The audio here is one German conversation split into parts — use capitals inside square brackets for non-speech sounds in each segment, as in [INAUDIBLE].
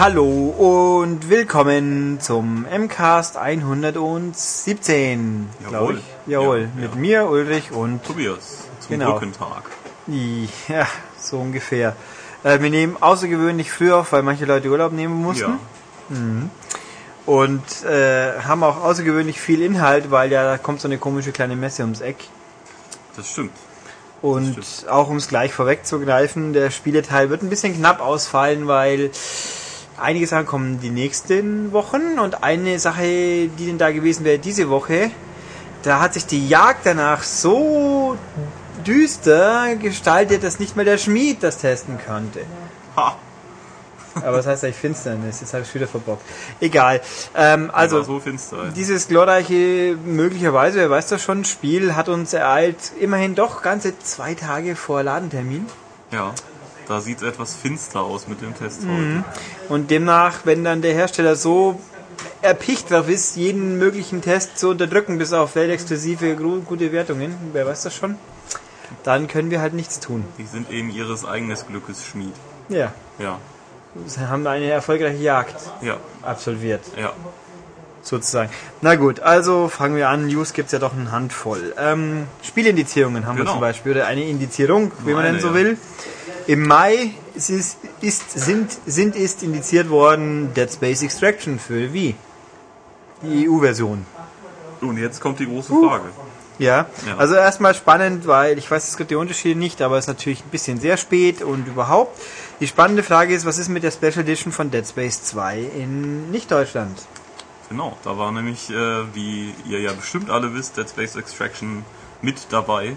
Hallo und willkommen zum MCAST 117, glaube ich. Jawohl, Ja, mit ja. mir, Ulrich und Tobias, zum Genau. Brückentag. ja, so ungefähr. Äh, wir nehmen außergewöhnlich früh auf, weil manche Leute Urlaub nehmen mussten. Ja, Und äh, haben auch außergewöhnlich viel Inhalt, weil ja da kommt so eine komische kleine Messe ums Eck. das stimmt. Und Das auch um es gleich vorwegzugreifen, der Spieleteil wird ein bisschen knapp ausfallen, weil einige Sachen kommen die nächsten Wochen und eine Sache, die denn da gewesen wäre diese Woche, da hat sich die Jagd danach so düster gestaltet, dass nicht mal der Schmied das testen konnte. Ha! Aber was heißt eigentlich Finsternis? Jetzt habe ich wieder verbockt. Egal. Ähm, also, so finster. ey. dieses glorreiche, möglicherweise, wer weiß das schon, Spiel hat uns ereilt, immerhin doch ganze zwei Tage vor Ladentermin. Ja, da sieht es etwas finster aus mit dem Test Mhm. heute. Und demnach, wenn dann der Hersteller so erpicht drauf ist, jeden möglichen Test zu unterdrücken, bis auf weltexklusive gute Wertungen, wer weiß das schon, dann können wir halt nichts tun. Die sind eben ihres eigenes Glückes Schmied. Ja, Ja, sie haben eine erfolgreiche Jagd ja, absolviert. ja. sozusagen. Na gut, also fangen wir an. News gibt's ja doch eine Handvoll. Ähm, Spielindizierungen haben wir Genau. zum Beispiel, oder eine Indizierung, wie man denn so ja. will. Im Mai ist, ist, sind, sind ist indiziert worden Dead Space Extraction für Wii. Die EU-Version. Und jetzt kommt die große Frage. Ja, Ja. also erstmal spannend, weil ich weiß, es gibt die Unterschiede nicht, aber es ist natürlich ein bisschen sehr spät und überhaupt. Die spannende Frage ist, was ist mit der Special Edition von Dead Space 2 in Nicht-Deutschland? Genau, da war nämlich, äh, wie ihr ja bestimmt alle wisst, Dead Space Extraction mit dabei.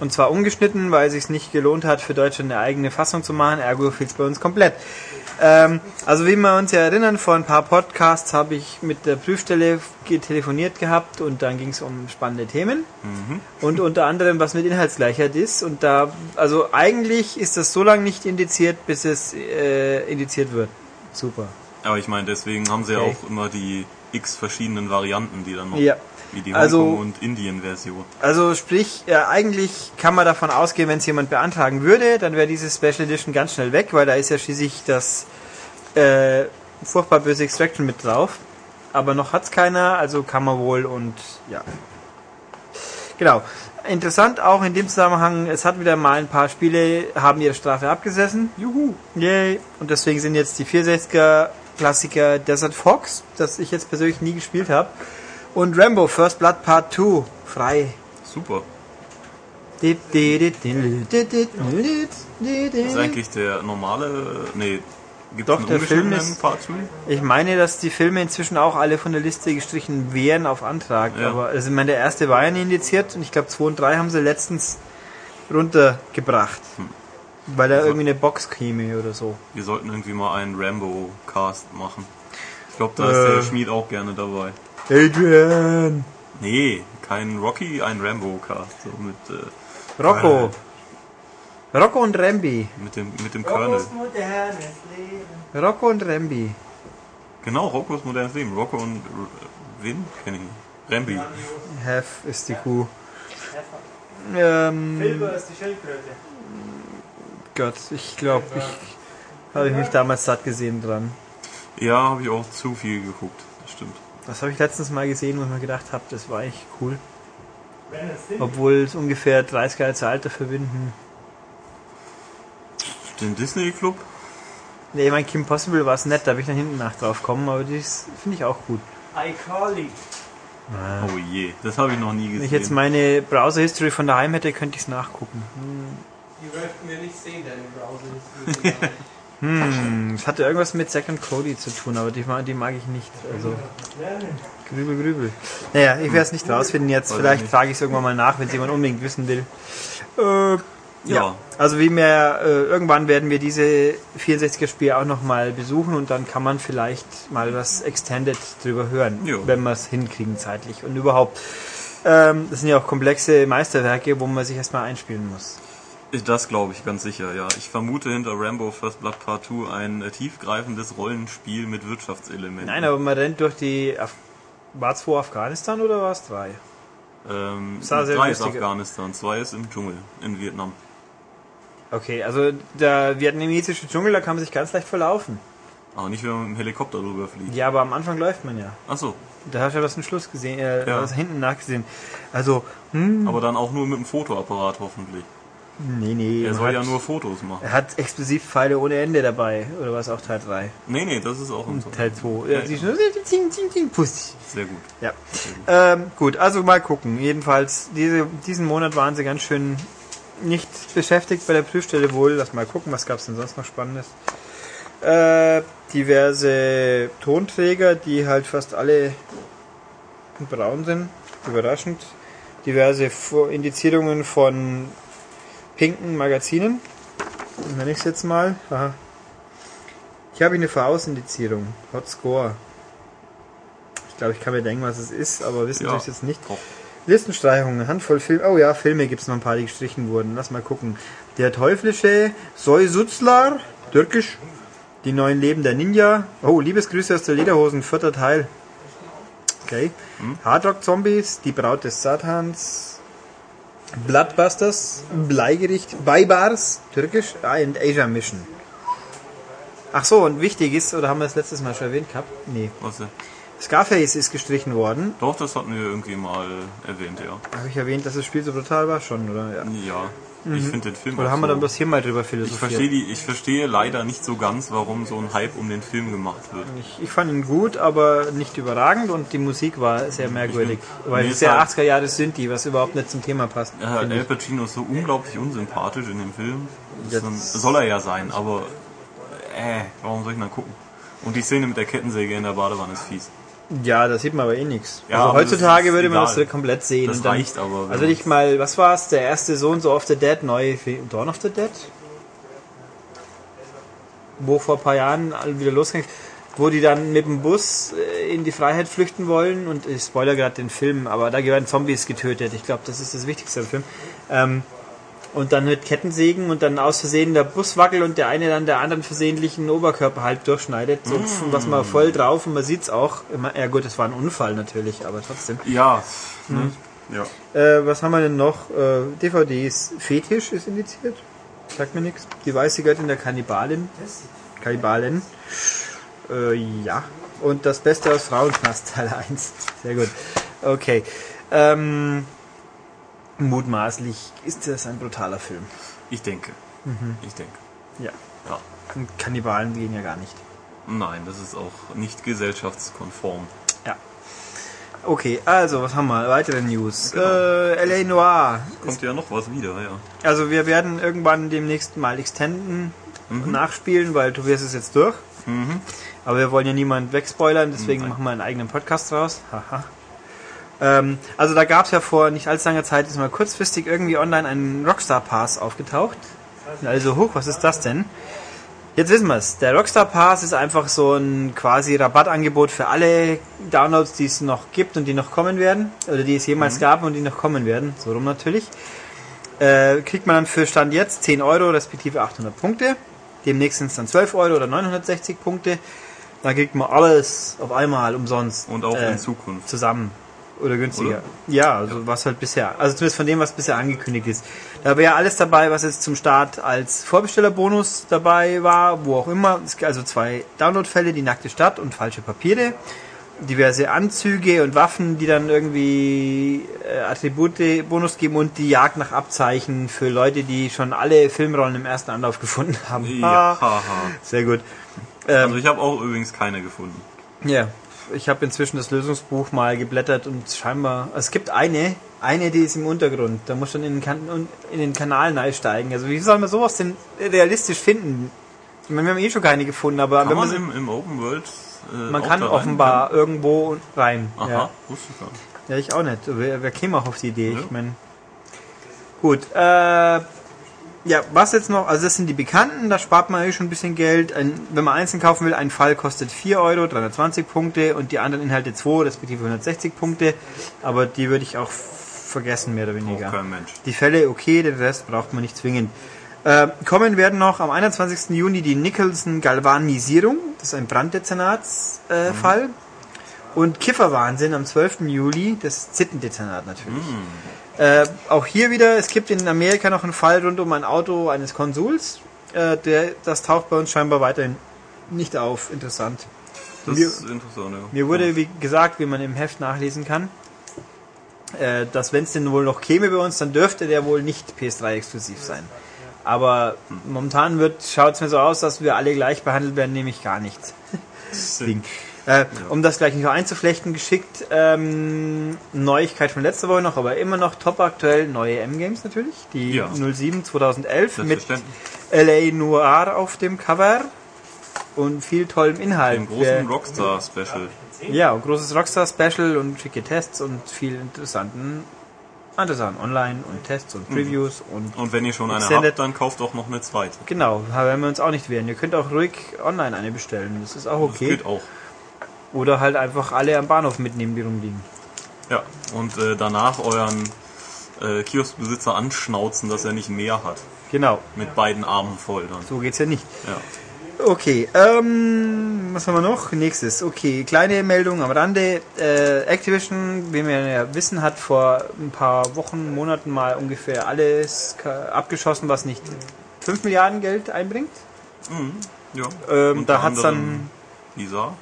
Und zwar ungeschnitten, weil es sich nicht gelohnt hat, für Deutschland eine eigene Fassung zu machen. Ergo fehlt es bei uns komplett. Ähm, also wie wir uns ja erinnern, vor ein paar Podcasts habe ich mit der Prüfstelle telefoniert gehabt und dann ging es um spannende Themen. Und unter anderem, was mit Inhaltsgleichheit ist. Und da, also eigentlich ist das so lange nicht indiziert, bis es äh, indiziert wird. Super. Aber ich meine, deswegen haben sie ja Okay. auch immer die x verschiedenen Varianten, die dann noch, Ja. Wie die Also- Hongkong- und Indien-Version. Also sprich, äh, eigentlich kann man davon ausgehen, wenn es jemand beantragen würde, dann wäre diese Special Edition ganz schnell weg, weil da ist ja schließlich das äh, furchtbar böse Extraction mit drauf. Aber noch hat's keiner, also kann man wohl und ja. Genau. Interessant auch in dem Zusammenhang, es hat wieder mal ein paar Spiele, haben ihre Strafe abgesessen. Juhu. Yay. Und deswegen sind jetzt die 64er Klassiker Desert Fox, das ich jetzt persönlich nie gespielt habe, und Rambo First Blood Part 2 frei. Super. Ich Das ist eigentlich der normale, nee, gibt Doch, der Film ist- Part 2? meine, dass die Filme inzwischen auch alle von der Liste gestrichen wären auf Antrag. Ja. Aber also ich meine, der erste war ja nie indiziert und ich glaube 2 und 3 haben sie letztens runtergebracht. Hm. Weil da Also- irgendwie eine Box käme oder so. Wir sollten irgendwie mal einen Rambo-Cast machen. Ich glaube, da ist Äh. der Schmied auch gerne dabei. Adrian! Nee, kein Rocky, ein Rambo-Cast. So mit, äh, Rocco! Rocco und Rambi. mit dem, mit dem Colonel. Rocco und Rambi. Genau, Roccos modernes Leben. Rocco und R wen kenn ich. Rambi. Hef ist die Kuh. Ähm, ist die Schildkröte. Gott, ich glaube, ich habe ich mich damals satt gesehen dran. Ja, habe ich auch zu viel geguckt. Das stimmt. Das habe ich letztens mal gesehen, wo ich mir gedacht habe, das war echt cool. Obwohl es ungefähr 30 Jahre zu Alter verbinden. Den Disney Club? Nee, ich mein Kim Possible war es nett, da bin ich dann hinten nach drauf kommen, aber das finde ich auch gut. iCarly. Oh je, das habe ich noch nie Wenn gesehen. ich jetzt meine Browser-History von daheim hätte, könnte ich es nachgucken. Die möchten wir nicht sehen, deine Browser. [LAUGHS] Hm, es hatte irgendwas mit Zack und Cody zu tun, aber die, mag- die mag ich nicht. Also, grübel, grübel. Naja, ich werde es nicht rausfinden jetzt. Vielleicht frage ich es irgendwann mal nach, wenn es jemand unbedingt wissen will. Äh, ja. Ja. Also wie mehr, äh, irgendwann werden wir diese 64er Spiele auch nochmal besuchen und dann kann man vielleicht mal was Extended drüber hören, Ja. wenn wir es hinkriegen zeitlich und überhaupt. Ähm, das sind ja auch komplexe Meisterwerke, wo man sich erstmal einspielen muss. Das glaube ich ganz sicher, ja. Ich vermute hinter Rambo First Blood Part 2 ein äh, tiefgreifendes Rollenspiel mit Wirtschaftselementen. Nein, aber man rennt durch die. Af war es vor Afghanistan oder war es drei? Ähm, Sah sehr drei ist Afghanistan, zwei ist im Dschungel in Vietnam. Okay, also der vietnamesische Dschungel, da kann man sich ganz leicht verlaufen. Aber nicht, wenn man mit dem Helikopter drüber fliegt. Ja, aber am Anfang läuft man ja. Achso, Da hast du ja was zum Schluss gesehen, äh, Ja. was hinten nachgesehen. Also, hm, aber dann auch nur mit dem Fotoapparat hoffentlich. Nee, nee. Er soll hat, ja nur Fotos machen. Er hat explosiv Pfeile ohne Ende dabei. Oder was auch Teil 3? Nee, nee, das ist auch ein Teil 2. Ja, Ja, du, ting, ting, ting, Pussy. Sehr gut. Ja. Ähm, gut, also mal gucken. Jedenfalls, diese, diesen Monat waren sie ganz schön nicht beschäftigt bei der Prüfstelle wohl. Lass mal gucken, was gab's denn sonst noch Spannendes. Äh, diverse Tonträger, die halt fast alle braun sind. Überraschend. Diverse Indizierungen von pinken Magazinen. Nenne ich es jetzt mal. Aha. Hier habe ich eine Vorausindizierung. Hot Score. Ich glaube, ich kann mir denken, was es ist, aber wissen Ja. tue ich jetzt nicht. Doch. Listenstreichungen, Handvoll Filme. Oh ja, Filme gibt es noch ein paar, die gestrichen wurden. Lass mal gucken. Der teuflische Soysutzlar, türkisch. Die neuen Leben der Ninja. Oh, Liebesgrüße aus der Lederhosen, vierter Teil. Okay. Hardrock Zombies, die Braut des Satans. Bloodbusters, Bleigericht, Baybars, türkisch. Ah, und Asia Mission. Ach so, und wichtig ist, oder haben wir das letztes Mal schon erwähnt gehabt? Nee. Was, äh, Scarface ist gestrichen worden. Doch, das hatten wir irgendwie mal erwähnt, ja. Habe ich erwähnt, dass das Spiel so brutal war? Schon, oder? Ja. Ja, ich finde den Film Mhm. Oder haben wir dann bloß hier mal drüber ich philosophiert? verstehe die, ich verstehe leider nicht so ganz, warum so ein Hype um den Film gemacht wird. Ich, ich fand ihn gut, aber nicht überragend und die Musik war sehr merkwürdig. bin- Weil es halt- 80er Jahre Synthi, was überhaupt nicht zum Thema passt. Ja, finde Al ich. Pacino ist so unglaublich unsympathisch in dem Film. Dann- soll er ja sein, aber äh, warum soll ich dann gucken? Und die Szene mit der Kettensäge in der Badewanne ist fies. Ja, da sieht man aber eh nichts. Ja, also heutzutage würde man egal. das komplett sehen. Das dann, reicht aber, wenn Also man- nicht mal, was war's? Der erste Sohn so of the Dead, neue Film, Dawn of the Dead? Wo vor ein paar Jahren wieder losging, wo die dann mit dem Bus äh, in die Freiheit flüchten wollen und ich spoiler gerade den Film, aber da werden Zombies getötet. Ich glaube, das ist das Wichtigste am Film. Ähm, und dann mit Kettensägen und dann aus Versehen der Bus wackelt und der eine dann der anderen versehentlichen Oberkörper halb durchschneidet. So, was man voll drauf und man sieht's auch. Immer, ja gut, das war ein Unfall natürlich, aber trotzdem. Ja, Mhm. ne? ja. Äh, was haben wir denn noch? Äh, DVDs. Fetisch ist indiziert. Sagt mir nichts. Die weiße Göttin der Kannibalin. Kannibalin. Äh, ja. Und das Beste aus Frauenknast Teil 1. Sehr gut. Okay. Ähm, mutmaßlich ist das ein brutaler Film. Ich denke. Mhm. Ich denke. Ja. Ja. Und Kannibalen gehen ja gar nicht. Nein, das ist auch nicht gesellschaftskonform. Ja. Okay, also, was haben wir? Weitere News. Genau. Äh, L.A. Noir. Kommt ja noch was wieder, ja. Also wir werden irgendwann demnächst mal extenden und nachspielen, weil Tobias ist jetzt durch. Aber wir wollen ja niemand wegspoilern, deswegen Nein. machen wir einen eigenen Podcast draus. Haha. Ähm, also da gab es ja vor nicht allzu langer Zeit, ist mal kurzfristig irgendwie online ein Rockstar Pass aufgetaucht. Also hoch, was ist das denn? Jetzt wissen wir es. Der Rockstar Pass ist einfach so ein quasi Rabattangebot für alle Downloads, die es noch gibt und die noch kommen werden. Oder die es jemals gab und die noch kommen werden. So rum natürlich. Äh, kriegt man dann für Stand jetzt 10 Euro respektive 800 Punkte. Demnächst sind es dann 12 Euro oder 960 Punkte. Dann kriegt man alles auf einmal umsonst. Und auch äh, in Zukunft. zusammen. Oder günstiger. Oder? Ja, also was halt bisher, also zumindest von dem, was bisher angekündigt ist. Da wäre alles dabei, was jetzt zum Start als Vorbestellerbonus dabei war, wo auch immer. Es gibt also zwei Downloadfälle, die nackte Stadt und falsche Papiere. Diverse Anzüge und Waffen, die dann irgendwie äh, Attribute Bonus geben und die Jagd nach Abzeichen für Leute, die schon alle Filmrollen im ersten Anlauf [LAUGHS] gefunden haben. Ja, Ah, [LAUGHS] haha. Sehr gut. Also ich habe auch übrigens keine gefunden. Ja, ich habe inzwischen das Lösungsbuch mal geblättert und scheinbar, es gibt eine, eine, die ist im Untergrund. Da muss schon in den, kan in den Kanal einsteigen. Also wie soll man sowas denn realistisch finden? Ich meine, wir haben eh schon keine gefunden, aber Kann wenn man man, im, im Open World äh, man kann offenbar irgendwo rein. Aha, Ja. wusste ich gar nicht. ja, ich auch nicht. Wer, wer käme auch auf die Idee? Ja. Ich meine, gut. Äh, ja, was jetzt noch? Also das sind die Bekannten, da spart man eh schon ein bisschen Geld. Ein, wenn man einzeln kaufen will, ein Fall kostet 4 Euro, 320 Punkte und die anderen Inhalte 2, respektive 160 Punkte. Aber die würde ich auch vergessen, mehr oder weniger. Kein Mensch. Die Fälle okay, den Rest braucht man nicht zwingend. Äh, kommen werden noch am 21. Juni die Nicholson-Galvanisierung, das ist ein Branddezernatsfall. Äh, Fall. Und Kifferwahnsinn am 12. Juli, das Zittendezernat natürlich. Äh, auch hier wieder, es gibt in Amerika noch einen Fall rund um ein Auto eines Konsuls. Äh, der, das taucht bei uns scheinbar weiterhin nicht auf. Interessant. Das Wir- ist interessant, ja. Mir wurde, wie gesagt, wie man im Heft nachlesen kann, äh, dass wenn es denn wohl noch käme bei uns, dann dürfte der wohl nicht PS3 exklusiv sein. Aber momentan wird schaut es mir so aus, dass wir alle gleich behandelt werden, nämlich gar nichts. Ding. Äh, um das gleich noch einzuflechten, geschickt, ähm, Neuigkeit von letzter Woche noch, aber immer noch top aktuell, neue M-Games natürlich, die Ja. 07 2011 mit. LA Noir auf dem Cover und viel tollem Inhalt. Dem großen Rockstar-Special. ja, großes Rockstar-Special und schicke Tests und viel interessanten andere Sachen. Online und Tests und Previews und Und wenn ihr schon eine Extended- habt, dann kauft auch noch eine zweite. genau, werden wir uns auch nicht wehren. Ihr könnt auch ruhig online eine bestellen, das ist auch Das okay. geht auch. Oder halt einfach alle am Bahnhof mitnehmen, die rumliegen. Ja, und äh, danach euren äh, Kioskbesitzer anschnauzen, dass er nicht mehr hat. Genau, Mit beiden Armen voll dann. so geht's ja nicht. Ja. Okay, ähm, was haben wir noch? Nächstes. Okay, kleine Meldung am Rande. Äh, Activision, wie wir ja wissen, hat vor ein paar Wochen, Monaten mal ungefähr alles abgeschossen, was nicht 5 Milliarden Geld einbringt. ja. Ähm, da hat's dann Lisa.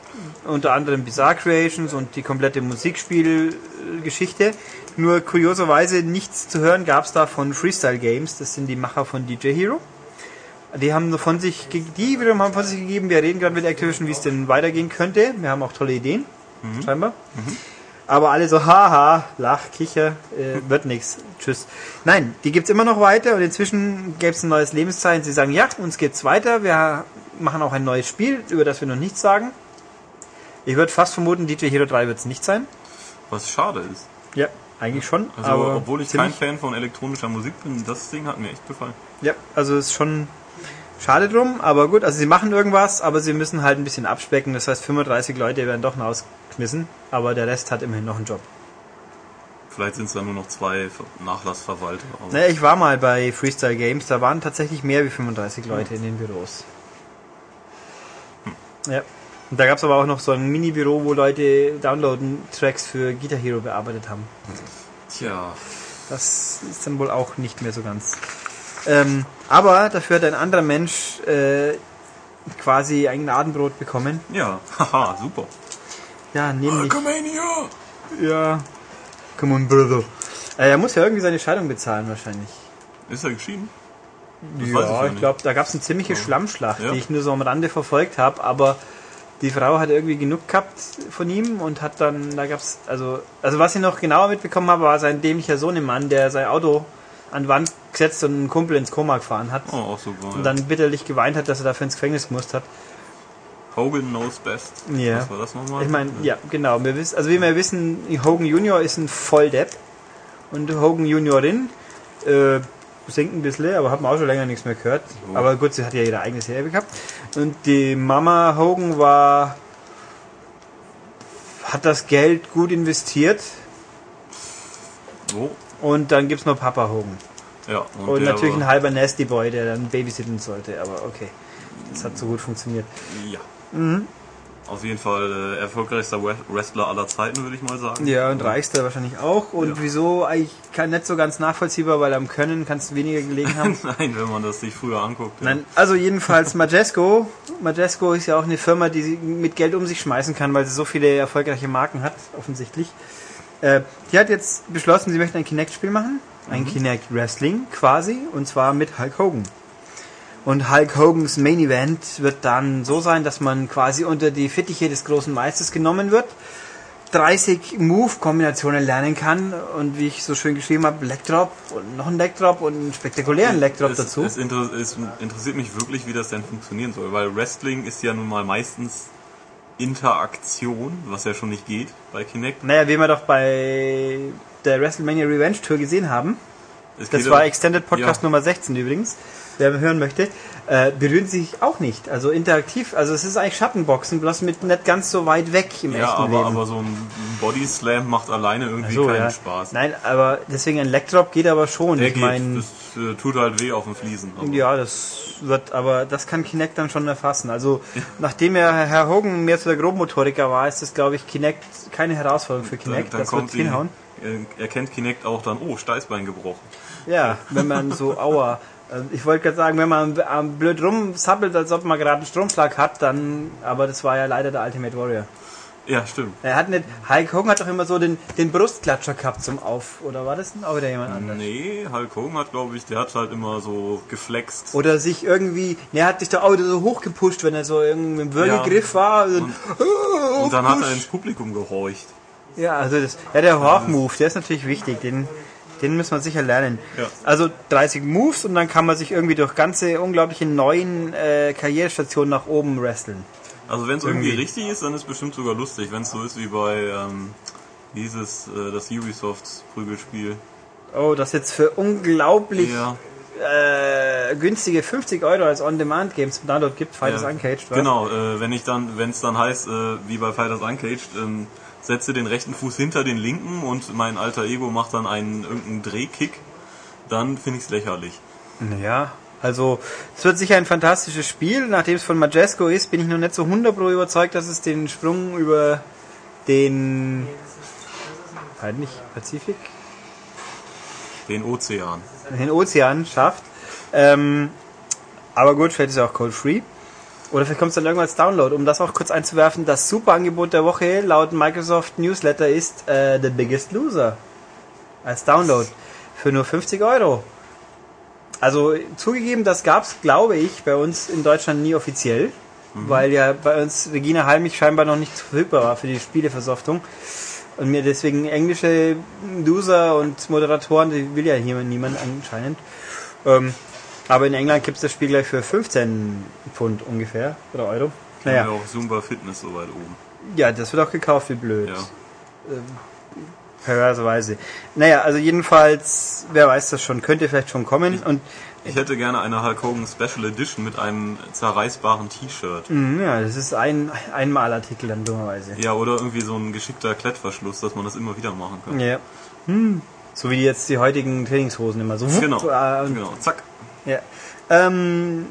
unter anderem Bizarre Creations und die komplette Musikspielgeschichte. Nur kurioserweise nichts zu hören gab es da von Freestyle Games, das sind die Macher von DJ Hero. Die haben von sich, die wiederum haben von sich gegeben, wir reden gerade mit Activision, wie es denn weitergehen könnte. Wir haben auch tolle Ideen, scheinbar. Aber alle so, haha, lach, kicher, äh, wird nix, tschüss. Nein, die gibt's immer noch weiter und inzwischen gäbe es ein neues Lebenszeichen. Sie sagen, ja, uns geht's weiter, wir machen auch ein neues Spiel, über das wir noch nichts sagen. Ich würde fast vermuten, DJ Hero 3 wird es nicht sein. Was schade ist. Ja, eigentlich schon. Also, aber obwohl ich kein Fan von elektronischer Musik bin, das Ding hat mir echt gefallen. Ja, also ist schon schade drum, aber gut, also sie machen irgendwas, aber sie müssen halt ein bisschen abspecken. Das heißt, 35 Leute werden doch noch ausgeschmissen, aber der Rest hat immerhin noch einen Job. Vielleicht sind es dann nur noch zwei Nachlassverwalter. Naja, ich war mal bei Freestyle Games, da waren tatsächlich mehr wie 35 Leute in den Büros. Ja. Und da gab es aber auch noch so ein Mini-Büro, wo Leute Downloaden-Tracks für Guitar Hero bearbeitet haben. Tja, Das ist dann wohl auch nicht mehr so ganz. Ähm, aber dafür hat ein anderer Mensch äh, quasi ein Gnadenbrot bekommen. ja, [LAUGHS] haha, super. Ja, nämlich. Alchemania! Ja. Come on, brother. Äh, er muss ja irgendwie seine Scheidung bezahlen, wahrscheinlich. Ist er geschieden? Das ich ja, ja ich nicht. glaube, da gab es eine ziemliche Schlammschlacht, Ja. die ich nur so am Rande verfolgt habe, aber die Frau hat irgendwie genug gehabt von ihm und hat dann, da gab's, also, also was ich noch genauer mitbekommen habe, war sein dämlicher Sohnemann, der sein Auto an die Wand gesetzt und einen Kumpel ins Koma gefahren hat. Oh, auch super. Und ja. dann bitterlich geweint hat, dass er dafür ins Gefängnis gemusst hat. Hogan knows best. Ja. Was war das nochmal? Ich meine, ja, genau. Wir wissen, also wie wir wissen, Hogan Junior ist ein Volldepp. Und Hogan Juniorin äh, singt ein bisschen, aber hat man auch schon länger nichts mehr gehört. So. Aber gut, sie hat ja ihre eigene Serie gehabt. Und die Mama Hogan war hat das Geld gut investiert. So, Und dann gibt's noch Papa Hogan. ja. Und der natürlich ein halber Nasty Boy, der dann babysitten sollte. Aber okay, das hat so gut funktioniert. Ja. Mhm. Auf jeden Fall äh, erfolgreichster Wre- Wrestler aller Zeiten, würde ich mal sagen. Ja, und reichster wahrscheinlich auch. Und Ja. wieso eigentlich kann nicht so ganz nachvollziehbar, weil am Können kannst du weniger gelegen haben. [LAUGHS] Nein, wenn man das sich früher anguckt. ja. Nein, also jedenfalls Majesco. Majesco ist ja auch eine Firma, die sie mit Geld um sich schmeißen kann, weil sie so viele erfolgreiche Marken hat, offensichtlich. Äh, die hat jetzt beschlossen, sie möchte ein Kinect-Spiel machen. Ein Kinect Wrestling quasi. Und zwar mit Hulk Hogan. Und Hulk Hogans Main Event wird dann so sein, dass man quasi unter die Fittiche des großen Meisters genommen wird. 30 Move-Kombinationen lernen kann und wie ich so schön geschrieben habe, Leg Drop und noch ein Leg Drop und einen spektakulären Leg Drop es, dazu. Es, inter es interessiert mich wirklich, wie das denn funktionieren soll, weil Wrestling ist ja nun mal meistens Interaktion, was ja schon nicht geht bei Kinect. Naja, wie wir doch bei der WrestleMania Revenge Tour gesehen haben, Es das war Extended Podcast Ja. Nummer 16 übrigens, wer hören möchte, äh, berühren sich auch nicht. Also interaktiv, also es ist eigentlich Schattenboxen, bloß mit nicht ganz so weit weg im Ja, echten aber, Leben. aber so ein Body Slam macht alleine irgendwie so, keinen ja. Spaß. Nein, aber deswegen ein Leg Drop geht aber schon. Der ich geht, meine, das äh, tut halt weh auf den Fliesen. aber- ja, das wird, aber das kann Kinect dann schon erfassen. Also [LAUGHS] nachdem er Herr Hogan mehr zu der Grobmotoriker war, ist das, glaube ich, Kinect keine Herausforderung für Dann, Kinect. dann das wird die, hinhauen. äh, erkennt Kinect auch dann, oh, Steißbein gebrochen. Ja, wenn man so [LAUGHS] Aua ich wollte gerade sagen, wenn man am blöd rumsappelt, als ob man gerade einen Stromschlag hat, dann, aber das war ja leider der Ultimate Warrior. Ja, stimmt. Er hat nicht, Hulk Hogan hat doch immer so den, den Brustklatscher gehabt zum Auf, oder war das denn auch wieder jemand anderes? Nee, Hulk Hogan hat, glaube ich, der hat halt immer so geflext. Oder sich irgendwie, ne, er hat sich doch auch wieder so hochgepusht, wenn er so irgendwie im Würgegriff war. Und, [LAUGHS] Und dann hat er ins Publikum gehorcht. Ja, also das, ja, der Horch-Move, der ist natürlich wichtig, den, den muss man sicher lernen. Ja. Also 30 Moves und dann kann man sich irgendwie durch ganze unglaubliche neuen äh, Karrierestationen nach oben wresteln. Also wenn es irgendwie Irgendwie. richtig ist, dann ist es bestimmt sogar lustig, wenn es so ist wie bei ähm, dieses, äh, das Ubisofts Prügelspiel. Oh, das jetzt für unglaublich Ja, äh, günstige 50 Euro als On-Demand-Game zum Download gibt, Fighters ja. Uncaged, was? Genau, äh, wenn ich dann, wenn es dann heißt, äh, wie bei Fighters Uncaged, ähm, setze den rechten Fuß hinter den linken und mein alter Ego macht dann einen irgendeinen Drehkick, dann finde ich es lächerlich. Ja, also es wird sicher ein fantastisches Spiel. Nachdem es von Majesco ist, bin ich noch nicht so 100 pro überzeugt, dass es den Sprung über den halt nicht Pazifik, Den Ozean. den Ozean schafft. Ähm, aber gut, vielleicht ist auch Cold Free. Oder vielleicht kommt es dann irgendwann als Download. Um das auch kurz einzuwerfen, das Superangebot der Woche laut Microsoft Newsletter ist äh, The Biggest Loser. Als Download. Für nur 50 Euro. Also zugegeben, das gab's, glaube ich, bei uns in Deutschland nie offiziell. Weil ja bei uns Regina Halmich scheinbar noch nicht verfügbar war für die Spieleversoftung. Und mir deswegen englische User und Moderatoren, die will ja hier niemand anscheinend. Ähm, aber in England gibt's das Spiel gleich für 15 Pfund ungefähr oder Euro. Naja. Naja, auch Zumba Fitness so weit oben. ja, das wird auch gekauft, wie blöd. Ja. Perverserweise. Naja, also jedenfalls, wer weiß das schon, könnte vielleicht schon kommen. Und Ich hätte gerne eine Hulk Hogan Special Edition mit einem zerreißbaren T-Shirt. mh, ja, das ist ein Einmalartikel dann dummerweise. Ja, oder irgendwie so ein geschickter Klettverschluss, dass man das immer wieder machen kann. Ja. Hm. So wie jetzt die heutigen Trainingshosen immer so. Genau. äh, und- Genau. Zack. Ja. Ähm,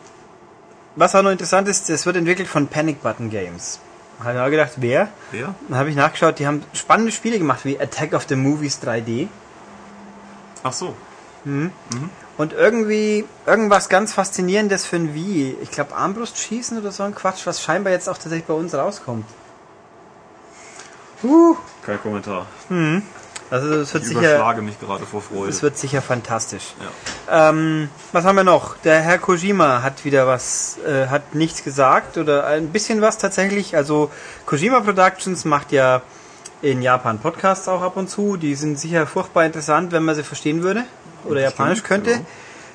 was auch noch interessant ist, es wird entwickelt von Panic Button Games. Habe ich auch gedacht, wer? Wer? Dann habe ich nachgeschaut, die haben spannende Spiele gemacht wie Attack of the Movies 3D Ach so. und irgendwie irgendwas ganz faszinierendes für ein Wii. Ich glaube Armbrustschießen oder so ein Quatsch, was scheinbar jetzt auch tatsächlich bei uns rauskommt. Uh, Kein Kommentar. Also es wird Ich sicher überschlage mich gerade vor Freude. es wird sicher fantastisch. ja. Ähm, was haben wir noch? Der Herr Kojima hat wieder was, äh, hat nichts gesagt oder ein bisschen was tatsächlich. Also Kojima Productions macht ja in Japan Podcasts auch ab und zu. Die sind sicher furchtbar interessant, wenn man sie verstehen würde oder Das Japanisch stimmt, könnte. ja.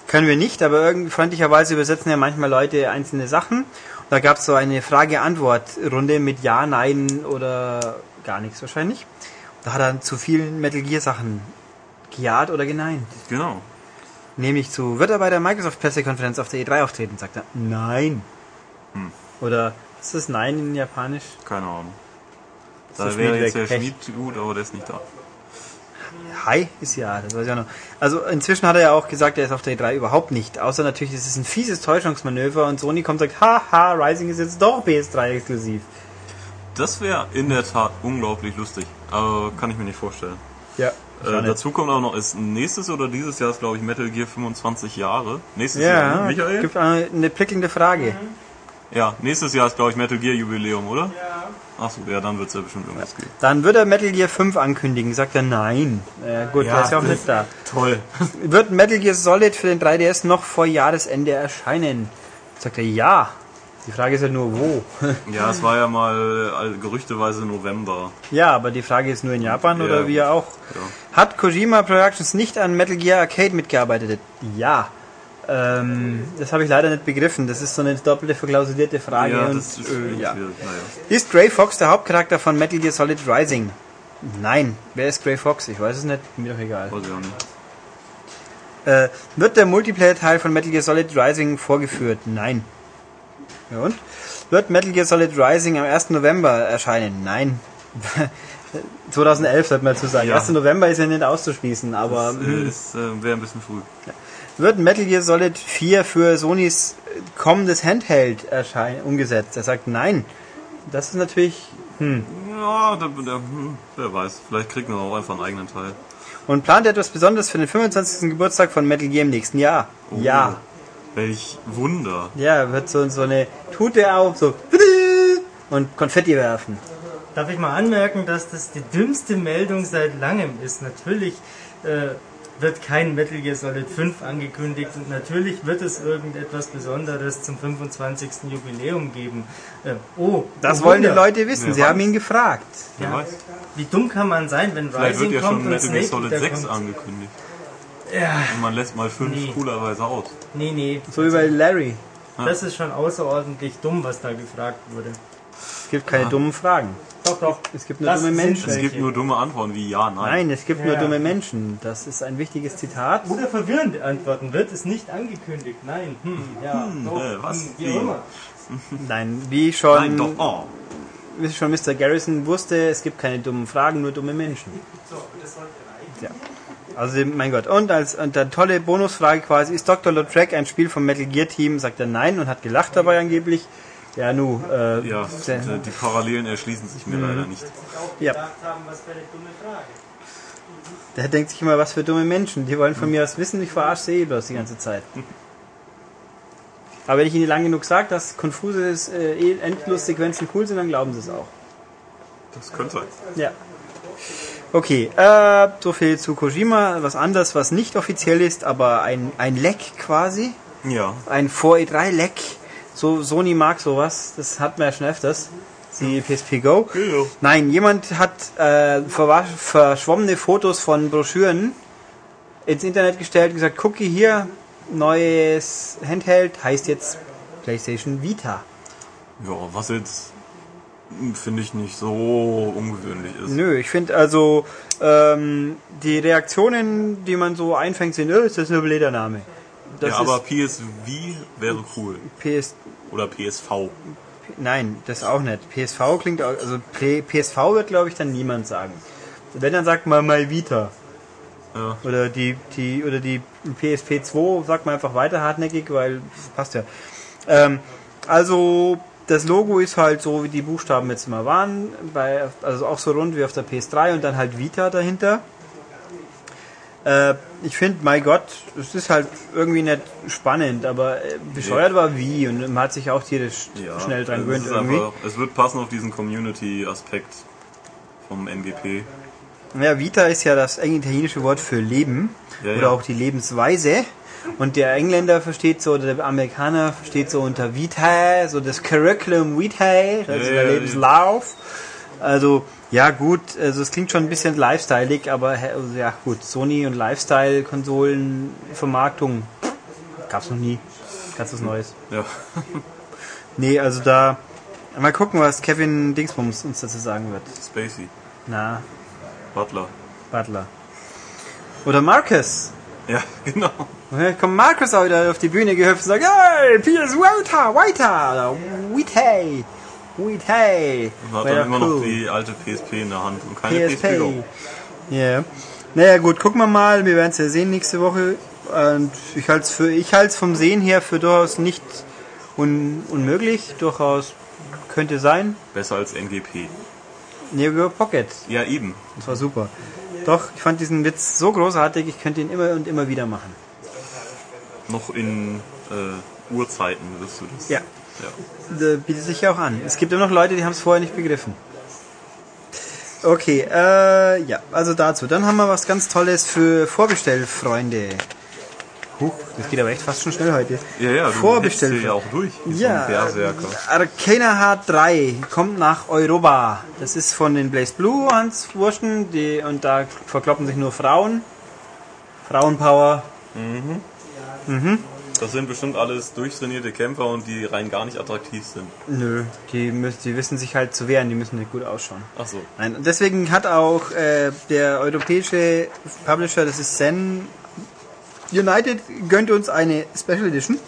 Können wir nicht, aber irgendwie freundlicherweise übersetzen ja manchmal Leute einzelne Sachen. Und da gab es so eine Frage-Antwort-Runde mit Ja, Nein oder gar nichts wahrscheinlich. Da hat er zu vielen Metal Gear Sachen gejaht oder geneint. Genau. Nämlich zu, wird er bei der Microsoft-Pressekonferenz auf der E3 auftreten? Sagt er, nein. Hm. Oder, ist das Nein in Japanisch? Keine Ahnung. So Da Schmied wäre jetzt der. Schmied gut, aber der ist nicht da. Hi ist ja, das weiß ich auch noch. Also inzwischen hat er ja auch gesagt, er ist auf der E3 überhaupt nicht. Außer natürlich, es ist ein fieses Täuschungsmanöver und Sony kommt und sagt, haha, Rising ist jetzt doch PS3 exklusiv. Das wäre in der Tat unglaublich lustig, aber kann ich mir nicht vorstellen. Ja. Äh, dazu kommt auch noch, ist nächstes oder dieses Jahr ist glaube ich Metal Gear 25 Jahre. Nächstes ja, Jahr, ne? Michael? gibt eine, eine prickelnde Frage. Ja, nächstes Jahr ist glaube ich Metal Gear Jubiläum, oder? Ja. Achso, ja, dann wird es ja bestimmt irgendwas geben. Dann wird er Metal Gear 5 ankündigen. Sagt er nein. Ja, gut, der ist ja auch nicht da. [LAUGHS] Toll. Wird Metal Gear Solid für den 3DS noch vor Jahresende erscheinen? Sagt er ja. Die Frage ist ja nur wo. [LAUGHS] ja, es war ja mal äh, gerüchteweise November. ja, aber die Frage ist nur in Japan Ja, oder wir auch. Ja. Hat Kojima Productions nicht an Metal Gear Arcade mitgearbeitet? Ja. Ähm, das habe ich leider nicht begriffen. Das ist so eine doppelte verklausulierte Frage. ja, und, ist äh, ja. Ist Gray Fox der Hauptcharakter von Metal Gear Solid Rising? Nein. Wer ist Gray Fox? Ich weiß es nicht. Mir doch egal. Weiß ich auch nicht. Äh, wird der Multiplayer-Teil von Metal Gear Solid Rising vorgeführt? Nein. Ja und? Wird Metal Gear Solid Rising am 1. November erscheinen? Nein. [LAUGHS] 2011 sollte man dazu sagen. Ja. 1. November ist ja nicht auszuschließen, aber Das äh, ist, wäre ein bisschen früh. wird Metal Gear Solid 4 für Sonys kommendes Handheld erscheinen, umgesetzt? Er sagt nein. Das ist natürlich... Hm. Ja, da, da, hm, wer weiß. Vielleicht kriegen wir auch einfach einen eigenen Teil. Und plant etwas Besonderes für den 25. Geburtstag von Metal Gear im nächsten Jahr? Oh. Ja. Welch Wunder. Ja, wird so, so eine Tute auf, so und Konfetti werfen. Darf ich mal anmerken, dass das die dümmste Meldung seit langem ist? Natürlich äh, wird kein Metal Gear Solid 5 angekündigt und natürlich wird es irgendetwas Besonderes zum 25. Jubiläum geben. Äh, oh, Das wollen die. Leute wissen. Wer Sie weiß. haben ihn gefragt. Ja. Wie dumm kann man sein, wenn Vielleicht wird Rising ja kommt schon Metal Gear Solid wieder 6 kommt? angekündigt. Ja, Und man lässt mal 5 Nee. coolerweise aus. nee, nee. So wie bei Larry. Das ist schon außerordentlich dumm, was da gefragt wurde. Es gibt keine dummen Fragen. Doch, doch. Es gibt nur Das dumme Menschen. Es gibt nur dumme Antworten wie ja, nein. Nein, es gibt nur Ja. dumme Menschen. Das ist ein wichtiges Zitat. Oder verwirrende Antworten. Wird es nicht angekündigt? Nein. Hm, ja. doch, äh, was? Hm, wie immer. Nein, wie schon, Nein, doch. Oh. wie schon Mr. Garrison wusste, es gibt keine dummen Fragen, nur dumme Menschen. Ja. Also, mein Gott. Und als und dann tolle Bonusfrage quasi, ist Dr. Lautrec ein Spiel vom Metal Gear Team? Sagt er nein und hat gelacht dabei angeblich. Ja, nu, äh, Ja, die, Parallelen erschließen sich mir leider nicht. ja. Der denkt sich immer, was für dumme Menschen. Die wollen von mir was wissen, ich verarsche sie eh bloß die ganze Zeit. Aber wenn ich ihnen lange genug sage, dass konfuse äh, Endlossequenzen cool sind, dann glauben sie es auch. Das könnte sein. Ja. Okay, äh, so viel zu Kojima. Was anderes, was nicht offiziell ist, aber ein, ein Leck quasi. Ja. Ein 4E3-Leck. So, Sony mag sowas. Das hat man ja schon öfters. Die PSP Go. Ja. Nein, jemand hat äh, verschwommene Fotos von Broschüren ins Internet gestellt und gesagt, gucke hier, neues Handheld, heißt jetzt PlayStation Vita. Ja, was jetzt finde ich nicht so ungewöhnlich ist. Nö, ich finde also ähm, die Reaktionen, die man so einfängt, sind, oh, ist das nur ein Ledername. Das ja, aber PSV wäre cool. PS, Oder PSV. nein, das auch nicht. PSV klingt auch, also PSV wird glaube ich dann niemand sagen. Wenn dann sagt man mal Vita. Ja. Oder die, die, oder die PSP 2 sagt man einfach weiter hartnäckig, weil passt ja. Ähm, also das Logo ist halt so, wie die Buchstaben jetzt immer waren, bei, also auch so rund wie auf der PS3 und dann halt Vita dahinter. Äh, ich finde, mein Gott, es ist halt irgendwie nicht spannend, aber äh, bescheuert war wie und man hat sich auch tierisch Ja, schnell dran gewöhnt irgendwie. einfach- Es wird passen auf diesen Community-Aspekt vom MGP. Ja, Vita ist ja das eng italienische Wort für Leben Ja, oder ja. auch die Lebensweise. Und der Engländer versteht so, oder der Amerikaner versteht so unter Vita, so das Curriculum Vitae, also der Lebenslauf. Also, ja gut, also es klingt schon ein bisschen lifestyleig, aber also, ja gut, Sony und Lifestyle-Konsolen, Vermarktung, gab's noch nie. Ganz was Neues. Ja. [LAUGHS] Nee, also da, mal gucken, was Kevin Dingsbums uns dazu sagen wird. Spacey. Na, Butler. Butler. Oder Marcus. Ja, genau. Und dann kommt Markus auch wieder auf die Bühne gehüpft und sagt, hey, PS Vita, Vita, oder Vitae, Vitae. Und hat dann immer noch cool. die alte PSP in der Hand und keine PSP. PSP. Ja. Naja, gut, gucken wir mal. Wir werden es ja sehen nächste Woche. Und ich halte es für, ich halte vom Sehen her für durchaus nicht un, unmöglich. Durchaus könnte sein. Besser als NGP. Neo Geo Pocket. Ja, eben. Das war super. Doch, ich fand diesen Witz so großartig, ich könnte ihn immer und immer wieder machen. Noch in äh, Urzeiten wirst du das. Ja. ja. Da bietet sich ja auch an. Es gibt immer noch Leute, die haben es vorher nicht begriffen. Okay, äh, ja, also dazu. Dann haben wir was ganz Tolles für Vorbestellfreunde. Huch, das geht aber echt fast schon schnell heute. Ja, ja, du Vorbestellt. ja auch durch. Ja, Berserker. Arcana Heart 3 kommt nach Europa. Das ist von den Blaze Blue Hans Wurschen, die, und da verkloppen sich nur Frauen. Frauenpower. Das sind bestimmt alles durchtrainierte Kämpfer und die rein gar nicht attraktiv sind. Nö, die, müssen, die wissen sich halt zu wehren, die müssen nicht gut ausschauen. Ach so. Nein, und deswegen hat auch äh, der europäische Publisher, das ist Zen United, gönnt uns eine Special Edition,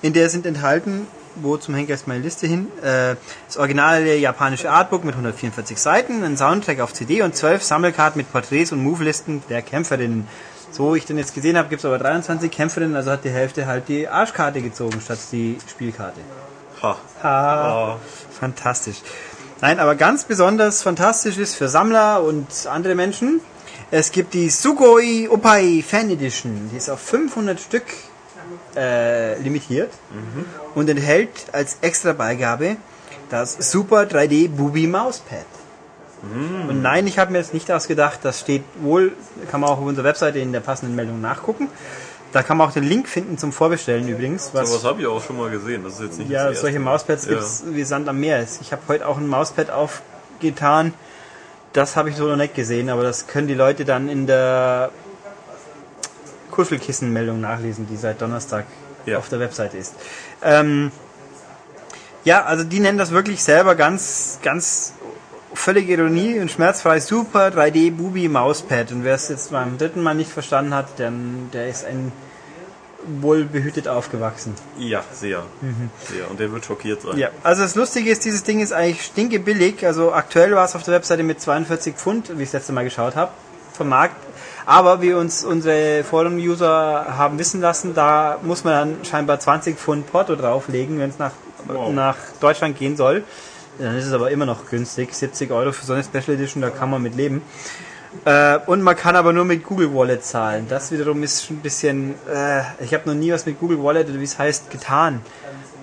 in der sind enthalten, wo zum Henker ist meine Liste hin, äh, das originale japanische Artbook mit 144 Seiten, ein Soundtrack auf CD und 12 Sammelkarten mit Porträts und Move-Listen der Kämpferinnen. So ich den jetzt gesehen habe, gibt es aber 23 Kämpferinnen, also hat die Hälfte halt die Arschkarte gezogen statt die Spielkarte. Ha. Ha. Fantastisch. Nein, aber ganz besonders fantastisch ist für Sammler und andere Menschen. Es gibt die Sugoi Opai Fan Edition. Die ist auf 500 Stück äh, limitiert und enthält als extra Beigabe das Super 3D Booby Mauspad. Und nein, ich habe mir jetzt nicht ausgedacht, das steht wohl, kann man auch auf unserer Webseite in der passenden Meldung nachgucken. Da kann man auch den Link finden zum Vorbestellen übrigens. Was, Sowas habe ich auch schon mal gesehen. Das ist jetzt nicht ja, solche. Mauspads Ja. gibt's wie Sand am Meer. Ich habe heute auch ein Mauspad aufgetan. Das habe ich so noch nicht gesehen, aber das können die Leute dann in der Kuschelkissen-Meldung nachlesen, die seit Donnerstag Ja. auf der Webseite ist. Ähm, ja, also die nennen das wirklich selber ganz, ganz völlige Ironie und schmerzfrei super 3D Booby Mauspad. Und wer es jetzt beim dritten Mal nicht verstanden hat, dann der ist ein wohl behütet aufgewachsen. Ja, sehr. sehr. Und der wird schockiert sein. Ja, also das Lustige ist, dieses Ding ist eigentlich stinke billig. Also aktuell war es auf der Webseite mit 42 Pfund, wie ich das letzte Mal geschaut habe, vom Markt. Aber wie uns unsere Forum-User haben wissen lassen, da muss man dann scheinbar 20 Pfund Porto drauflegen, wenn es nach, Wow. nach Deutschland gehen soll. Dann ist es aber immer noch günstig. 70 Euro für so eine Special Edition, da kann man mit leben. Äh, und man kann aber nur mit Google Wallet zahlen. Das wiederum ist schon ein bisschen, äh, ich habe noch nie was mit Google Wallet oder wie es heißt getan.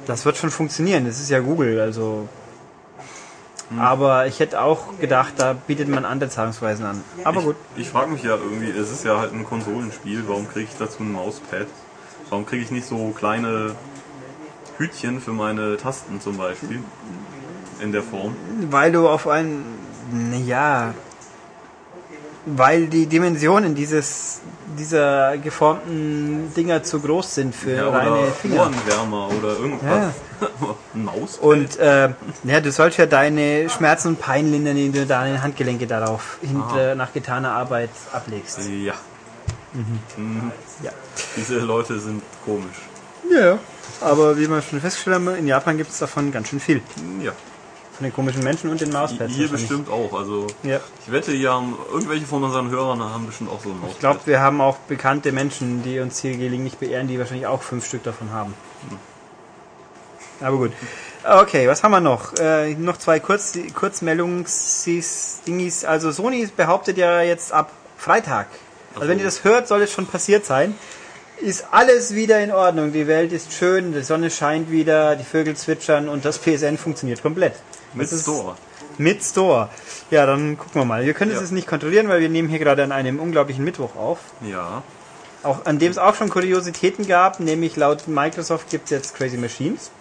Das wird schon funktionieren. Das ist ja Google, also. Aber ich hätte auch gedacht, da bietet man andere Zahlungsweisen an. Aber gut. Ich, ich frage mich ja irgendwie, es ist ja halt ein Konsolenspiel, warum kriege ich dazu ein Mauspad? Warum kriege ich nicht so kleine Hütchen für meine Tasten zum Beispiel? In der Form. Weil du auf einen, ja, weil die Dimensionen dieses, dieser geformten Dinger zu groß sind für Ja, reine Finger. Ohrenwärmer oder irgendwas. ein [LAUGHS] Mauspad? Und äh, ja, du sollst ja deine Schmerzen und Pein lindern, indem du deine Handgelenke darauf hinter, nach getaner Arbeit ablegst. ja. Mhm. Ja. Diese Leute sind komisch. Ja, aber wie wir schon festgestellt haben, in Japan gibt es davon ganz schön viel. Ja. Von den komischen Menschen und den Mauspads. Hier bestimmt auch. Also Ja. ich wette, hier haben irgendwelche von unseren Hörern haben bestimmt auch so ein Mauspad. Ich glaube, wir haben auch bekannte Menschen, die uns hier gelegentlich beehren, die wahrscheinlich auch fünf Stück davon haben. Aber gut. Okay, was haben wir noch? Äh, noch zwei Kurz Kurzmeldungs-Dingis. Also Sony behauptet ja jetzt ab Freitag. Also wenn ihr das hört, soll es schon passiert sein. Ist alles wieder in Ordnung. Die Welt ist schön, die Sonne scheint wieder, die Vögel zwitschern und das PSN funktioniert komplett. mit Das Store. Mit Store. Ja, dann gucken wir mal. Wir können es Ja. jetzt nicht kontrollieren, weil wir nehmen hier gerade an einem unglaublichen Mittwoch auf. Ja. Auch, an dem es auch schon Kuriositäten gab, nämlich laut Microsoft gibt es jetzt Crazy Machines.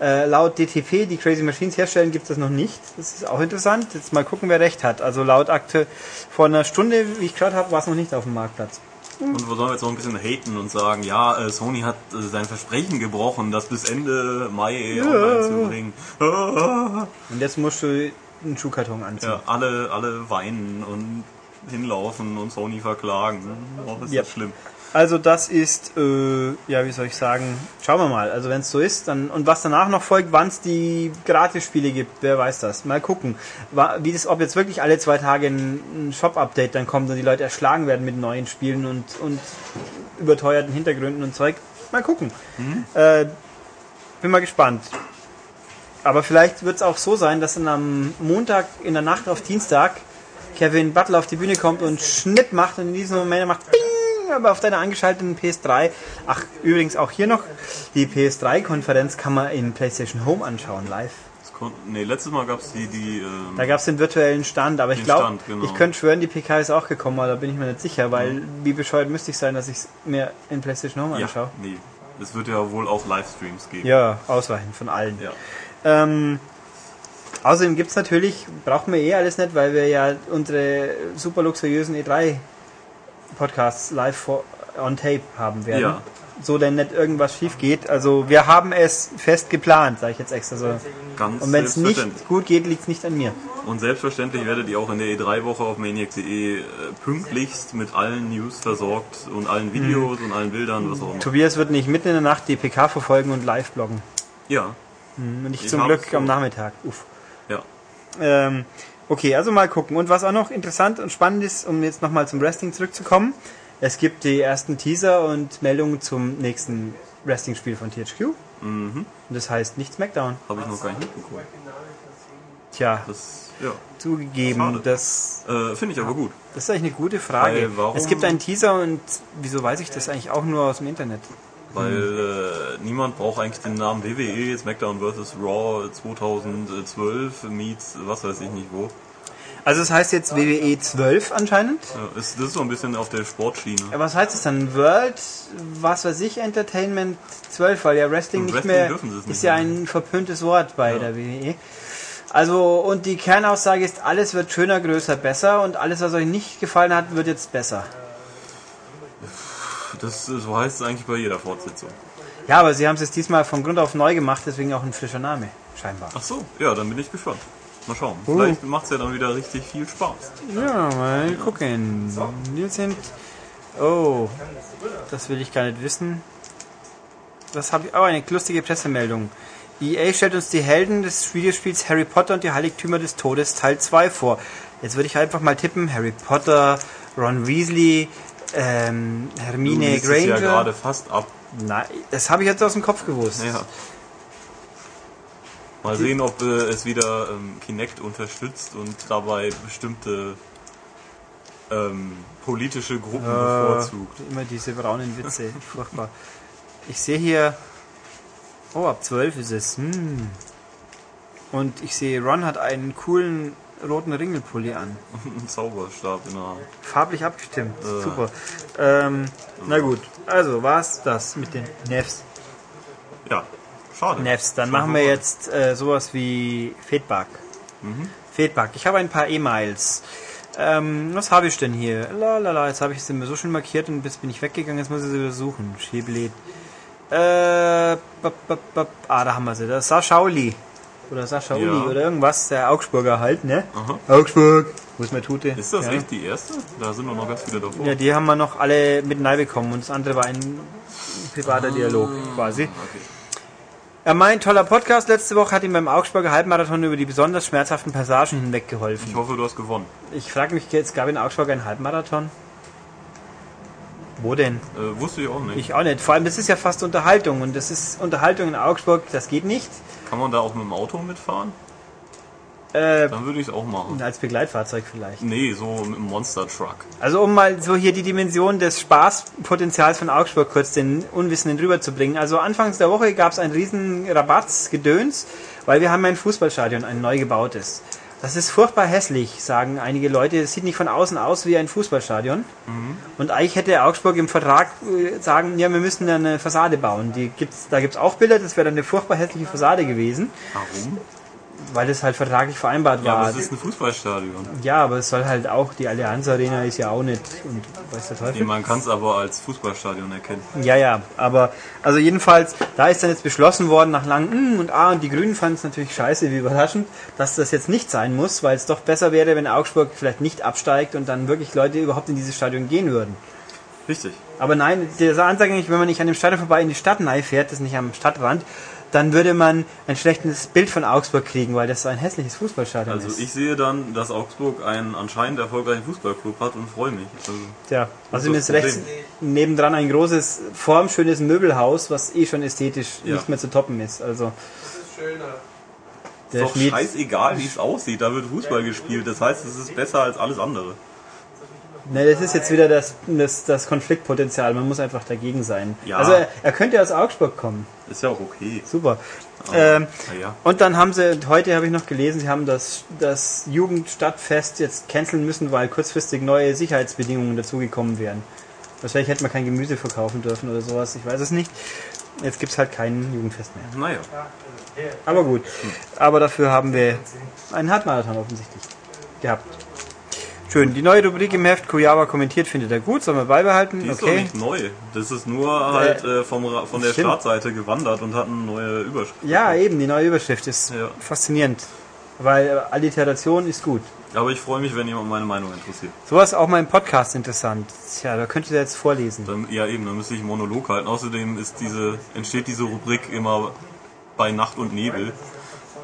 Äh, laut DTP, die Crazy Machines herstellen, gibt es das noch nicht. Das ist auch interessant. Jetzt mal gucken, wer recht hat. Also laut Akte vor einer Stunde, wie ich gehört habe, war es noch nicht auf dem Marktplatz. Und wo sollen wir jetzt noch ein bisschen haten und sagen, ja, äh, Sony hat äh, sein Versprechen gebrochen, das bis Ende Mai online zu bringen. Und jetzt musst du einen Schuhkarton anziehen. Ja, alle, alle weinen und hinlaufen und Sony verklagen. Oh, das ist Ja. schlimm. Also das ist, äh, ja, wie soll ich sagen, schauen wir mal. Also wenn es so ist, dann und was danach noch folgt, wann es die Gratis-Spiele gibt, wer weiß das. Mal gucken, wie das, ob jetzt wirklich alle zwei Tage ein, ein Shop-Update dann kommt und die Leute erschlagen werden mit neuen Spielen und, und überteuerten Hintergründen und Zeug. Mal gucken. Äh, bin mal gespannt. Aber vielleicht wird es auch so sein, dass dann am Montag in der Nacht auf Dienstag Kevin Butler auf die Bühne kommt und Schnitt macht und in diesem Moment macht Bing, aber auf deiner angeschalteten PS3. Ach, übrigens auch hier noch, die PS3-Konferenz kann man in PlayStation Home anschauen, live. Nee, letztes Mal gab es die, die ähm, Da gab es den virtuellen Stand, aber ich glaube, genau. ich könnte schwören, die PK ist auch gekommen, aber da bin ich mir nicht sicher, weil wie bescheuert müsste ich sein, dass ich es mir in PlayStation Home ja, anschaue. nee. Es wird ja wohl auch Livestreams geben. Ja, ausreichend von allen. Ja. Ähm, außerdem gibt es natürlich, brauchen wir eh alles nicht, weil wir ja unsere super luxuriösen E3-Podcasts live on tape haben werden. Ja. So denn nicht irgendwas schief geht. Also wir haben es fest geplant, sage ich jetzt extra so. Ganz Und wenn es nicht gut geht, liegt es nicht an mir. Und selbstverständlich werdet ihr auch in der E3-Woche auf maniac.de äh, pünktlichst mit allen News versorgt und allen Videos Mhm. und allen Bildern, was auch immer. Tobias wird nicht mitten in der Nacht die PK verfolgen und live bloggen. Ja, Und ich Ich zum Glück so. am Nachmittag. Uff. Ähm, okay, also mal gucken. Und was auch noch interessant und spannend ist, um jetzt nochmal zum Wrestling zurückzukommen, es gibt die ersten Teaser und Meldungen zum nächsten Wrestling-Spiel von THQ. Mhm. Und das heißt nicht SmackDown. Habe ich noch gar nicht mitbekommen. Tja, Das, ja. zugegeben, Schade. das, Äh, Finde ich aber gut. das ist eigentlich eine gute Frage. Es gibt einen Teaser und wieso weiß ich das eigentlich auch nur aus dem Internet? Weil äh, niemand braucht eigentlich den Namen WWE, SmackDown vs. Raw 2012 meets was weiß ich nicht wo. Also es heißt jetzt WWE 12 anscheinend. Ja, ist, das ist so ein bisschen auf der Sportschiene. Ja, was heißt es dann? World, was weiß ich, Entertainment 12, weil ja Wrestling Und nicht Wrestling mehr nicht ist ja ein verpöntes Wort bei der WWE. Also und die Kernaussage ist, alles wird schöner, größer, besser und alles, was euch nicht gefallen hat, wird jetzt besser. Das so heißt es eigentlich bei jeder Fortsetzung. Ja, aber sie haben es jetzt diesmal von Grund auf neu gemacht, deswegen auch ein frischer Name, scheinbar. Ach so, ja, dann bin ich gespannt. Mal schauen. Uh. Vielleicht macht es ja dann wieder richtig viel Spaß. Ja, mal gucken. Wir sind. Oh, das will ich gar nicht wissen. Das habe ich. Oh, eine lustige Pressemeldung. EA stellt uns die Helden des Videospiels Harry Potter und die Heiligtümer des Todes Teil 2 vor. Jetzt würde ich einfach mal tippen: Harry Potter, Ron Weasley, ähm, Du Hermine liest es ja Granger. gerade fast ab. Nein, das habe ich jetzt aus dem Kopf gewusst. Ja. Mal sehen, ob äh, es wieder ähm, Kinect unterstützt und dabei bestimmte ähm, politische Gruppen bevorzugt. Immer diese braunen Witze. [LAUGHS] Furchtbar. Ich sehe hier. Oh, ab 12 ist es. Hm. Und ich sehe, Ron hat einen coolen roten Ringelpulli an. [LAUGHS] Ein Zauberstab in der Hand. Farblich abgestimmt. Äh. Super. Ähm, na gut. Also, war's das mit den Nefs. Ja, schade. Nefs. Dann Schon machen wir jetzt äh, sowas wie Feedback. Mhm. Feedback. Ich habe ein paar E-Mails. Ähm, was habe ich denn hier? Lalala, jetzt habe ich es immer so schön markiert und jetzt bin ich weggegangen, jetzt muss ich sie wieder suchen. Schäblet. Äh, bap, bap, bap. ah, da haben wir sie. Das ist Sascha Uli. Oder Sascha Ja. Uli oder irgendwas, der Augsburger halt, ne? Aha. Augsburg. Wo ist meine Tute? Ist das ja. echt die erste? Da sind doch noch ganz viele davor. Ja, die haben wir noch alle mit bekommen und das andere war ein privater Dialog quasi. Okay. Er meint, toller Podcast. Letzte Woche hat ihm beim Augsburger Halbmarathon über die besonders schmerzhaften Passagen hinweg geholfen. Ich hoffe, du hast gewonnen. Ich frage mich jetzt, gab in Augsburg einen Halbmarathon? Wo denn? Äh, wusste ich auch nicht. Ich auch nicht. Vor allem, das ist ja fast Unterhaltung und das ist Unterhaltung in Augsburg, das geht nicht. Kann man da auch mit dem Auto mitfahren? Äh, Dann würde ich es auch machen. als Begleitfahrzeug vielleicht. Nee, so mit dem Monster Truck. Also um mal so hier die Dimension des Spaßpotenzials von Augsburg kurz den Unwissenden rüberzubringen. Also anfangs der Woche gab es einen riesen Rabattsgedöns, weil wir haben ein Fußballstadion, ein neu gebautes. Das ist furchtbar hässlich, sagen einige Leute. Es sieht nicht von außen aus wie ein Fußballstadion. Und eigentlich hätte Augsburg im Vertrag äh, sagen, ja, wir müssen eine Fassade bauen. Die gibt's, da gibt es auch Bilder, das wäre dann eine furchtbar hässliche Fassade gewesen, Warum? Weil das halt vertraglich vereinbart Ja, aber war. es ist ein Fußballstadion. Ja, aber es soll halt auch, die Allianz Arena ist ja auch nicht, und weiß der Teufel. Nee, man kann es aber als Fußballstadion erkennen. Ja, ja, aber also jedenfalls, da ist dann jetzt beschlossen worden nach langem Mm und A und die Grünen fanden es natürlich scheiße, wie überraschend, dass das jetzt nicht sein muss, weil es doch besser wäre, wenn Augsburg vielleicht nicht absteigt und dann wirklich Leute überhaupt in dieses Stadion gehen würden. Richtig. Aber nein, dieser Ansage wenn man nicht an dem Stadion vorbei in die Stadt fährt, das ist nicht am Stadtrand, dann würde man ein schlechtes Bild von Augsburg kriegen, weil das so ein hässliches Fußballstadion Also ist. ich sehe dann, dass Augsburg einen anscheinend erfolgreichen Fußballclub hat und freue mich. Also, Tja, also ist ist rechts nebendran ein großes, formschönes Möbelhaus, was eh schon ästhetisch Ja. nicht mehr zu toppen ist. Also Das ist schöner. der ist doch Schmied, scheißegal, wie es aussieht. Da wird Fußball gespielt. Das heißt, es ist besser als alles andere. Ne, das ist jetzt wieder das, das, das Konfliktpotenzial. Man muss einfach dagegen sein. Ja. Also er, er könnte aus Augsburg kommen. Ist ja auch okay. Super. Ähm, Naja. und dann haben sie, heute habe ich noch gelesen, sie haben das, das Jugendstadtfest jetzt canceln müssen, weil kurzfristig neue Sicherheitsbedingungen dazugekommen wären. Wahrscheinlich hätte man kein Gemüse verkaufen dürfen oder sowas, ich weiß es nicht. Jetzt gibt es halt kein Jugendfest mehr. Naja. Aber gut. Aber dafür haben wir einen Halbmarathon offensichtlich gehabt. Schön. Die neue Rubrik im Heft, Kujawa kommentiert, findet er gut. Sollen wir beibehalten? Die ist doch okay. nicht neu. Das ist nur halt äh, vom, Ra- von der stimmt. Startseite gewandert und hat eine neue Überschrift. Ja, eben, die neue Überschrift ist Ja. faszinierend. Weil äh, Alliteration ist gut. Aber ich freue mich, wenn jemand meine Meinung interessiert. Sowas ist auch mein Podcast interessant. Tja, da könnt ihr jetzt vorlesen. Dann, ja eben, dann müsste ich einen Monolog halten. Außerdem ist diese, entsteht diese Rubrik immer bei Nacht und Nebel.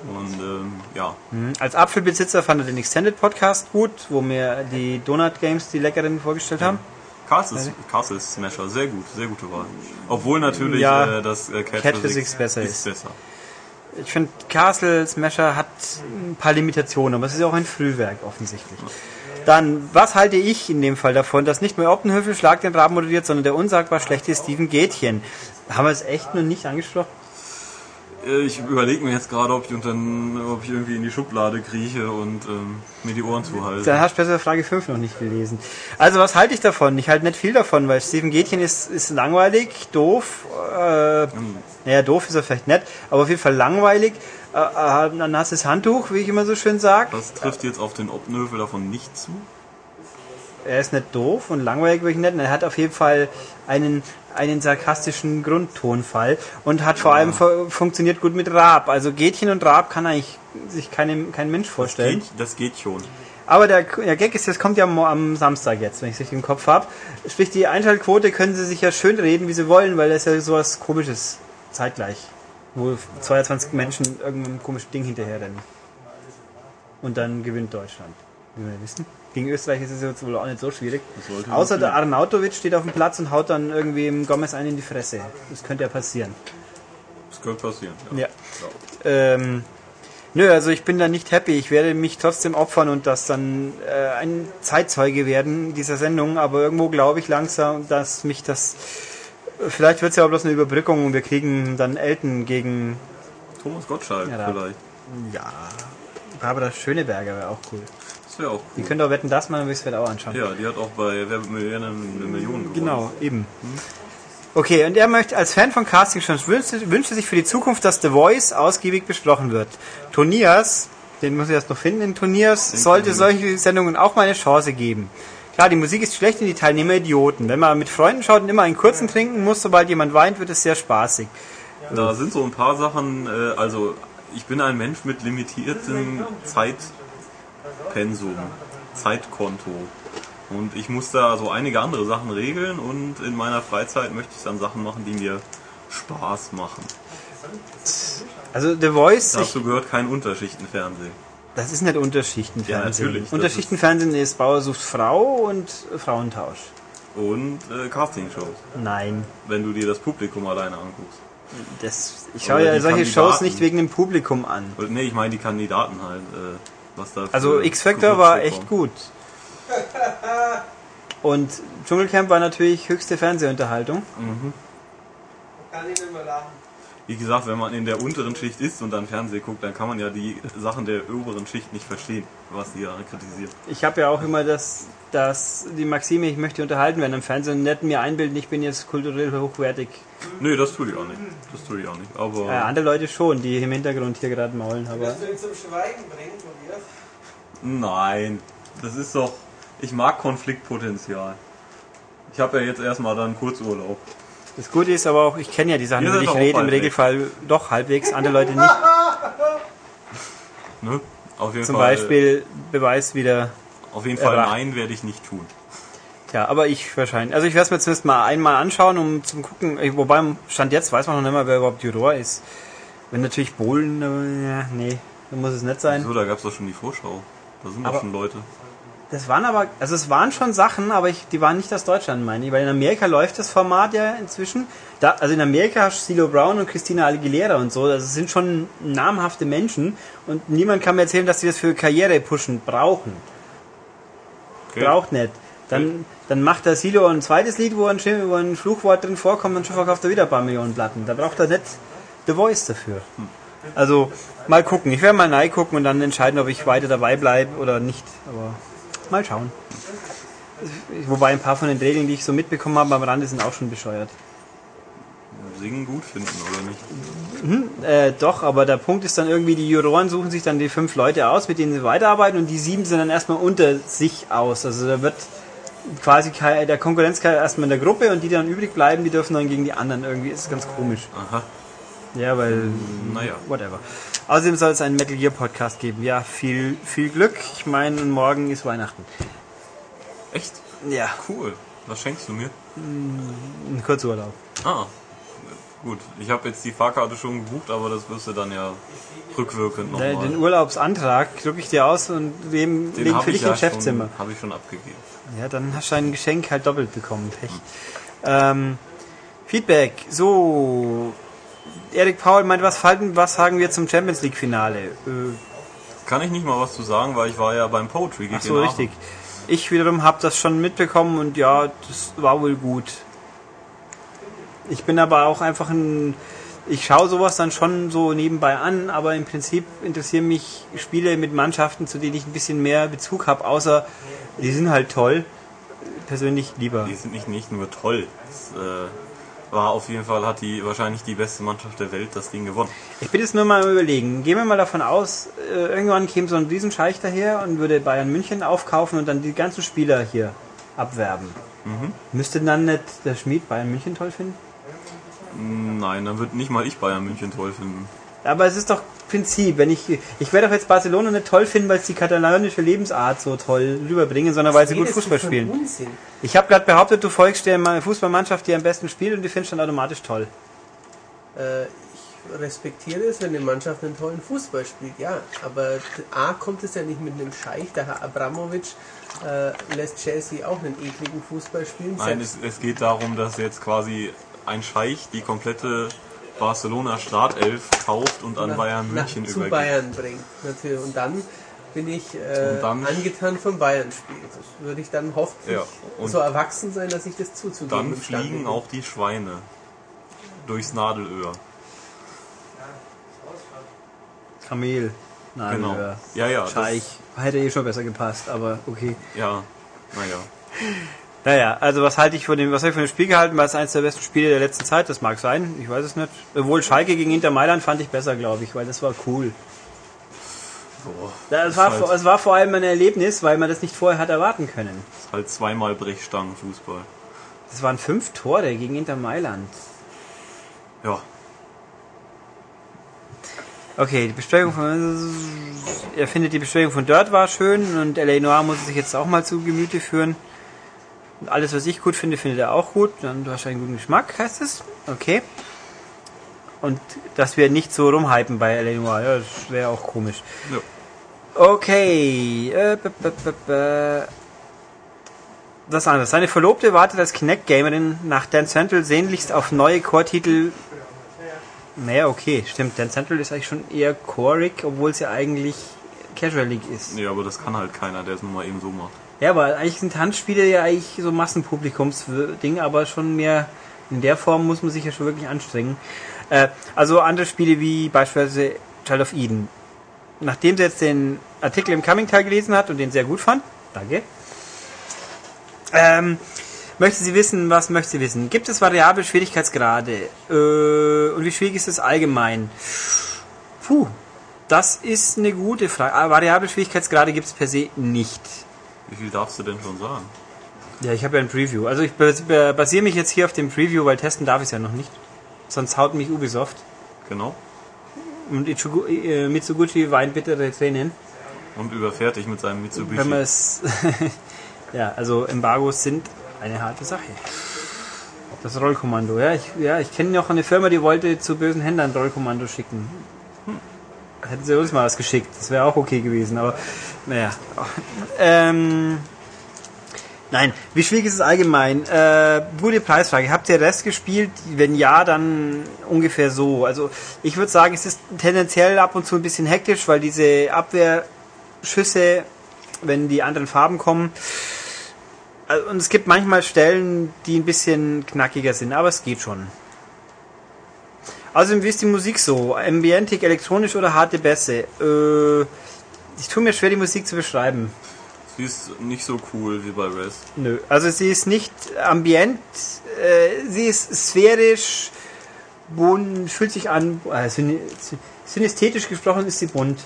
Und ähm, ja, Mhm. Als Apfelbesitzer fand er den Extended Podcast gut, wo mir die Donut Games, die leckeren, vorgestellt haben. Castle, Castle Smasher, sehr gut, sehr gute Wahl. Obwohl natürlich Ja, äh, das äh, Cat, Cat Physics, Physics besser ist. besser. Ich finde, Castle Smasher hat ein paar Limitationen, aber es ist ja auch ein Frühwerk offensichtlich. Dann, was halte ich in dem Fall davon, dass nicht mehr Optenhöfel Schlag den Raben moderiert, sondern der unsagbar schlechte Steven Gätchen? Haben wir es echt noch nicht angesprochen? Äh, Ich überlege mir jetzt gerade, ob ich, unter, ob ich irgendwie in die Schublade krieche und ähm, mir die Ohren zuhalte. Dann hast du besser Frage 5 noch nicht gelesen. Also was halte ich davon? Ich halte nicht viel davon, weil Steven Gätchen ist, ist langweilig, doof. Äh, naja, doof ist er vielleicht nett, aber auf jeden Fall langweilig. Äh, äh, ein nasses Handtuch, wie ich immer so schön sage. Das trifft jetzt auf den Obnövel davon nicht zu. Er ist nicht doof und langweilig wirklich nicht. Und er hat auf jeden Fall einen, einen sarkastischen Grundtonfall und hat vor allem fu- funktioniert gut mit Raab. Also Gätchen und Raab kann eigentlich sich keinem, kein Mensch Das vorstellen. geht, das geht schon. Aber der, der Gag ist, das kommt ja am Samstag jetzt, wenn ich es richtig im Kopf habe. Sprich, die Einschaltquote können sie sich ja schön reden, wie sie wollen, weil das ist ja sowas komisches zeitgleich. Wo 22 Menschen irgendeinem komischen Ding hinterherrennen. Und dann gewinnt Deutschland. Wie wir wissen. Gegen Österreich ist es jetzt wohl auch nicht so schwierig. Außer der Arnautovic steht auf dem Platz und haut dann irgendwie im Gomez einen in die Fresse. Das könnte ja passieren. Das könnte passieren. Ja. Ja. Ähm, nö, also ich bin da nicht happy. Ich werde mich trotzdem opfern und das dann äh, ein Zeitzeuge werden dieser Sendung. Aber irgendwo glaube ich langsam, dass mich das. Vielleicht wird es ja auch bloß eine Überbrückung und wir kriegen dann Elton gegen. Thomas Gottschalk Ja, vielleicht. Ja. Barbara Schöneberger wäre auch cool. Das wäre auch cool. könnt auch wetten, das mal, dann will ich es auch anschauen. Ja, die hat auch bei Wer wird Millionär eine Million gewonnen. Genau, eben. Okay, und er möchte als Fan von Casting schon wünscht, wünscht er sich für die Zukunft, dass The Voice ausgiebig besprochen wird. Tonias, den muss ich erst noch finden, in Tonias sollte solche Sendungen auch mal eine Chance geben. Klar, die Musik ist schlecht und die Teilnehmer Idioten. Wenn man mit Freunden schaut und immer einen kurzen trinken muss, sobald jemand weint, wird es sehr spaßig. Da sind so ein paar Sachen, äh, also ich bin ein Mensch mit limitiertem Zeitpensum, Zeitkonto. Und ich muss da so einige andere Sachen regeln und in meiner Freizeit möchte ich dann Sachen machen, die mir Spaß machen. Also The Voice, Dazu gehört kein Unterschichtenfernsehen. das ist nicht Unterschichtenfernsehen. Ja, natürlich, Unterschichtenfernsehen ist Bauer sucht Frau und Frauentausch. Und äh, Castingshows, Nein. wenn du dir das Publikum alleine anguckst. Das, ich schaue ja solche. Shows nicht wegen dem Publikum an. Nee, ich meine die Kandidaten halt. Äh, was da Also X-Factor war echt gut. Und Dschungelcamp war natürlich höchste Fernsehunterhaltung. Kann ich nicht mehr lachen. Wie gesagt, wenn man in der unteren Schicht ist und dann Fernsehen guckt, dann kann man ja die Sachen der oberen Schicht nicht verstehen, was die ja kritisiert. Ich habe ja auch immer das, das, die Maxime, ich möchte unterhalten werden am Fernsehen und nicht mir einbilden, ich bin jetzt kulturell hochwertig. Nö, das tue ich auch nicht. Das tue ich auch nicht. Aber Äh, andere Leute schon, die im Hintergrund hier gerade maulen. Aber Wirst du ihn zum Schweigen bringen, Tobias? nein, das ist doch. Ich mag Konfliktpotenzial. Ich habe ja jetzt erstmal dann Kurzurlaub. das Gute ist aber auch, ich kenne ja die Sachen, die ich rede, im. Regelfall doch halbwegs, andere Leute nicht. [LAUGHS] Ne? Auf jeden Zum Fall. Beispiel Beweis wieder Auf jeden Fall Erwacht. nein, werde ich nicht tun. Ja, aber ich wahrscheinlich. Also ich werde es mir zumindest mal einmal anschauen, um zu gucken. Wobei Stand jetzt weiß man noch nicht mal, wer überhaupt Juror ist. Wenn natürlich Bohlen, äh, ja, nee, dann muss es nicht sein. So, da gab es doch schon die Vorschau. Da sind Aber- doch schon Leute. Das waren aber, also es waren schon Sachen, aber ich, die waren nicht aus Deutschland, meine ich. Weil in Amerika läuft das Format ja inzwischen. Da, also in Amerika hast du Silo Brown und Christina Aguilera und so. Also es sind schon namhafte Menschen. Und niemand kann mir erzählen, dass sie das für Karriere pushen brauchen. Okay. Braucht nicht. Dann, dann macht der Silo ein zweites Lied, wo ein, wo ein Fluchwort drin vorkommt und schon verkauft er wieder ein paar Millionen Platten. Da braucht er nicht The Voice dafür. Also, mal gucken. Ich werde mal rein gucken und dann entscheiden, ob ich weiter dabei bleibe oder nicht. Aber mal schauen. Wobei ein paar von den Regeln, die ich so mitbekommen habe am Rande, sind auch schon bescheuert. Singen gut finden oder nicht? Äh, doch, aber der Punkt ist dann irgendwie, die Juroren suchen sich dann die fünf Leute aus, mit denen sie weiterarbeiten und die sieben sind dann erstmal unter sich aus. Also da wird quasi der Konkurrenz erstmal in der Gruppe und die, die dann übrig bleiben, die dürfen dann gegen die anderen irgendwie. Ist ganz komisch. Aha, Ja, weil naja. whatever. Außerdem soll es einen Metal Gear Podcast geben. Ja, viel, viel Glück. Ich meine, morgen ist Weihnachten. Echt? Ja, Cool. Was schenkst du mir? ein Kurzurlaub. Ah, gut. Ich habe jetzt die Fahrkarte schon gebucht, aber das wirst du dann ja rückwirkend nochmal. den Urlaubsantrag drücke ich dir aus und legen, legen für dich im Chefzimmer. Habe ich schon abgegeben. Ja, dann hast du ein Geschenk halt doppelt bekommen. Pech. Ähm, Feedback. So. Erik Paul meint, was, falten, was sagen wir zum Champions League Finale? Äh, Kann ich nicht mal was zu sagen, weil ich war ja beim Poetry ach so, richtig. Ich wiederum habe das schon mitbekommen und ja, das war wohl gut. Ich bin aber auch einfach ein. Ich schaue sowas dann schon so nebenbei an, aber im Prinzip interessieren mich Spiele mit Mannschaften, zu denen ich ein bisschen mehr Bezug habe, außer die sind halt toll. Persönlich lieber. Die sind nicht, nicht nur toll. Das, äh, war auf jeden Fall, hat die wahrscheinlich die beste Mannschaft der Welt das Ding gewonnen. Ich bin jetzt nur mal überlegen. Gehen wir mal davon aus, äh, irgendwann käme so ein Riesenscheich daher und würde Bayern München aufkaufen und dann die ganzen Spieler hier abwerben. Müsste dann nicht der Schmied Bayern München toll finden? Nein, dann wird nicht mal ich Bayern München toll finden. Aber es ist doch Prinzip, wenn ich ich werde doch jetzt Barcelona nicht toll finden, weil sie die katalanische Lebensart so toll rüberbringen, sondern weil sie gut Fußball spielen. Unsinn. Ich habe gerade behauptet, du folgst der Fußballmannschaft, die am besten spielt und die findest dann automatisch toll. Äh, ich respektiere es, wenn eine Mannschaft einen tollen Fußball spielt, ja. Aber A kommt es ja nicht mit einem Scheich. Der Herr Abramovic äh, lässt Chelsea auch einen ekligen Fußball spielen. Nein, es, es geht darum, dass jetzt quasi ein Scheich die komplette Barcelona Startelf kauft und an nach- Bayern nach- München zu übergibt. Bayern bringt. Natürlich. Und dann bin ich äh, dann- angetan vom Bayern-Spiel. Das würde ich dann hoffentlich Ja, und so erwachsen sein, dass ich das zuzugeben Dann fliegen auch die Schweine durchs Nadelöhr. Kamel. Nein, Genau. ja. Ja, Scheich. Hätte eh schon besser gepasst, aber okay. Ja, naja. Naja, also was halte ich von dem, was habe ich von dem Spiel gehalten? War es eines der besten Spiele der letzten Zeit? Das mag sein, ich weiß es nicht. Obwohl Schalke gegen Inter Mailand fand ich besser, glaube ich, weil das war cool. Boah, ist war, halt, es war vor allem ein Erlebnis, weil man das nicht vorher hat erwarten können. ist halt zweimal Brechstangenfußball. Das waren fünf Tore gegen Inter Mailand. Ja, Okay, die Besprechung von. Er findet die Besprechung von Dirt war schön und L.A. Noir muss es sich jetzt auch mal zu Gemüte führen. Und alles, was ich gut finde, findet er auch gut. Dann du hast einen guten Geschmack, heißt es. Okay. Und dass wir nicht so rumhypen bei L.A. Noir, ja, das wäre auch komisch. ja. Okay. Äh, das andere. Seine Verlobte wartet als Kinect-Gamerin nach Dan Central sehnlichst auf neue Core-Titel. Naja, okay, stimmt. Dan Central ist eigentlich schon eher coreig, obwohl es ja eigentlich Casual League ist. Nee, aber das kann halt keiner, der es nun mal eben so macht. Ja, aber eigentlich sind Tanzspiele ja eigentlich so Massenpublikumsding, aber schon mehr in der Form muss man sich ja schon wirklich anstrengen. Äh, also andere Spiele wie beispielsweise Child of Eden. Nachdem sie jetzt den Artikel im Coming-Teil gelesen hat und den sehr gut fand, danke, ähm, möchte sie wissen, was möchte sie wissen? Gibt es variable Schwierigkeitsgrade? Äh, und wie schwierig ist es allgemein? Puh, das ist eine gute Frage. Ah, variable Schwierigkeitsgrade gibt es per se nicht. Wie viel darfst du denn schon sagen? Ja, ich habe ja ein Preview. Also ich bas- ba- basiere mich jetzt hier auf dem Preview, weil testen darf ich es ja noch nicht. Sonst haut mich Ubisoft. Genau. Und Ichigo, äh, Mitsuguchi weint bittere Tränen. Und überfährt dich mit seinem Mitsubishi. Wenn man es... [LAUGHS] ja, also Embargos sind eine harte Sache. Das Rollkommando. Ja, ich, ja, ich kenne noch eine Firma, die wollte zu bösen Händlern Rollkommando schicken. Hätten sie uns mal was geschickt. Das wäre auch okay gewesen, aber naja. Ähm, nein, wie schwierig ist es allgemein? Äh, gute Preisfrage. Habt ihr Rest gespielt? Wenn ja, dann ungefähr so. Also ich würde sagen, es ist tendenziell ab und zu ein bisschen hektisch, weil diese Abwehrschüsse, wenn die anderen Farben kommen, also, und es gibt manchmal Stellen, die ein bisschen knackiger sind, aber es geht schon. Außerdem, wie ist die Musik so? Ambientik, elektronisch oder harte Bässe? Äh, ich tue mir schwer, die Musik zu beschreiben. Sie ist nicht so cool wie bei Res. Nö, also sie ist nicht ambient, äh, sie ist sphärisch, bunt, fühlt sich an, äh, syn synästhetisch gesprochen ist sie bunt.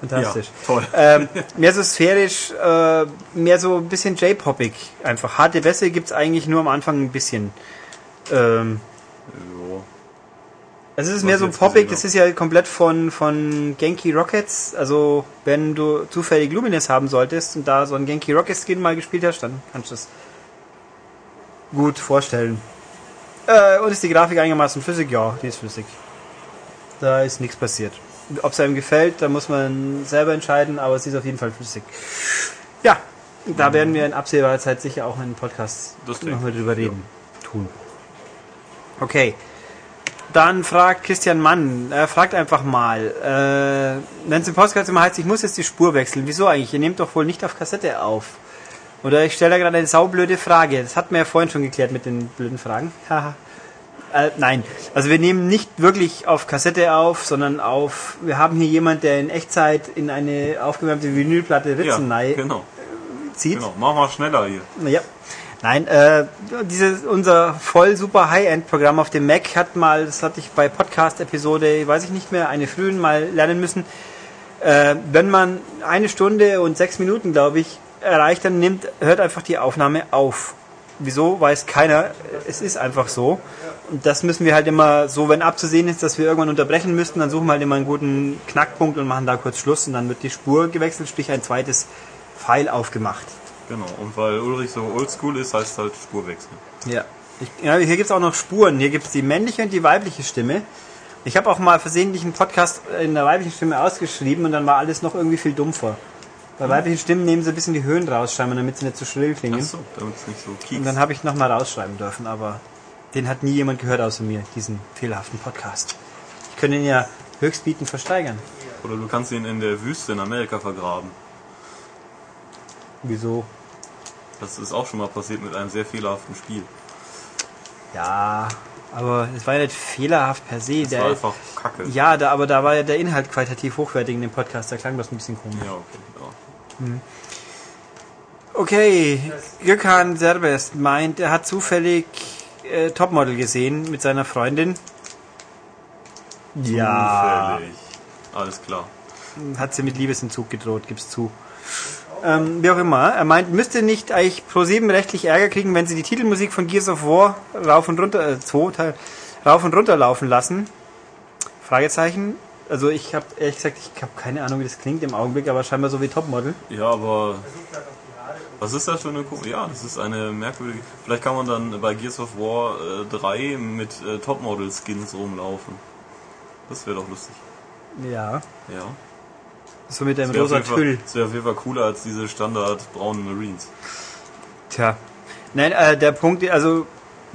Fantastisch. Ja, toll. Ähm, mehr so sphärisch, äh, mehr so ein bisschen J-Poppig einfach. Harte Bässe gibt's eigentlich nur am Anfang ein bisschen. Ähm, Jo. Es ist mehr so poppig, gesehen das ist ja komplett von, von Genki Rockets. Also wenn du zufällig Lumines haben solltest und da so ein Genki Rockets Skin mal gespielt hast, dann kannst du es gut vorstellen. Äh, und ist die Grafik einigermaßen flüssig? Ja, die ist flüssig. Da ist nichts passiert. Ob es einem gefällt, da muss man selber entscheiden, aber sie ist auf jeden Fall flüssig. Ja, da werden wir in absehbarer Zeit sicher auch in Podcast Das denke nochmal drüber reden. Tun. Okay. Dann fragt Christian Mann, er fragt einfach mal, äh, wenn es im Podcast immer heißt, ich muss jetzt die Spur wechseln, wieso eigentlich? Ihr nehmt doch wohl nicht auf Kassette auf. Oder ich stelle da gerade eine saublöde Frage. Das hatten wir ja vorhin schon geklärt mit den blöden Fragen. [LAUGHS] Haha. Äh, nein, also wir nehmen nicht wirklich auf Kassette auf, sondern auf. Wir haben hier jemand, der in Echtzeit in eine aufgewärmte Vinylplatte Ja, Ritzenei genau. zieht. genau. Mach mal schneller hier. Ja. Nein, äh, dieses, unser voll super High-End-Programm auf dem Mac hat mal, das hatte ich bei Podcast-Episode, weiß ich nicht mehr, eine frühen mal lernen müssen. Äh, wenn man eine Stunde und sechs Minuten, glaube ich, erreicht, dann nimmt, hört einfach die Aufnahme auf. Wieso, weiß keiner. Es ist einfach so. Und das müssen wir halt immer so, wenn abzusehen ist, dass wir irgendwann unterbrechen müssten, dann suchen wir halt immer einen guten Knackpunkt und machen da kurz Schluss und dann wird die Spur gewechselt, sprich ein zweites Pfeil aufgemacht. Genau. Und weil Ulrich so oldschool ist, heißt es halt Spurwechsel. Ja. Ich, ja hier gibt es auch noch Spuren. Hier gibt es die männliche und die weibliche Stimme. Ich habe auch mal versehentlich einen Podcast in der weiblichen Stimme ausgeschrieben und dann war alles noch irgendwie viel dumpfer. Bei weiblichen Stimmen nehmen sie ein bisschen die Höhen raus, scheinbar, damit sie nicht zu schrill klingen. Achso, damit es nicht so Und kieks. dann habe ich nochmal rausschreiben dürfen, aber den hat nie jemand gehört außer mir, diesen fehlerhaften Podcast. Ich könnte ihn ja höchstbietend versteigern. Oder du kannst ihn in der Wüste in Amerika vergraben. Wieso? Das ist auch schon mal passiert mit einem sehr fehlerhaften Spiel. Ja, aber es war ja nicht fehlerhaft per se. Der, war einfach kacke. ja, da, aber da war ja der Inhalt qualitativ hochwertig in dem Podcast. Da klang das ein bisschen komisch. Ja, okay. Ja. Okay, Gökhan Serbest meint, er hat zufällig äh, Topmodel gesehen mit seiner Freundin. Zufällig. Alles klar. Hat sie mit Liebesentzug gedroht, gib's zu. Ähm, wie auch immer, er meint, müsste nicht eigentlich Pro7 rechtlich Ärger kriegen, wenn sie die Titelmusik von Gears of War rauf und runter, äh, 2 Teil, rauf und runter laufen lassen? Fragezeichen. Also ich habe ehrlich gesagt, ich habe keine Ahnung, wie das klingt im Augenblick, aber scheinbar so wie Topmodel. Ja, aber was ist das für eine Ko Ja, das ist eine merkwürdige. Vielleicht kann man dann bei Gears of War äh, 3 mit äh, Topmodel-Skins rumlaufen. Das wäre doch lustig. Ja. Ja. So mit Das wäre auf, rosa Tüll. das wär auf jeden Fall cooler als diese standard braunen Marines. Tja. Nein, äh, der Punkt, also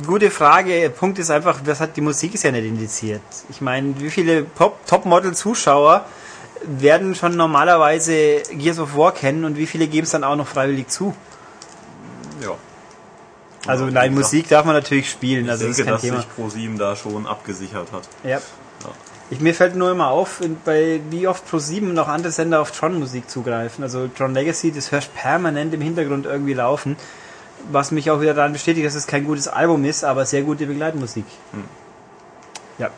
gute Frage. Der Punkt ist einfach, das hat die Musik ist ja nicht indiziert. Ich meine, wie viele Pop- Topmodel-Zuschauer werden schon normalerweise Gears of War kennen und wie viele geben es dann auch noch freiwillig zu? Ja. Also nein, Musik darf man natürlich spielen, Ich also das denke, ist kein dass Thema. sich Pro7 da schon abgesichert hat. Ja. Ich, mir fällt nur immer auf, bei wie oft Pro7 noch andere Sender auf Tron-Musik zugreifen. Also Tron Legacy, das hörst permanent im Hintergrund irgendwie laufen. Was mich auch wieder daran bestätigt, dass es kein gutes Album ist, aber sehr gute Begleitmusik. Hm. Ja.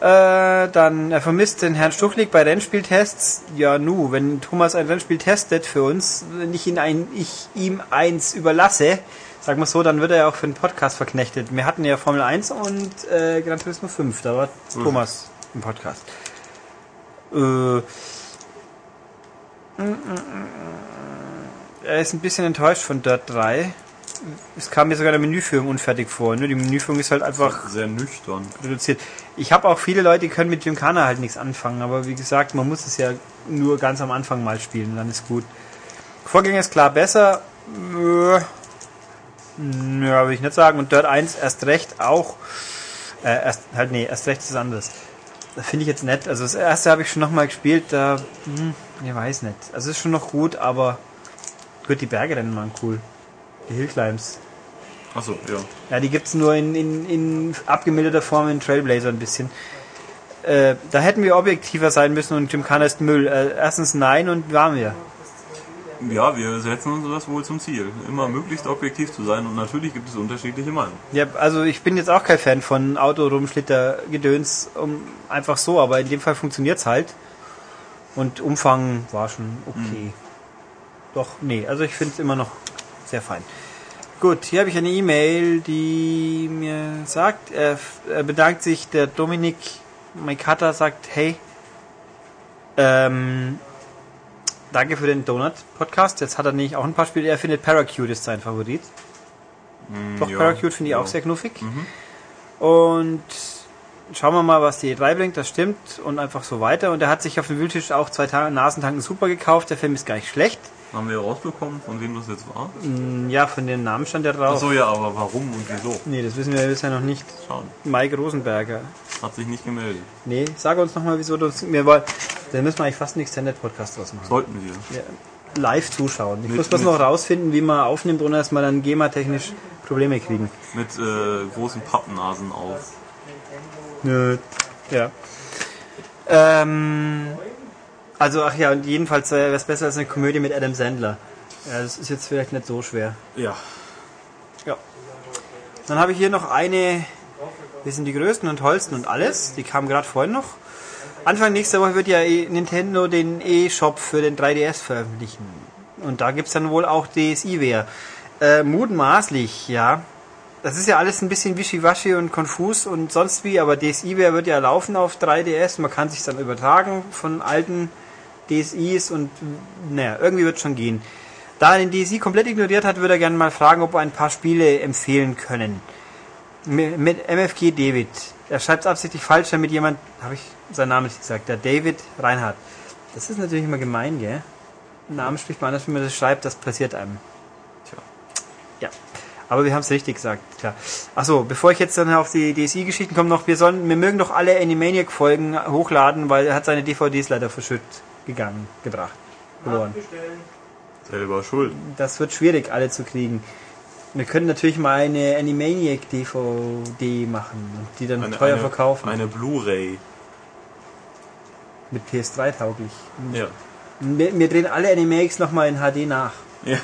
Äh, dann, er vermisst den Herrn Stuchlik bei Rennspieltests. Ja, nu, wenn Thomas ein Rennspiel testet für uns, wenn ich, ihn ein, ich ihm eins überlasse, sagen wir so, dann wird er ja auch für den Podcast verknechtet. Wir hatten ja Formel 1 und äh, Gran Turismo 5, da war Mhm. Thomas im Podcast. Äh, er ist ein bisschen enttäuscht von Dirt 3. Es kam mir sogar eine Menüführung unfertig vor. Ne? Die Menüführung ist halt einfach Sehr nüchtern. reduziert. Ich habe auch viele Leute, die können mit Gymkhana halt nichts anfangen, aber wie gesagt, man muss es ja nur ganz am Anfang mal spielen, dann ist gut. Vorgänger ist klar besser. Nö. Nö, würde ich nicht sagen. Und Dirt 1 erst recht auch. Äh, erst, halt, nee, erst recht ist anders. Das finde ich jetzt nett. Also das erste habe ich schon nochmal gespielt, da, hm, ich weiß nicht. Also es ist schon noch gut, aber gut, die Berge rennen waren cool. Die Hillclimbs. Achso, ja. Ja, die gibt's nur in, in, in abgemilderter Form in Trailblazer ein bisschen. Äh, da hätten wir objektiver sein müssen und Gymkhana ist Müll. Äh, erstens nein und waren wir. Ja, wir setzen uns das wohl zum Ziel. Immer möglichst objektiv zu sein und natürlich gibt es unterschiedliche Meinungen. Ja, also ich bin jetzt auch kein Fan von Autorumschlitter-Gedöns um, einfach so, aber in dem Fall funktioniert's halt. Und Umfang war schon okay. Doch, nee, also ich finde es immer noch sehr fein. Gut, hier habe ich eine E-Mail, die mir sagt, er, er bedankt sich, der Dominik Maikata sagt, hey, ähm, danke für den Donut-Podcast. Jetzt hat er nicht auch ein paar Spiele, er findet Paracute ist sein Favorit. Doch, ja, Paracute finde ich ja. auch sehr knuffig. Und schauen wir mal, was die E3 bringt, das stimmt. Und einfach so weiter. Und er hat sich auf dem Wühltisch auch zwei Ta Nasentanken Super gekauft. Der Film ist gar nicht schlecht. Haben wir rausbekommen, von wem das jetzt war? Mm, Ja, von den Namen stand der drauf. Achso, ja, aber warum und wieso? Nee, das wissen wir bisher noch nicht. Schauen. Mike Rosenberger. Hat sich nicht gemeldet. Nee, sag uns nochmal, wieso du... Wir wollen, dann müssen wir eigentlich fast einen Extended-Podcast draus machen. Sollten wir. Ja. live zuschauen. Ich Mit- muss mit- noch rausfinden, wie man aufnimmt, ohne dass wir dann GEMA-technisch Probleme kriegen. Mit äh, großen Pappnasen auf. Nö. Ja. Ähm, also, ach ja, und jedenfalls wäre es besser als eine Komödie mit Adam Sandler. Ja, das ist jetzt vielleicht nicht so schwer. Ja. Ja. Dann habe ich hier noch eine, wir sind die größten und tollsten und alles. Die kam gerade vorhin noch. Anfang nächster Woche wird ja eh Nintendo den E-Shop für den 3DS veröffentlichen. Und da gibt's dann wohl auch DSi-Ware. Äh, mutmaßlich, ja. Das ist ja alles ein bisschen wischiwaschi und konfus und sonst wie, aber DSi-Ware wird ja laufen auf 3DS. Man kann sich dann übertragen von alten DSIs und naja, irgendwie wird schon gehen. Da er den DSI komplett ignoriert hat, würde er gerne mal fragen, ob wir ein paar Spiele empfehlen können. Mi- Mit MFG David. Er schreibt es absichtlich falsch, damit jemand, habe ich seinen Namen nicht gesagt, der David Reinhardt. Das ist natürlich immer gemein, gell? Namen spricht man anders, wenn man das schreibt, das passiert einem. Tja. Ja. Aber wir haben es richtig gesagt, klar. Achso, bevor ich jetzt dann auf die DSI-Geschichten komme, noch, wir sollen, wir mögen doch alle Animaniac-Folgen hochladen, weil er hat seine DVDs leider verschütt gegangen, gebracht, verloren. Selber schuld. Das wird schwierig, alle zu kriegen. Wir können natürlich mal eine Animaniac DVD machen und die dann Eine, teuer eine, verkaufen. Eine Blu-ray. Mit PS3 tauglich. Ja. Wir, wir drehen alle Animaniacs nochmal in HD nach. Ja.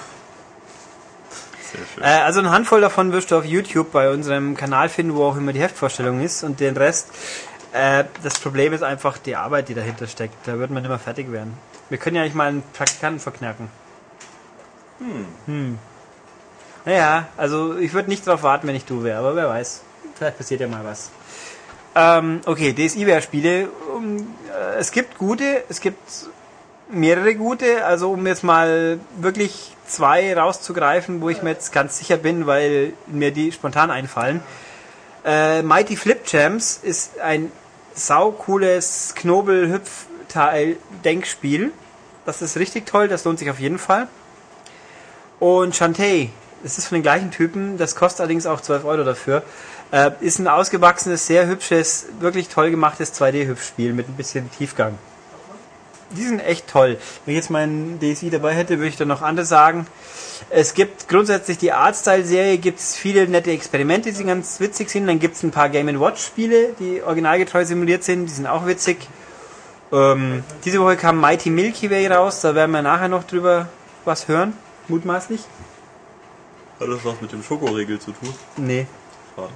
Sehr schön. Äh, also eine Handvoll davon wirst du auf YouTube bei unserem Kanal finden, wo auch immer die Heftvorstellung ist und den Rest. Äh, das Problem ist einfach die Arbeit, die dahinter steckt. Da wird man immer fertig werden. Wir können ja nicht mal einen Praktikanten verknacken. Hm. Naja, also ich würde nicht darauf warten, wenn ich du wäre, aber wer weiß. Vielleicht passiert ja mal was. Ähm, okay, DSI-Ware-Spiele. Um, äh, es gibt gute, es gibt mehrere gute. Also um jetzt mal wirklich zwei rauszugreifen, wo ich mir jetzt ganz sicher bin, weil mir die spontan einfallen. Äh, Mighty Flip Champs ist ein saucooles Knobel-Hüpfteil-Denkspiel. Das ist richtig toll, das lohnt sich auf jeden Fall. Und Shantae, das ist von den gleichen Typen, das kostet allerdings auch 12 Euro dafür. Äh, ist ein ausgewachsenes, sehr hübsches, wirklich toll gemachtes 2D-Hüpfspiel mit ein bisschen Tiefgang. Die sind echt toll. Wenn ich jetzt meinen DSI dabei hätte, würde ich dann noch andere sagen. Es gibt grundsätzlich die Artstyle-Serie, gibt es viele nette Experimente, die ganz witzig sind. Dann gibt es ein paar Game Watch-Spiele, die originalgetreu simuliert sind, die sind auch witzig. Ähm, diese Woche kam Mighty Milky Way raus, da werden wir nachher noch drüber was hören, mutmaßlich. Hat das was mit dem Schokoriegel zu tun? Nee, Schade.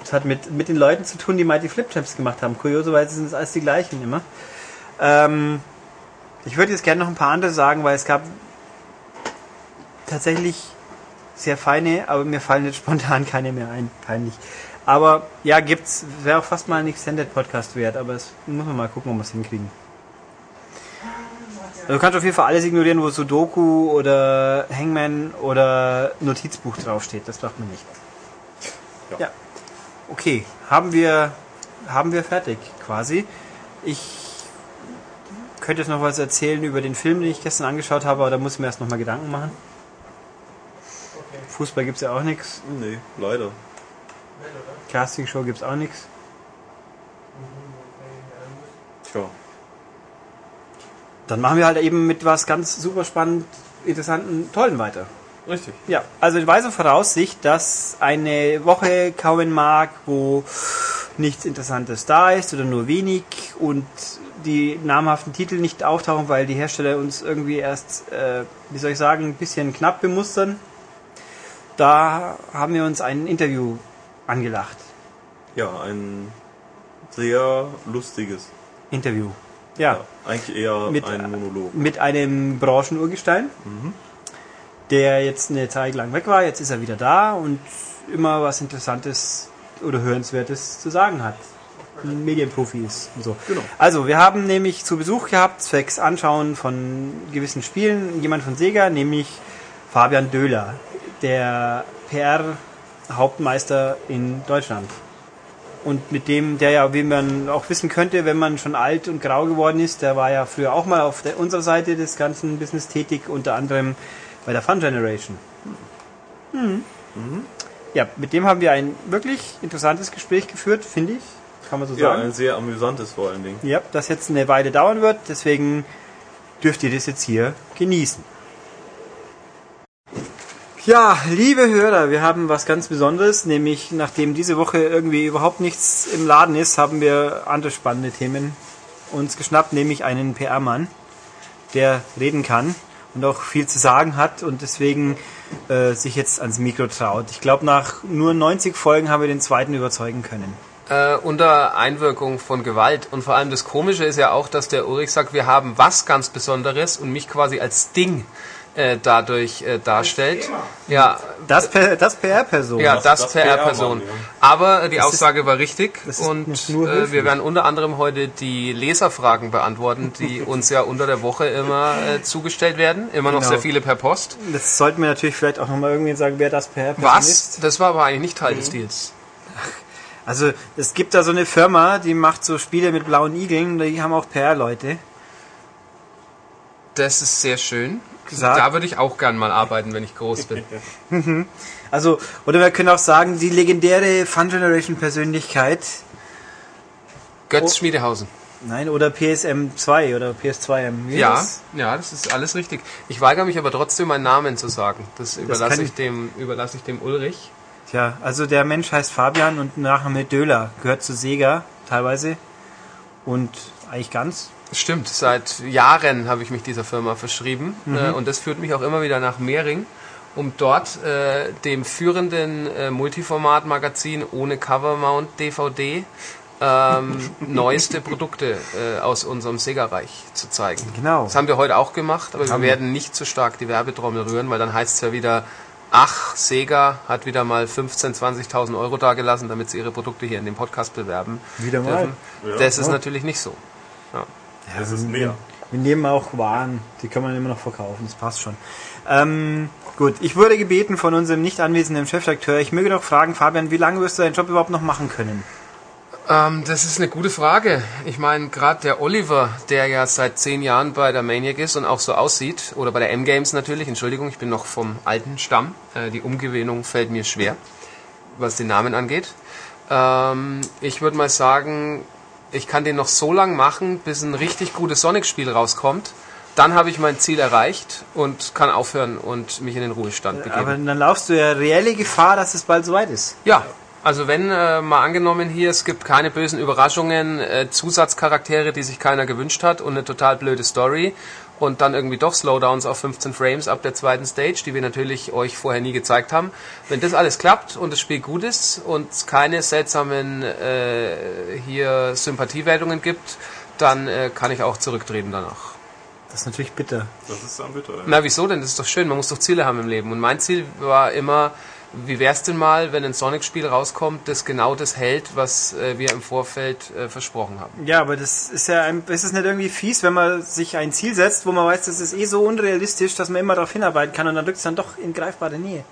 das hat mit, mit den Leuten zu tun, die Mighty Flip Champs gemacht haben. Kurioserweise sind es alles die gleichen immer. Ähm, ich würde jetzt gerne noch ein paar andere sagen, weil es gab tatsächlich sehr feine, aber mir fallen jetzt [LAUGHS] spontan keine mehr ein. Peinlich. Aber ja, gibt's. Wäre auch fast mal ein Extended Podcast wert, aber es muss man mal gucken, ob wir es hinkriegen. Also du kannst auf jeden Fall alles ignorieren, wo Sudoku oder Hangman oder Notizbuch draufsteht. Das braucht man nicht. Ja. ja. Okay, haben wir, haben wir fertig quasi. Ich könnte jetzt noch was erzählen über den Film, den ich gestern angeschaut habe, aber da muss ich mir erst noch mal Gedanken machen. Fußball gibt's ja auch nichts. Nee, leider. Castingshow gibt's auch nichts. Tja. Dann machen wir halt eben mit was ganz super spannend, interessanten, tollen weiter. Richtig. Ja, also in weiser Voraussicht, dass eine Woche kommen mag, wo nichts Interessantes da ist oder nur wenig und die namhaften Titel nicht auftauchen, weil die Hersteller uns irgendwie erst, äh, wie soll ich sagen, ein bisschen knapp bemustern. Da haben wir uns ein Interview angelacht. Ja, ein sehr lustiges. Interview. Ja, Eigentlich eher Mit- ein Monolog. mit einem Branchenurgestein, der jetzt eine Zeit lang weg war. Jetzt ist er wieder da und immer was Interessantes oder Hörenswertes zu sagen hat. Ein Medienprofi ist und so. Genau. Also, wir haben nämlich zu Besuch gehabt, zwecks Anschauen von gewissen Spielen, jemand von Sega, nämlich Fabian Döhler, der PR-Hauptmeister in Deutschland. Und mit dem, der ja, wie man auch wissen könnte, wenn man schon alt und grau geworden ist, der war ja früher auch mal auf der, unserer Seite des ganzen Business tätig, unter anderem bei der Fun Generation. Mhm. Ja, mit dem haben wir ein wirklich interessantes Gespräch geführt, finde ich. Kann man so Ja, sagen. ein sehr amüsantes vor allen Dingen. Ja, das jetzt eine Weile dauern wird, deswegen dürft ihr das jetzt hier genießen. Ja, liebe Hörer, wir haben was ganz Besonderes, nämlich nachdem diese Woche irgendwie überhaupt nichts im Laden ist, haben wir andere spannende Themen uns geschnappt, nämlich einen PR-Mann, der reden kann und auch viel zu sagen hat und deswegen äh, sich jetzt ans Mikro traut. Ich glaube, nach nur 90 Folgen haben wir den zweiten überzeugen können. Äh, unter Einwirkung von Gewalt. Und vor allem das Komische ist ja auch, dass der Ulrich sagt, wir haben was ganz Besonderes und mich quasi als Ding äh, dadurch äh, darstellt. Ja, Das, Per- das PR-Person. ja, das, das PR-Person. Ja. Aber die Das ist- Aussage war richtig ist und äh, wir werden unter anderem heute die Leserfragen beantworten, die [LAUGHS] uns ja unter der Woche immer äh, zugestellt werden. Immer noch Genau. sehr viele per Post. Das sollten wir natürlich vielleicht auch nochmal irgendwie sagen, wer das PR-Person Was? ist. Das war aber eigentlich nicht Teil des Deals. Also es gibt da so eine Firma, die macht so Spiele mit blauen Igeln, die haben auch PR-Leute. Das ist sehr schön. Gesagt. Da würde ich auch gern mal arbeiten, wenn ich groß bin. [LAUGHS] Also, oder wir können auch sagen, die legendäre Fun Generation Persönlichkeit. Götz Schmiedehausen. Nein, oder PSM 2 oder PS2M. Wie Ja, das? ja, das ist alles richtig. Ich weigere mich aber trotzdem, meinen Namen zu sagen. Das überlasse kann ich dem, überlasse ich dem Ulrich. Tja, also der Mensch heißt Fabian und Nachname Döhler. Gehört zu Sega teilweise. Und eigentlich ganz. Stimmt, seit Jahren habe ich mich dieser Firma verschrieben Mhm. äh, und das führt mich auch immer wieder nach Mehring, um dort äh, dem führenden äh, Multiformat-Magazin ohne Covermount DVD ähm, [LAUGHS] neueste Produkte äh, aus unserem Sega-Reich zu zeigen. Genau. Das haben wir heute auch gemacht, aber wir werden nicht zu stark die Werbetrommel rühren, weil dann heißt es ja wieder, ach, Sega hat wieder mal 15.000, 20.000 Euro dagelassen, damit sie ihre Produkte hier in dem Podcast bewerben Wieder mal. dürfen. Ja. das ist Ja. natürlich nicht so. Das ist mehr. Wir nehmen auch Waren, die kann man immer noch verkaufen, das passt schon. Ähm, gut, ich wurde gebeten von unserem nicht anwesenden Chefredakteur, ich möge doch fragen, Fabian, wie lange wirst du deinen Job überhaupt noch machen können? Ähm, das ist eine gute Frage. Ich meine, gerade der Oliver, der ja seit zehn Jahren bei der Maniac ist und auch so aussieht, oder bei der M-Games natürlich, Entschuldigung, ich bin noch vom alten Stamm. Äh, die Umgewöhnung fällt mir schwer, was den Namen angeht. Ähm, ich würde mal sagen, ich kann den noch so lang machen, bis ein richtig gutes Sonic-Spiel rauskommt. Dann habe ich mein Ziel erreicht und kann aufhören und mich in den Ruhestand begeben. Aber dann laufst du ja reelle Gefahr, dass es bald soweit ist. Ja, also wenn äh, mal angenommen hier, es gibt keine bösen Überraschungen, äh, Zusatzcharaktere, die sich keiner gewünscht hat und eine total blöde Story und dann irgendwie doch Slowdowns auf 15 Frames ab der zweiten Stage, die wir natürlich euch vorher nie gezeigt haben. Wenn das alles klappt und das Spiel gut ist und es keine seltsamen äh, hier Sympathiewertungen gibt, dann äh, kann ich auch zurücktreten danach. Das ist natürlich bitter. Das ist dann bitter. Ja. Na, wieso denn? Das ist doch schön. Man muss doch Ziele haben im Leben. Und mein Ziel war immer, wie wär's denn mal, wenn ein Sonic-Spiel rauskommt, das genau das hält, was äh, wir im Vorfeld äh, versprochen haben. Ja, aber das ist ja ein, ist es nicht irgendwie fies, wenn man sich ein Ziel setzt, wo man weiß, das ist eh so unrealistisch, dass man immer darauf hinarbeiten kann und dann drückt es dann doch in greifbare Nähe.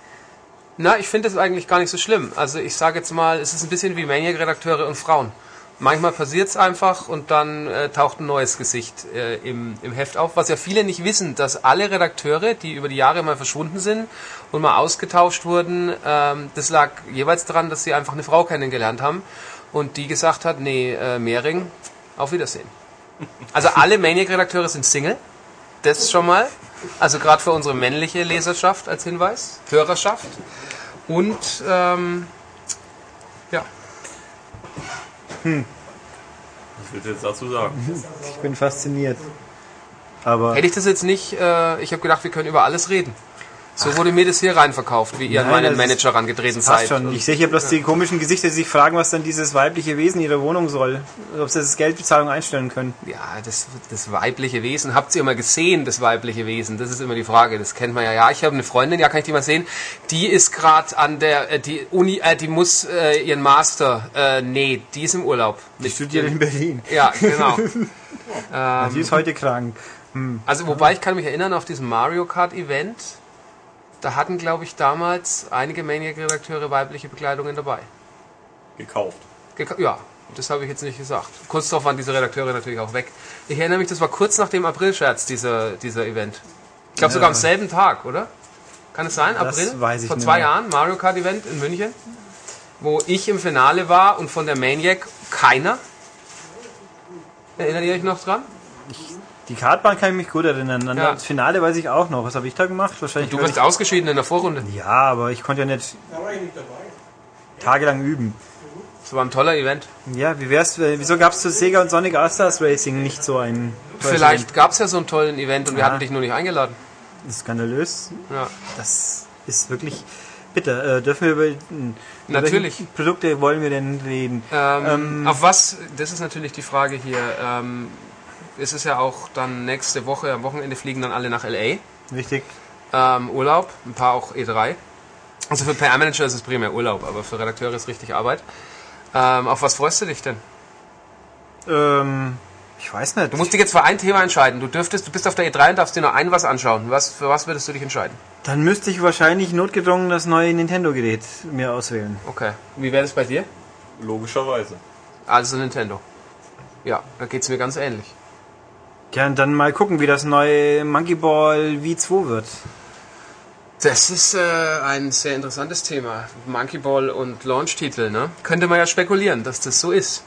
Na, ich finde das eigentlich gar nicht so schlimm. Also ich sage jetzt mal, es ist ein bisschen wie Maniac-Redakteure und Frauen. Manchmal passiert's einfach und dann äh, taucht ein neues Gesicht äh, im, im Heft auf. Was ja viele nicht wissen, dass alle Redakteure, die über die Jahre mal verschwunden sind und mal ausgetauscht wurden, ähm, das lag jeweils daran, dass sie einfach eine Frau kennengelernt haben und die gesagt hat, nee, äh, Mehring, auf Wiedersehen. Also alle Maniac-Redakteure sind Single, das schon mal. Also gerade für unsere männliche Leserschaft als Hinweis, Hörerschaft. Und ähm, ja, Was willst du jetzt dazu sagen? Ich bin fasziniert. Aber hätte ich das jetzt nicht, äh, ich habe gedacht, wir können über alles reden. So wurde mir das hier reinverkauft, wie ihr an meinen Manager rangetreten seid. schon. Ich sehe hier bloß die komischen Gesichter, die sich fragen, was dann dieses weibliche Wesen ihrer Wohnung soll. Ob sie das Geldbezahlung einstellen können. Ja, das, das weibliche Wesen. Habt ihr mal gesehen, das weibliche Wesen? Das ist immer die Frage. Das kennt man ja. Ja, ich habe eine Freundin, ja, kann ich die mal sehen? Die ist gerade an der, äh, die Uni, äh, die muss äh, ihren Master, äh, nee, die ist im Urlaub. Die studiert in Berlin. Ja, genau. [LAUGHS] Die ist heute krank. Also wobei ich kann mich erinnern auf diesem Mario Kart Event, da hatten glaube ich damals einige Maniac-Redakteure weibliche Bekleidungen dabei. Gekauft. Geka ja, das habe ich jetzt nicht gesagt. Kurz darauf waren diese Redakteure natürlich auch weg. Ich erinnere mich, das war kurz nach dem April-Scherz, dieser, dieser Event. Ich glaube sogar am selben Tag, oder? Kann es sein? Das April? weiß ich Vor zwei mehr. Jahren, Mario Kart Event in München, wo ich im Finale war und von der Maniac keiner. Erinnert ihr euch noch dran? Die Kartbahn kann ich mich gut erinnern. An Ja. das Finale weiß ich auch noch. Was habe ich da gemacht? Wahrscheinlich. Du bist ausgeschieden in der Vorrunde. ich, ja, aber ich konnte ja nicht Da war ich nicht dabei. tagelang üben. Das war ein toller Event. Ja, wie wär's, äh, wieso gab's zu Sega und Sonic All-Stars Racing nicht so ein tolles Vielleicht gab es ja so einen tollen Event und wir Ja. hatten dich nur nicht eingeladen. Event? Das ist skandalös. Ja. Das ist wirklich bitter. Äh, dürfen wir über, über Natürlich. welche Produkte wollen wir denn reden? Ähm, Ähm, auf was, das ist natürlich die Frage hier. Ähm, es ist ja auch dann nächste Woche, am Wochenende fliegen dann alle nach LA. Wichtig. Ähm, Urlaub, ein paar auch E3. Also für PR-Manager ist es primär Urlaub, aber für Redakteure ist richtig Arbeit. Ähm, auf was freust du dich denn? Ähm, ich weiß nicht. Du musst dich jetzt für ein Thema entscheiden. Du dürftest, du bist auf der E3 und darfst dir nur ein was anschauen. Was, für was würdest du dich entscheiden? Dann müsste ich wahrscheinlich notgedrungen das neue Nintendo-Gerät mir auswählen. Okay. Wie wäre das bei dir? Logischerweise. Also Nintendo. Ja, da geht's mir ganz ähnlich. Ja, und dann mal gucken, wie das neue Monkey Ball V2 wird. Das ist äh, ein sehr interessantes Thema. Monkey Ball und Launch-Titel, ne? Könnte man ja spekulieren, dass das so ist.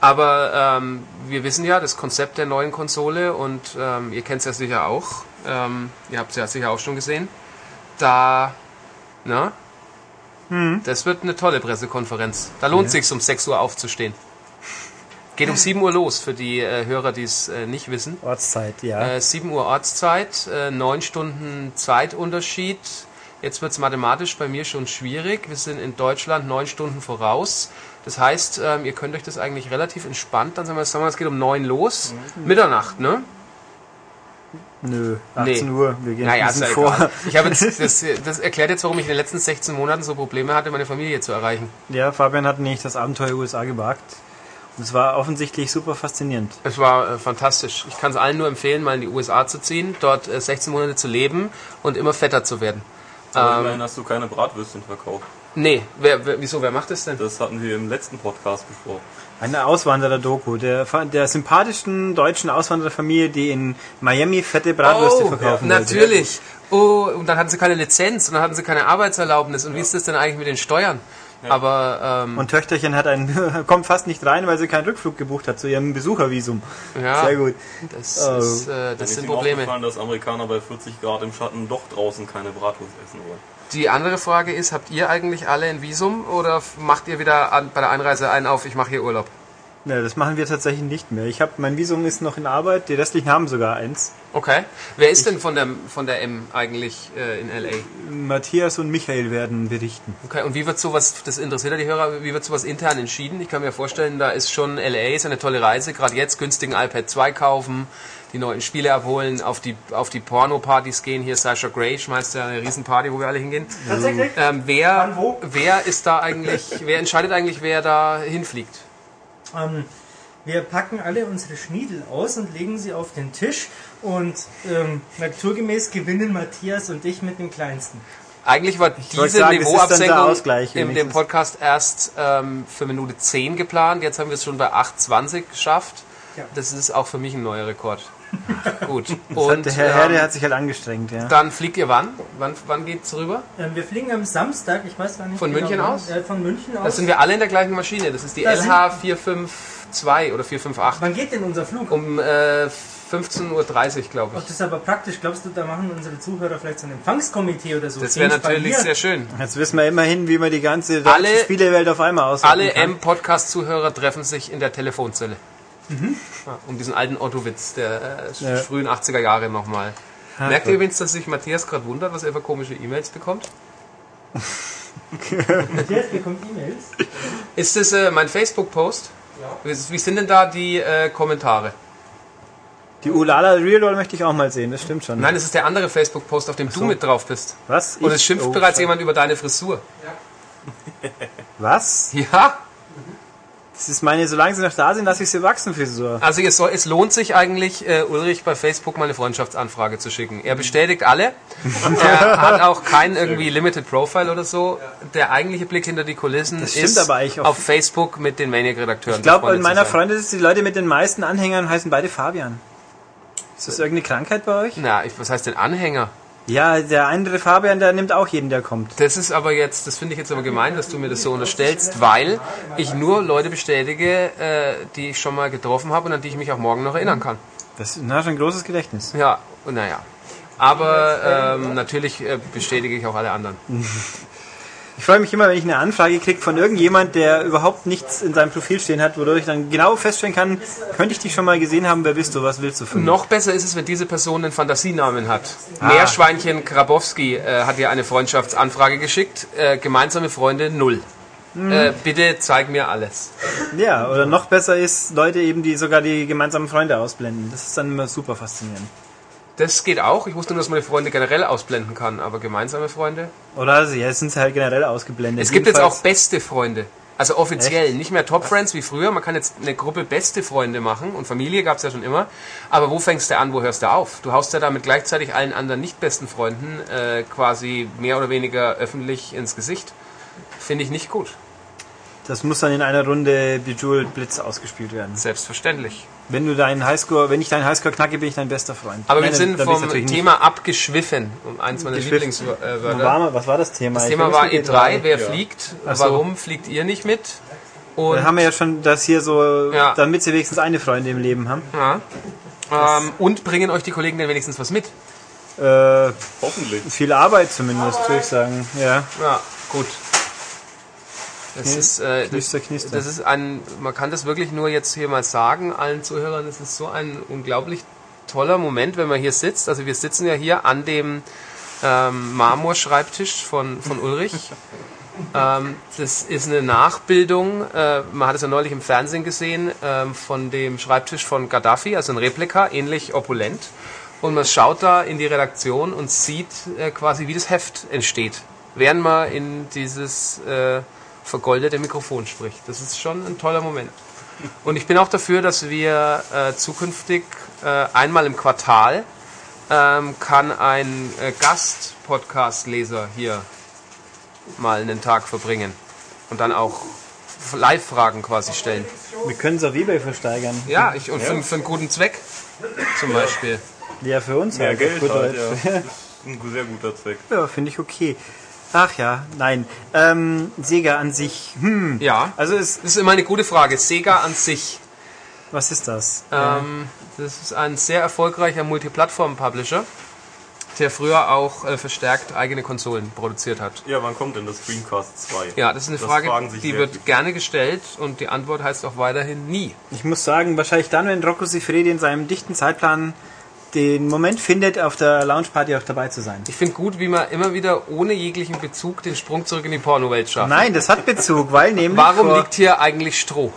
Aber ähm, wir wissen ja das Konzept der neuen Konsole und ähm, ihr kennt es ja sicher auch. Ähm, ihr habt es ja sicher auch schon gesehen. Da, ne? Das wird eine tolle Pressekonferenz. Da lohnt sich's um 6 Uhr aufzustehen. Geht um 7 Uhr los für die äh, Hörer, die es äh, nicht wissen. Ortszeit, ja. Äh, 7 Uhr Ortszeit, äh, 9 Stunden Zeitunterschied. Jetzt wird es mathematisch bei mir schon schwierig. Wir sind in Deutschland 9 Stunden voraus. Das heißt, ähm, ihr könnt euch das eigentlich relativ entspannt, dann sagen wir, sagen wir es geht um 9 los. Mitternacht, ne? Nö, 18 nee. Uhr. Wir gehen Naja, ein vor. egal. Ich habe jetzt, [LAUGHS] das, das erklärt jetzt, warum ich in den letzten 16 Monaten so Probleme hatte, meine Familie zu erreichen. Ja, Fabian hat nämlich das Abenteuer USA gewagt. Es war offensichtlich super faszinierend. Es war äh, fantastisch. Ich kann es allen nur empfehlen, mal in die USA zu ziehen, dort äh, 16 Monate zu leben und immer fetter zu werden. Aber Ähm, immerhin hast du keine Bratwürstchen verkauft. Nee, wer, wer, wieso, wer macht das denn? Das hatten wir im letzten Podcast besprochen. Eine Auswanderer-Doku der, der sympathischen deutschen Auswandererfamilie, die in Miami fette Bratwürste verkaufen wollte. Oh, natürlich. Oh, und dann hatten sie keine Lizenz und dann hatten sie keine Arbeitserlaubnis. Und wie ist das denn eigentlich mit den Steuern? Aber ähm, Und Töchterchen hat einen, [LAUGHS] kommt fast nicht rein, weil sie keinen Rückflug gebucht hat zu ihrem Besuchervisum. ja, Sehr gut. das, Oh. ist, äh, das ist sind Probleme. aufgefallen, dass Amerikaner bei 40 Grad im Schatten doch draußen keine Bratwurst essen wollen. Die andere Frage ist, habt ihr eigentlich alle ein Visum oder macht ihr wieder an, bei der Einreise einen auf, ich mache hier Urlaub? Ja, das machen wir tatsächlich nicht mehr. Ich habe mein Visum ist noch in Arbeit, die restlichen haben sogar eins. Okay. Wer ist denn von der, von der M eigentlich äh, in L.A.? Matthias und Michael werden berichten. Okay, und wie wird sowas, das interessiert ja die Hörer, wie wird sowas intern entschieden? Ich kann mir vorstellen, da ist schon L.A. ist eine tolle Reise, gerade jetzt günstigen iPad 2 kaufen, die neuen Spiele abholen, auf die, auf die Porno-Partys gehen, hier Sasha Grey schmeißt ja eine Riesenparty, wo wir alle hingehen. Tatsächlich? Ähm, wer, Wann, wo? wer ist da eigentlich, wer entscheidet eigentlich, wer da hinfliegt? Ähm, wir packen alle unsere Schniedel aus und legen sie auf den Tisch und ähm, naturgemäß gewinnen Matthias und ich mit den kleinsten. Eigentlich war diese Niveauabsenkung in dem. Podcast erst ähm, für Minute 10 geplant. Jetzt haben wir es schon bei 8,20 geschafft. Ja. Das ist auch für mich ein neuer Rekord. [LAUGHS] Gut. Und der Herr Herde ähm, hat sich halt angestrengt, ja. dann fliegt ihr wann? Wann, wann geht's rüber? Ähm, wir fliegen am Samstag, ich weiß gar nicht Von München wann, aus? Äh, von München aus. Das sind wir alle in der gleichen Maschine. Das ist die Da sind- LH 452 oder 458. wann geht denn unser Flug? Um äh, 15.30 Uhr, glaube Ach, ich. das ist aber praktisch. Glaubst du, da machen unsere Zuhörer vielleicht so ein Empfangskomitee oder so? Das wäre natürlich sehr schön. Jetzt wissen wir immerhin, wie man die ganze Alle- Spielewelt auf einmal aus. Alle M-Podcast-Zuhörer treffen sich in der Telefonzelle. Ja, um diesen alten Otto-Witz der äh, Ja. frühen 80er Jahre nochmal. Merkt ihr übrigens, dass sich Matthias gerade wundert, was er für komische E-Mails bekommt? [LAUGHS] Matthias bekommt E-Mails. Ist das äh, mein Facebook-Post? Wie, wie sind denn da die äh, Kommentare? Die Ulala Real Doll möchte ich auch mal sehen, das stimmt schon. Nein, es ist der andere Facebook-Post, auf dem du mit drauf bist. Was? Und es schimpft Oh, bereits fuck. jemand über deine Frisur. Was? Ja, Das ist meine, solange sie noch da sind, lasse ich sie wachsen, Frisur. also es, soll, es lohnt sich eigentlich, äh, Ulrich bei Facebook mal eine Freundschaftsanfrage zu schicken. Er bestätigt alle. [LAUGHS] er hat auch kein irgendwie Limited Profile oder so. Der eigentliche Blick hinter die Kulissen ist auch. auf Facebook mit den Maniac-Redakteuren. Ich glaube, in meiner sein. Freundesliste, die Leute mit den meisten Anhängern heißen beide Fabian. Ist das irgendeine Krankheit bei euch? Na, ich, was heißt denn Anhänger? Ja, der andere Fabian, der nimmt auch jeden, der kommt. Das ist aber jetzt, das finde ich jetzt aber gemein, dass du mir das so unterstellst, weil ich nur Leute bestätige, äh, die ich schon mal getroffen habe und an die ich mich auch morgen noch erinnern kann. Das ist na, schon ein großes Gedächtnis. Ja, naja. Aber ähm, natürlich äh, bestätige ich auch alle anderen. [LAUGHS] Ich freue mich immer, wenn ich eine Anfrage kriege von irgendjemand, der überhaupt nichts in seinem Profil stehen hat, wodurch ich dann genau feststellen kann, könnte ich dich schon mal gesehen haben, wer bist du, was willst du von mir? Noch besser ist es, wenn diese Person einen Fantasienamen hat. Meerschweinchen Grabowski äh, hat dir eine Freundschaftsanfrage geschickt. Äh, gemeinsame Freunde null. Äh, bitte zeig mir alles. Ja, oder noch besser ist, Leute eben, die sogar die gemeinsamen Freunde ausblenden. Das ist dann immer super faszinierend. Das geht auch. Ich wusste nur, dass man die Freunde generell ausblenden kann, aber gemeinsame Freunde. Oder also, ja, sind sie halt generell ausgeblendet. Es gibt jetzt Jedenfalls- auch beste Freunde. Also offiziell, nicht mehr Top Friends wie früher. Man kann jetzt eine Gruppe beste Freunde machen und Familie gab es ja schon immer. Aber wo fängst du an, wo hörst du auf? Du haust ja damit gleichzeitig allen anderen nicht besten Freunden äh, quasi mehr oder weniger öffentlich ins Gesicht. Finde ich nicht gut. Das muss dann in einer Runde Bejeweled Blitz ausgespielt werden. Selbstverständlich. Wenn du deinen Highscore, wenn ich deinen Highscore knacke, bin ich dein bester Freund. Aber Nein, wir sind vom natürlich nicht. Thema abgeschwiffen. Um eins meiner Lieblingswörter. was war das Thema? Das Ich Thema war nicht, E3, wer ja. fliegt, so. warum fliegt ihr nicht mit? Und Dann haben wir ja schon das hier so, Ja. damit sie wenigstens eine Freundin im Leben haben. Ja. Ähm, und bringen euch die Kollegen denn wenigstens was mit? Äh, Hoffentlich. viel Arbeit zumindest, würde ich sagen. Ja. Ja, gut. Das ist, äh, Knister, knister. das ist ein, man kann das wirklich nur jetzt hier mal sagen, allen Zuhörern, es ist so ein unglaublich toller Moment, wenn man hier sitzt. Also wir sitzen ja hier an dem ähm, Marmorschreibtisch von, von Ulrich. [LAUGHS] Ähm, das ist eine Nachbildung, äh, man hat es ja neulich im Fernsehen gesehen, ähm, von dem Schreibtisch von Gaddafi, also ein Replika, ähnlich opulent. Und man schaut da in die Redaktion und sieht äh, quasi, wie das Heft entsteht, während man in dieses äh, vergoldete Mikrofon spricht. Das ist schon ein toller Moment. Und ich bin auch dafür, dass wir äh, zukünftig äh, einmal im Quartal ähm, kann ein äh, Gast-Podcast-Leser hier mal einen Tag verbringen und dann auch Live-Fragen quasi stellen. Wir können es auf Ebay versteigern. Ja, ich, und für, für einen guten Zweck zum Beispiel. Ja, für uns Mehr halt. Geld Gut halt, ja. [LAUGHS] Das ist ein sehr guter Zweck. Ja, finde ich okay. Ach ja, nein. Ähm, Sega an sich. Hm. Ja, Also es, das ist immer eine gute Frage. Sega an sich. was ist das? Ähm, das ist ein sehr erfolgreicher Multiplattform-Publisher, der früher auch äh, verstärkt eigene Konsolen produziert hat. Ja, wann kommt denn das Dreamcast 2? Ja, das ist eine Das Frage, die wird viele. gerne gestellt und die Antwort heißt auch weiterhin nie. Ich muss sagen, wahrscheinlich dann, wenn Rocco Sifredi in seinem dichten Zeitplan den Moment findet, auf der Launchparty auch dabei zu sein. Ich finde gut, wie man immer wieder ohne jeglichen Bezug den Sprung zurück in die Pornowelt schafft. Nein, das hat Bezug, weil [LAUGHS] nämlich Warum vor, liegt hier eigentlich Stroh?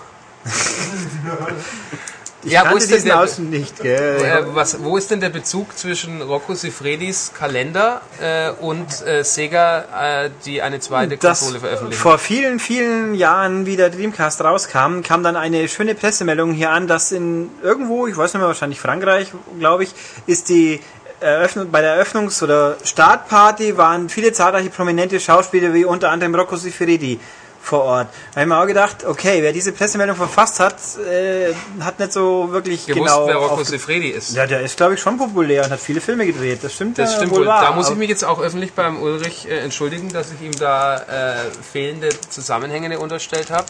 [LAUGHS] ich ja, wo kannte ist denn diesen der- Ausschnitt nicht? Äh, was, wo ist denn der Bezug zwischen Rocco Sifredis Kalender äh, und äh, Sega, äh, die eine zweite das Konsole veröffentlichen? vor vielen, vielen Jahren, wie der Dreamcast rauskam, kam dann eine schöne Pressemeldung hier an, dass in irgendwo, ich weiß nicht mehr, wahrscheinlich Frankreich, glaube ich, ist die Eröffnung, bei der Eröffnungs- oder Startparty waren viele zahlreiche prominente Schauspieler, wie unter anderem Rocco Siffredi vor Ort. Da habe ich mir auch gedacht, okay, wer diese Pressemeldung verfasst hat, äh, hat nicht so wirklich Gewusst, genau... wer Rocco Sifredi ist. ja, der ist, glaube ich, schon populär und hat viele Filme gedreht. Das stimmt, Das ja stimmt wohl. wohl. Wahr, Da muss ich mich jetzt auch öffentlich beim Ulrich äh, entschuldigen, dass ich ihm da äh, fehlende Zusammenhänge unterstellt habe.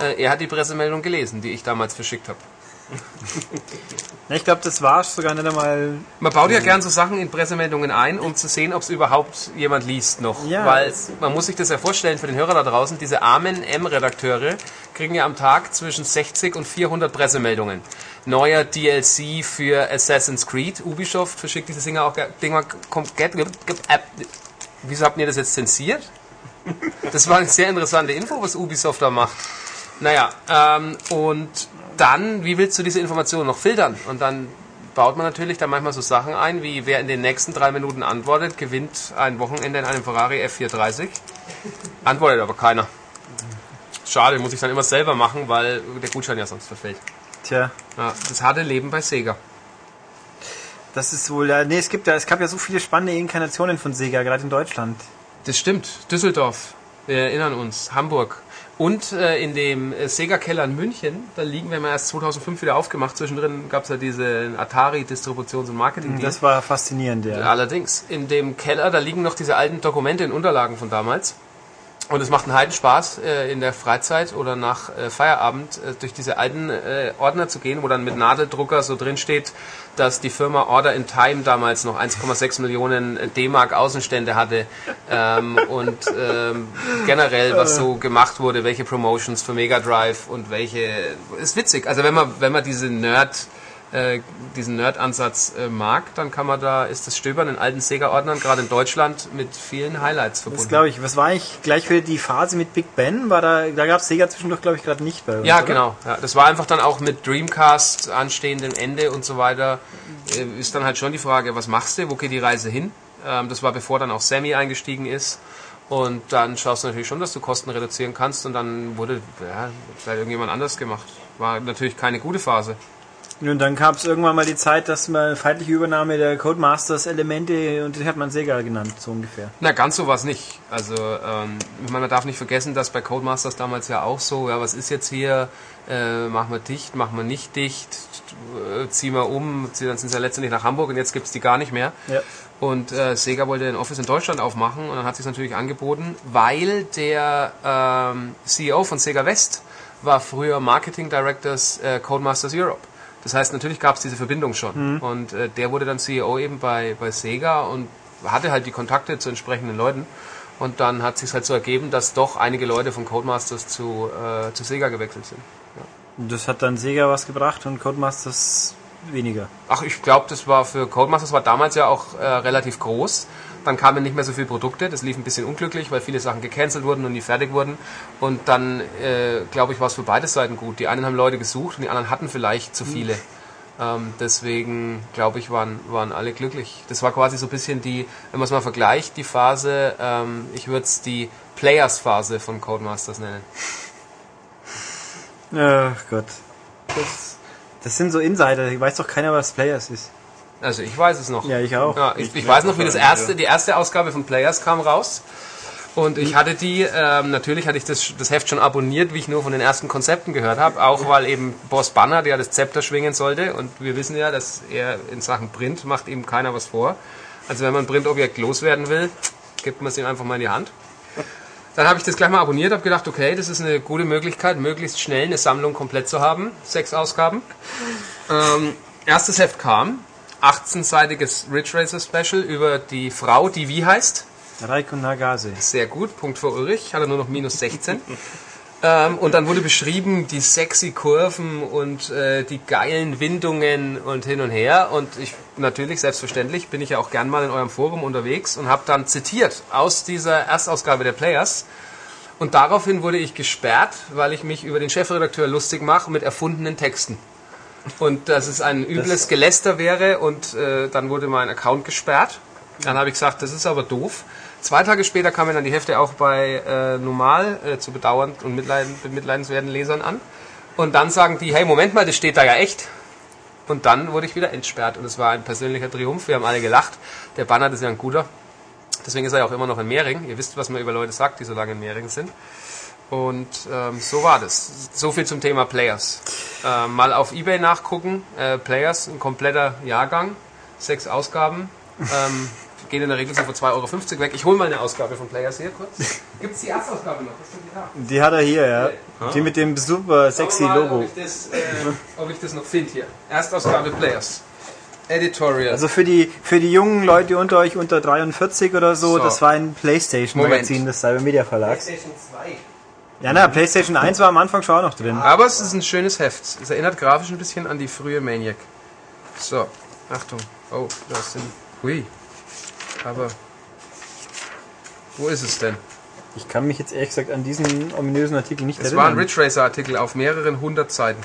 Äh, er hat die Pressemeldung gelesen, die ich damals verschickt habe. Ja, ich glaube, das war sogar nicht einmal Man baut ja gern so Sachen in Pressemeldungen ein, um zu sehen, ob es überhaupt jemand liest noch. Ja. Weil man muss sich das ja vorstellen für den Hörer da draußen, diese armen M-Redakteure kriegen ja am Tag zwischen 60 und 400 Pressemeldungen. Neuer DLC für Assassin's Creed. Ubisoft verschickt diese Dinger auch ge- Dinger äh, Wieso habt ihr das jetzt zensiert? Das war eine sehr interessante Info, was Ubisoft da macht. Naja, ähm, und dann, wie willst du diese Informationen noch filtern? Und dann baut man natürlich da manchmal so Sachen ein, wie wer in den nächsten drei Minuten antwortet, gewinnt ein Wochenende in einem Ferrari F430. Antwortet aber keiner. Schade, muss ich dann immer selber machen, weil der Gutschein ja sonst verfällt. Tja, Ja, das harte Leben bei Sega. das ist wohl. Ja, nee, es gibt ja, es gab ja so viele spannende Inkarnationen von Sega, gerade in Deutschland. Das stimmt. Düsseldorf, wir erinnern uns. Hamburg. Und äh, in dem äh, Sega-Keller in München, da liegen wir haben erst 2005 wieder aufgemacht. Zwischendrin gab es ja diese Atari-Distributions- und marketing Das war faszinierend, ja. Allerdings, in dem Keller, da liegen noch diese alten Dokumente und Unterlagen von damals. Und es macht einen heiden Spaß, äh, in der Freizeit oder nach äh, Feierabend äh, durch diese alten äh, Ordner zu gehen, wo dann mit Nadeldrucker so drin steht, dass die Firma Order in Time damals noch 1,6 Millionen D-Mark Außenstände hatte ähm, und ähm, generell was so gemacht wurde, welche Promotions für Mega Drive und welche ist witzig. Also wenn man wenn man diese Nerd äh, diesen Nerd-Ansatz äh, mag, dann kann man da, ist das Stöbern in alten Sega-Ordnern, gerade in Deutschland, mit vielen Highlights Das verbunden. glaube ich. Was war eigentlich gleich für die Phase mit Big Ben? War da, da gab es Sega zwischendurch, glaube ich, gerade nicht bei uns. Ja, oder? genau. Ja, das war einfach dann auch mit Dreamcast anstehendem Ende und so weiter. Äh, ist dann halt schon die Frage, was machst du? Wo geht die Reise hin? Ähm, das war bevor dann auch Sammy eingestiegen ist. Und dann schaust du natürlich schon, dass du Kosten reduzieren kannst. Und dann wurde ja, vielleicht irgendjemand anders gemacht. War natürlich keine gute Phase. Und dann gab es irgendwann mal die Zeit, dass man feindliche Übernahme der Codemasters Elemente und die hat man Sega genannt, so ungefähr. Na, ganz so war es nicht. Also, ähm, ich meine, man darf nicht vergessen, dass bei Codemasters damals ja auch so, ja, was ist jetzt hier? Äh, machen wir dicht, machen wir nicht dicht, äh, ziehen wir um, dann sind sie ja letztendlich nach Hamburg und jetzt gibt's die gar nicht mehr. Ja. Und äh, Sega wollte ein Office in Deutschland aufmachen und dann hat sich natürlich angeboten, weil der ähm, CEO von Sega West war früher Marketing Directors äh, Codemasters Europe. Das heißt, natürlich gab es diese Verbindung schon. Und äh, der wurde dann CEO eben bei, bei Sega und hatte halt die Kontakte zu entsprechenden Leuten. Und dann hat sich halt so ergeben, dass doch einige Leute von Codemasters zu, äh, zu Sega gewechselt sind. Und das hat dann Sega was gebracht und Codemasters weniger. Ach, ich glaube, das war für Codemasters war damals ja auch äh, relativ groß. Dann kamen nicht mehr so viele Produkte. Das lief ein bisschen unglücklich, weil viele Sachen gecancelt wurden und nie fertig wurden. Und dann, äh, glaube ich, war es für beide Seiten gut. Die einen haben Leute gesucht und die anderen hatten vielleicht zu viele. Ähm, deswegen, glaube ich, waren, waren alle glücklich. Das war quasi so ein bisschen die, wenn man es mal vergleicht, die Phase, ähm, ich würde es die Players-Phase von Codemasters nennen. Ach Gott. Das, das sind so Insider, ich weiß doch keiner, was Players ist. Also ich weiß es noch. Ja, ich auch. Ja, ich, ich weiß noch, wie das erste, die erste Ausgabe von Players kam raus. Und ich hatte die, ähm, natürlich hatte ich das, das Heft schon abonniert, wie ich nur von den ersten Konzepten gehört habe, auch weil eben Boss Banner, der das Zepter schwingen sollte, und wir wissen ja, dass er in Sachen Print macht ihm keiner was vor. Also wenn man ein Printobjekt loswerden will, gibt man es ihm einfach mal in die Hand. Dann habe ich das gleich mal abonniert, habe gedacht, okay, das ist eine gute Möglichkeit, möglichst schnell eine Sammlung komplett zu haben. Sechs Ausgaben. Ähm, erstes Heft kam, 18-seitiges Ridge Racer Special über die Frau, die wie heißt? Raiko Nagase. Sehr gut, Punkt für Ulrich, hat er nur noch minus 16. [LAUGHS] ähm, und dann wurde beschrieben, die sexy Kurven und äh, die geilen Windungen und hin und her. Und ich, natürlich, selbstverständlich, bin ich ja auch gern mal in eurem Forum unterwegs und habe dann zitiert aus dieser Erstausgabe der Players. Und daraufhin wurde ich gesperrt, weil ich mich über den Chefredakteur lustig mache mit erfundenen Texten. Und dass es ein übles Geläster wäre und äh, dann wurde mein Account gesperrt. Dann habe ich gesagt, das ist aber doof. Zwei Tage später kamen dann die Hefte auch bei äh, normal äh, zu bedauernd und mitleiden, bemitleidenswerten Lesern an. Und dann sagen die, hey, Moment mal, das steht da ja echt. Und dann wurde ich wieder entsperrt und es war ein persönlicher Triumph. Wir haben alle gelacht. Der Banner ist ja ein guter. Deswegen ist er ja auch immer noch in Mehring. Ihr wisst, was man über Leute sagt, die so lange in Mehring sind. Und ähm, so war das. So viel zum Thema Players. Ähm, mal auf Ebay nachgucken. Äh, Players, ein kompletter Jahrgang. Sechs Ausgaben. Ähm, gehen in der Regel so für 2,50 Euro weg. Ich hole mal eine Ausgabe von Players hier kurz. Gibt es die Erstausgabe noch? Die da? Die hat er hier, ja. Die mit dem super sexy mal, Logo. Ob ich das, äh, ob ich das noch finde hier. Erstausgabe Players. Editorial. Also für die, für die jungen Leute unter euch unter 43 oder so, So. das war ein Playstation-Magazin des Cyber Media Verlags. PlayStation 2. Ja, na, Playstation 1 war am Anfang schon auch noch drin. Aber es ist ein schönes Heft. Es erinnert grafisch ein bisschen an die frühe Maniac. So, Achtung. Oh, das sind. Hui. Aber. Wo ist es denn? Ich kann mich jetzt ehrlich gesagt an diesen ominösen Artikel nicht Es war ein erinnern. Ridge Racer Artikel auf mehreren hundert Seiten.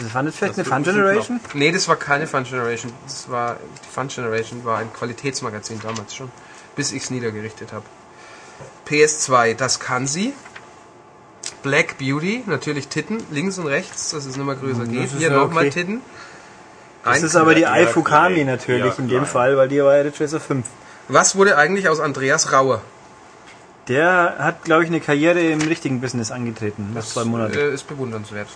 Das war nicht vielleicht eine Das Fun wird ein Generation? Nee, das war keine Fun Generation. Das war, die Fun Generation war ein Qualitätsmagazin damals schon. Bis ich es niedergerichtet habe. PS2, das kann sie. Black Beauty, natürlich Titten, links und rechts, dass es nicht mehr größer geht. ist Hier ja nochmal okay. Titten. Das Ein- ist aber die ja, Ai Fukami klein. natürlich Ja, in dem. Fall, weil die war ja Ridge Racer 5. Was wurde eigentlich aus Andreas Rauer? Der hat, glaube ich, eine Karriere im richtigen Business angetreten. Das zwei Monate. Äh, ist bewundernswert.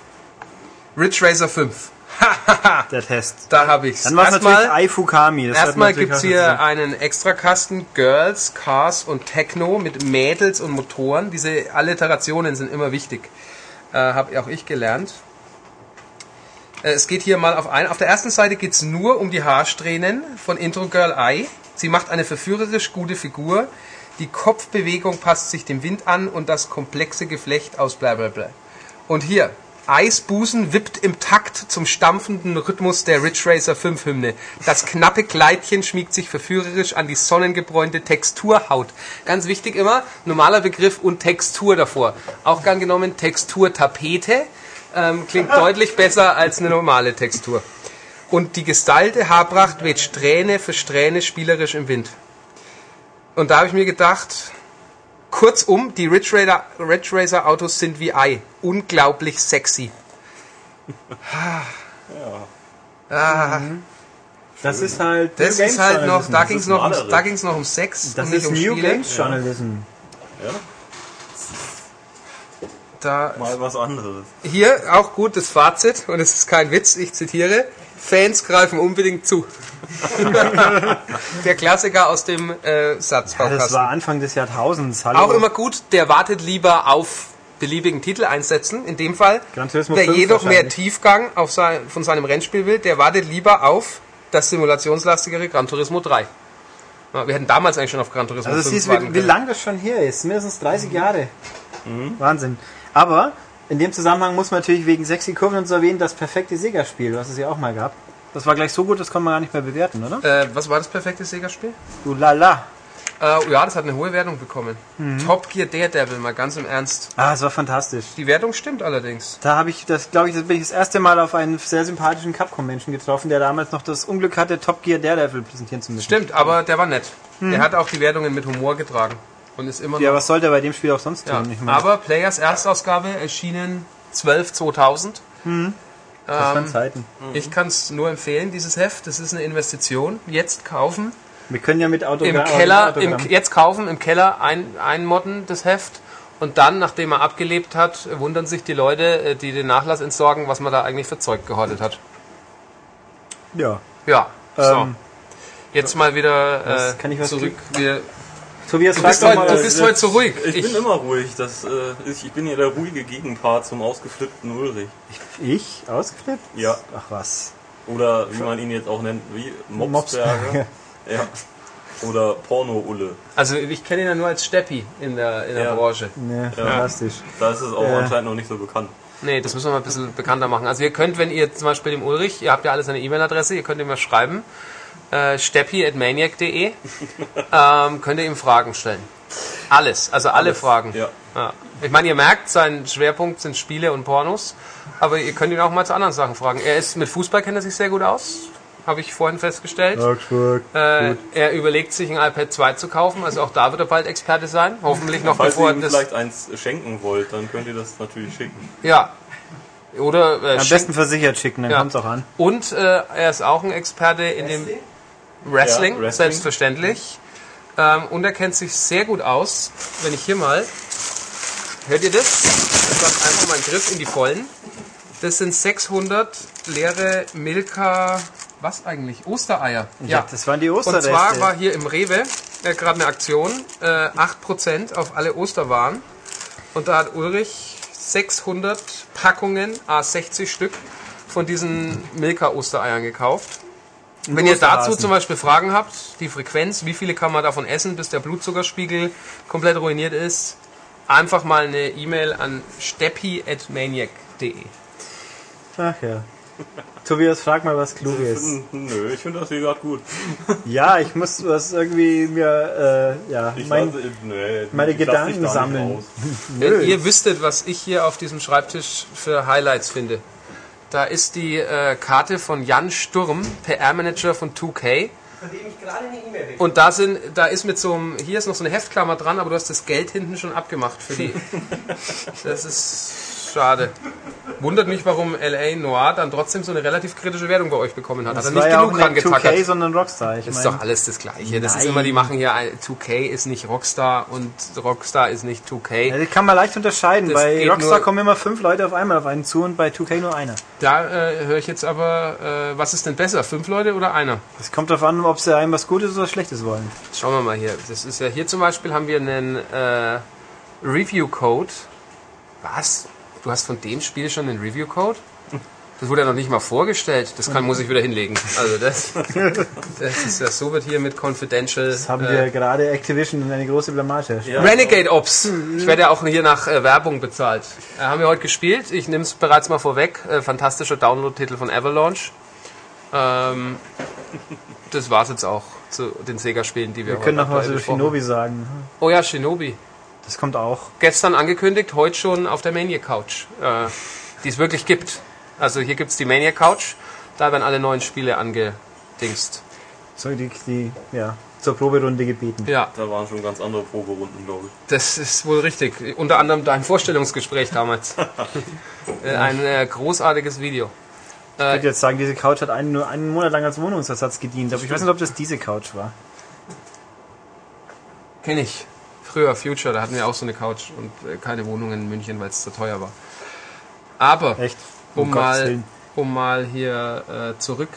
Ridge Racer 5. [LAUGHS] der Test. Da habe ich's. Dann war es natürlich Ai Fukami. Das Erstmal gibt's natürlich hier einen Extrakasten Girls, Cars und Techno mit Mädels und Motoren. Diese Alliterationen sind immer wichtig. Äh, Habe auch ich gelernt. Äh, es geht hier mal auf ein. Auf der ersten Seite geht's nur um die Haarsträhnen von Intro Girl Eye. Sie macht eine verführerisch gute Figur. Die Kopfbewegung passt sich dem Wind an und das komplexe Geflecht aus bla bla bla. Und hier, Eisbusen wippt im Takt zum stampfenden Rhythmus der Ridge Racer 5 Hymne. Das knappe Kleidchen schmiegt sich verführerisch an die sonnengebräunte Texturhaut. Ganz wichtig immer, normaler Begriff und Textur davor. Auch gern genommen Texturtapete. Ähm, klingt [LAUGHS] deutlich besser als eine normale Textur. Und die gestylte Haarpracht weht Strähne für Strähne spielerisch im Wind. Und da habe ich mir gedacht, kurzum, die Ridge Racer, Ridge Racer Autos sind wie Ei. Unglaublich sexy. Ah, Das ist halt. das ist halt noch, da ging es noch, um, malerisch. da ging's noch um Sex Das und nicht ist um New Spiele. Games Journalism. Ja, Da, mal was anderes. hier auch gut das Fazit, und es ist kein Witz, ich zitiere, Fans greifen unbedingt zu. Der Klassiker aus dem äh, Ja, das Satzbaukasten. war Anfang des Jahrtausends. Hallo. Auch immer gut, der wartet lieber auf beliebigen Titel einsetzen. In dem Fall, wer 5 jedoch mehr. Tiefgang auf sein, von seinem Rennspiel will, der wartet lieber auf das simulationslastigere Gran Turismo 3. Ja, Wir hätten damals eigentlich schon auf Gran Turismo Also 5 siehst, warten wie, wie können. lang das schon her ist. Mindestens 30 Jahre. Wahnsinn. Aber in dem Zusammenhang muss man natürlich wegen sexy Kurven und so erwähnen, das perfekte Sega-Spiel, du hast es ja auch mal gehabt. Das war gleich so gut, das kann man gar nicht mehr bewerten, oder? Äh, was war das perfekte Sega-Spiel? Du lala. Äh, ja, das hat eine hohe Wertung bekommen. Mhm. Top Gear Daredevil, mal ganz im Ernst. Ah, es war fantastisch. Die Wertung stimmt allerdings. Da habe ich das, glaube ich, das bin ich das erste Mal auf einen sehr sympathischen Capcom-Menschen getroffen, der damals noch das Unglück hatte, Top Gear Daredevil präsentieren zu müssen. Stimmt, aber der war nett. Der hat auch die Wertungen mit Humor getragen. Und ist immer noch. Mhm. Ja, was sollte er bei dem Spiel auch sonst Ja, tun? Meine, aber Players Erstausgabe erschienen 12 2000. das waren Zeiten. Ich kann es nur empfehlen, dieses Heft. Das ist eine Investition. Jetzt kaufen. Wir können ja mit Autogramm... Im Keller, im, Autogramm- jetzt kaufen, im Keller ein, einmodden das Heft. Und dann, nachdem er abgelebt hat, wundern sich die Leute, äh, die den Nachlass entsorgen, was man da eigentlich für Zeug gehortet hat. Ja. Ja, so. Ähm, Jetzt mal wieder äh, was- kann ich was zurück. Wir, Tobias, du bist, heute, mal, du bist heute so ruhig. Ich, bin immer ruhig. Das, äh, ist- ich bin ja der ruhige Gegenpart zum ausgeflippten Ulrich. ich? Ausgeflippt? Ja. Ach was. Oder wie man ihn jetzt auch nennt, wie Mopsberger. Mopsberger. [LAUGHS] ja. Oder Porno-Ulle. Also ich kenne ihn ja nur als Steppi in der, in der Ja. Branche. Ne, fantastisch. Da ist es auch Ja. anscheinend noch nicht so bekannt. Nee, das müssen wir mal ein bisschen bekannter machen. Also ihr könnt, wenn ihr zum Beispiel dem Ulrich, ihr habt ja alles seine E-Mail-Adresse, ihr könnt ihm mal schreiben, äh, steppi.maniac.de, ähm, könnt ihr ihm Fragen stellen. Alles, also alle Alles, Fragen. ja. Ja. Ich meine, ihr merkt, sein Schwerpunkt sind Spiele und Pornos, aber ihr könnt ihn auch mal zu anderen Sachen fragen. Er ist mit Fußball kennt er sich sehr gut aus, habe ich vorhin festgestellt. Augsburg. Äh, er überlegt sich ein iPad 2 zu kaufen, also auch da wird er bald Experte sein. Hoffentlich noch Falls bevor ihr ihm das. vielleicht eins schenken wollt, dann könnt ihr das natürlich schicken. Ja. Oder äh, Am besten versichert schicken, dann Ja. kommt's auch an. Und äh, er ist auch ein Experte in dem Wrestling, Ja, Wrestling. selbstverständlich. Ähm, und er kennt sich sehr gut aus. Wenn ich hier mal, hört ihr das? Ich lasse einfach mal einen Griff in die Vollen. Das sind 600 leere Milka, was eigentlich? Ostereier. Ja, das waren die Und Osterreste. zwar war hier im Rewe äh, gerade eine Aktion, äh, 8% auf alle Osterwaren. Und da hat Ulrich 600 Packungen, a 60 Stück, von diesen Milka-Ostereiern gekauft. Wenn ihr dazu zum Beispiel Fragen habt, die Frequenz, wie viele kann man davon essen, bis der Blutzuckerspiegel komplett ruiniert ist, einfach mal eine E-Mail an steppi.maniac.de. Ach ja. Tobias, frag mal, was klug ist. Hm, Nö, ich finde das wie gesagt gut. Ja, ich muss was irgendwie mir, äh, ja, Ich mein, lasse, nee, meine Gedanken sammeln. Wenn ihr wüsstet, was ich hier auf diesem Schreibtisch für Highlights finde. Da ist die äh, Karte von Jan Sturm, PR-Manager von 2K. Von dem ich gerade eine E-Mail bekomme. Und da sind, da ist mit so einem, hier ist noch so eine Heftklammer dran, aber du hast das Geld hinten schon abgemacht für die. [LAUGHS] Das ist schade. Wundert mich, warum LA Noir dann trotzdem so eine relativ kritische Wertung bei euch bekommen hat. Das hat er nicht ja genug nicht rangetackert. 2K, sondern Rockstar. Ich Das ist doch alles das Gleiche. Das ist Nein. immer, die machen hier, ein- 2K ist nicht Rockstar und Rockstar ist nicht 2K. ja, das kann man leicht unterscheiden. Das Bei Rockstar kommen immer fünf Leute auf einmal auf einen zu und bei 2K nur einer. Da äh, höre ich jetzt aber, äh, was ist denn besser? Fünf Leute oder einer? Es kommt darauf an, ob sie einem was Gutes oder was Schlechtes wollen. Schauen wir mal hier. Das ist ja hier zum Beispiel haben wir einen äh, Review Code. Was? Du hast von dem Spiel schon einen Review Code? Das wurde ja noch nicht mal vorgestellt. Das kann, muss ich wieder hinlegen. Also das, das ist ja so wird hier mit Confidential. Das haben äh, wir gerade Activision in eine große Blamage erstellt. Renegade Ops. Ich werde ja auch hier nach äh, Werbung bezahlt. Äh, haben wir heute gespielt. Ich nehme es bereits mal vorweg. Äh, fantastischer Download-Titel von Avalanche. Ähm, das war's jetzt auch zu den Sega-Spielen, die wir, Wir können noch was über Shinobi sagen. Oh ja, Shinobi. Das kommt auch. Gestern angekündigt, heute schon auf der Mania Couch, äh, die es wirklich gibt. Also hier gibt's die Mania Couch, da werden alle neuen Spiele angedingst. So, die, die, ja, zur Proberunde gebeten. Ja, Da waren schon ganz andere Proberunden, glaube ich. das ist wohl richtig. Unter anderem dein Vorstellungsgespräch damals. [LAUGHS] Äh, Ein äh, großartiges Video. Ich würde jetzt sagen, diese Couch hat einen, nur einen Monat lang als Wohnungsersatz gedient, aber ich weiß nicht, ob das diese Couch war. Kenne ich. Früher Future, da hatten wir auch so eine Couch und äh, keine Wohnung in München, weil es zu teuer war. Aber, Echt? um Gottes mal, um mal hier äh, zurück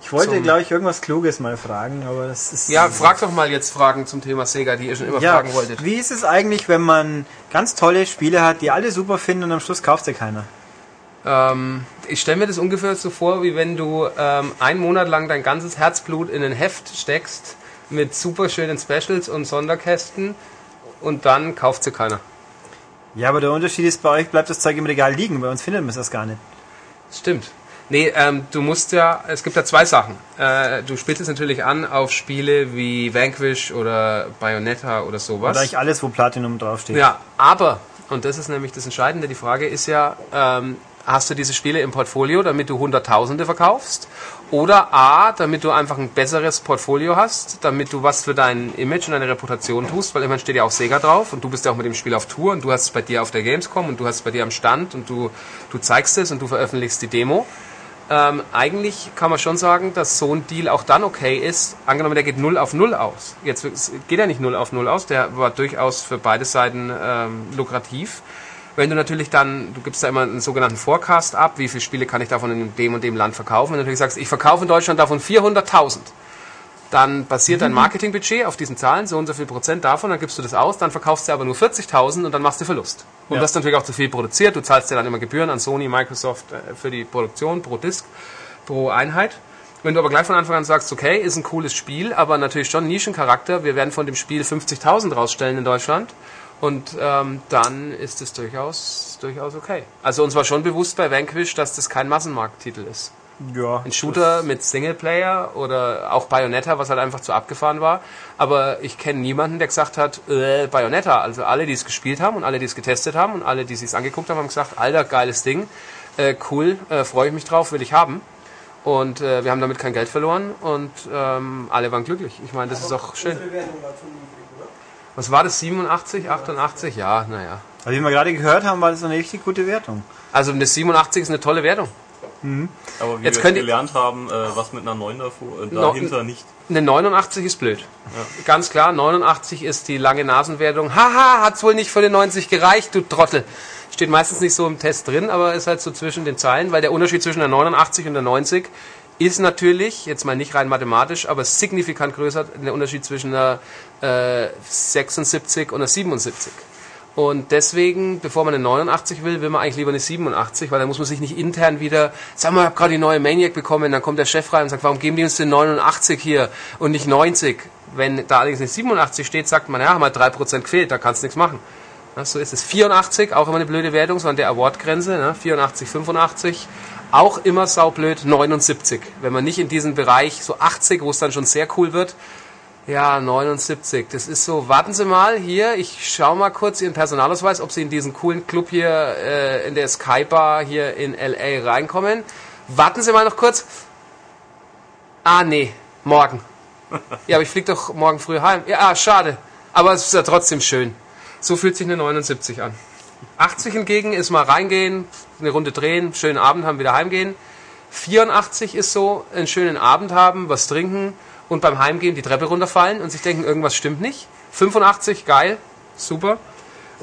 Ich wollte, glaube ich, irgendwas Kluges mal fragen, aber das ist. Ja, frag doch mal jetzt Fragen zum Thema Sega, die ihr schon immer Ja, fragen wolltet. wie ist es eigentlich, wenn man ganz tolle Spiele hat, die alle super finden und am Schluss kauft sie keiner? Ähm, ich stelle mir das ungefähr so vor, wie wenn du ähm, einen Monat lang dein ganzes Herzblut in ein Heft steckst mit super schönen Specials und Sonderkästen und dann kauft sie keiner. Ja, aber der Unterschied ist, bei euch bleibt das Zeug im Regal liegen, bei uns findet man das gar nicht. Stimmt. Nee, ähm, du musst ja, es gibt ja zwei Sachen. Äh, du spielst es natürlich an auf Spiele wie Vanquish oder Bayonetta oder sowas. Oder eigentlich alles, wo Platinum draufsteht. Ja, aber, und das ist nämlich das Entscheidende, die Frage ist ja, ähm, hast du diese Spiele im Portfolio, damit du Hunderttausende verkaufst? Oder A, damit du einfach ein besseres Portfolio hast, damit du was für dein Image und deine Reputation tust, weil immerhin steht ja auch Sega drauf und du bist ja auch mit dem Spiel auf Tour und du hast es bei dir auf der Gamescom und du hast es bei dir am Stand und du, du zeigst es und du veröffentlichst die Demo. Ähm, eigentlich kann man schon sagen, dass so ein Deal auch dann okay ist. Angenommen, der geht 0 auf 0 aus. Jetzt geht er nicht 0 auf 0 aus, der war durchaus für beide Seiten ähm, lukrativ. Wenn du natürlich dann, du gibst da immer einen sogenannten Forecast ab, wie viele Spiele kann ich davon in dem und dem Land verkaufen. Wenn du natürlich sagst, ich verkaufe in Deutschland davon 400.000, dann basiert dein Marketingbudget auf diesen Zahlen, so und so viel Prozent davon, dann gibst du das aus, dann verkaufst du aber nur 40.000 und dann machst du Verlust. Und Ja. das ist natürlich auch zu viel produziert, du zahlst dir dann immer Gebühren an Sony, Microsoft äh, für die Produktion pro Disk, pro Einheit. Wenn du aber gleich von Anfang an sagst, okay, ist ein cooles Spiel, aber natürlich schon Nischencharakter, wir werden von dem Spiel 50.000 rausstellen in Deutschland und ähm, dann ist es durchaus, durchaus okay. Also uns war schon bewusst bei Vanquish, dass das kein Massenmarkttitel ist Ja. ein Shooter mit Singleplayer oder auch Bayonetta, was halt einfach zu abgefahren war. Aber ich kenne niemanden, der gesagt hat, äh, Bayonetta. Also alle, die es gespielt haben und alle, die es getestet haben und alle, die es sich angeguckt haben, haben gesagt, alter, geiles Ding, äh, cool, äh, freue ich mich drauf, will ich haben. Und äh, wir haben damit kein Geld verloren und ähm, alle waren glücklich. Ich meine, das ist auch schön. Was war das, 87, 88? Ja, naja. Also wie wir gerade gehört haben, war das eine richtig gute Wertung. Also eine 87 ist eine tolle Wertung. Aber wie Jetzt wir gelernt haben, äh, was mit einer 9 davor, äh, No- dahinter nicht. Eine 89 ist blöd. Ganz klar, 89 ist die lange Nasenwertung. Haha, hat's wohl nicht für den 90 gereicht, du Trottel. Steht meistens nicht so im Test drin, aber ist halt so zwischen den Zeilen, weil der Unterschied zwischen der 89 und der 90 ist natürlich, jetzt mal nicht rein mathematisch, aber signifikant größer, der Unterschied zwischen einer äh, 76 und einer 77. Und deswegen, bevor man eine 89 will, will man eigentlich lieber eine 87, weil dann muss man sich nicht intern wieder, sag mal, ich habe gerade die neue Maniac bekommen, dann kommt der Chef rein und sagt, warum geben die uns denn 89 hier und nicht 90? Wenn da allerdings eine 87 steht, sagt man, ja, haben wir 3% gefehlt, da kannst du nichts machen. Ja, so ist es. 84, auch immer eine blöde Wertung, so an der Award-Grenze, ne? 84, 85. Auch immer saublöd, 79. Wenn man nicht in diesem Bereich, so 80, wo es dann schon sehr cool wird, ja, 79. Das ist so, warten Sie mal hier, ich schau mal kurz Ihren Personalausweis, ob Sie in diesen coolen Club hier äh, in der Sky Bar hier in LA reinkommen. Warten Sie mal noch kurz. Ah, nee, morgen. Ja, aber ich fliege doch morgen früh heim. Ja, ah, schade. Aber es ist ja trotzdem schön. So fühlt sich eine 79 an. 80 hingegen ist mal reingehen, eine Runde drehen, schönen Abend haben, wieder heimgehen. 84 ist so, einen schönen Abend haben, was trinken und beim Heimgehen die Treppe runterfallen und sich denken, irgendwas stimmt nicht. 85, geil, super.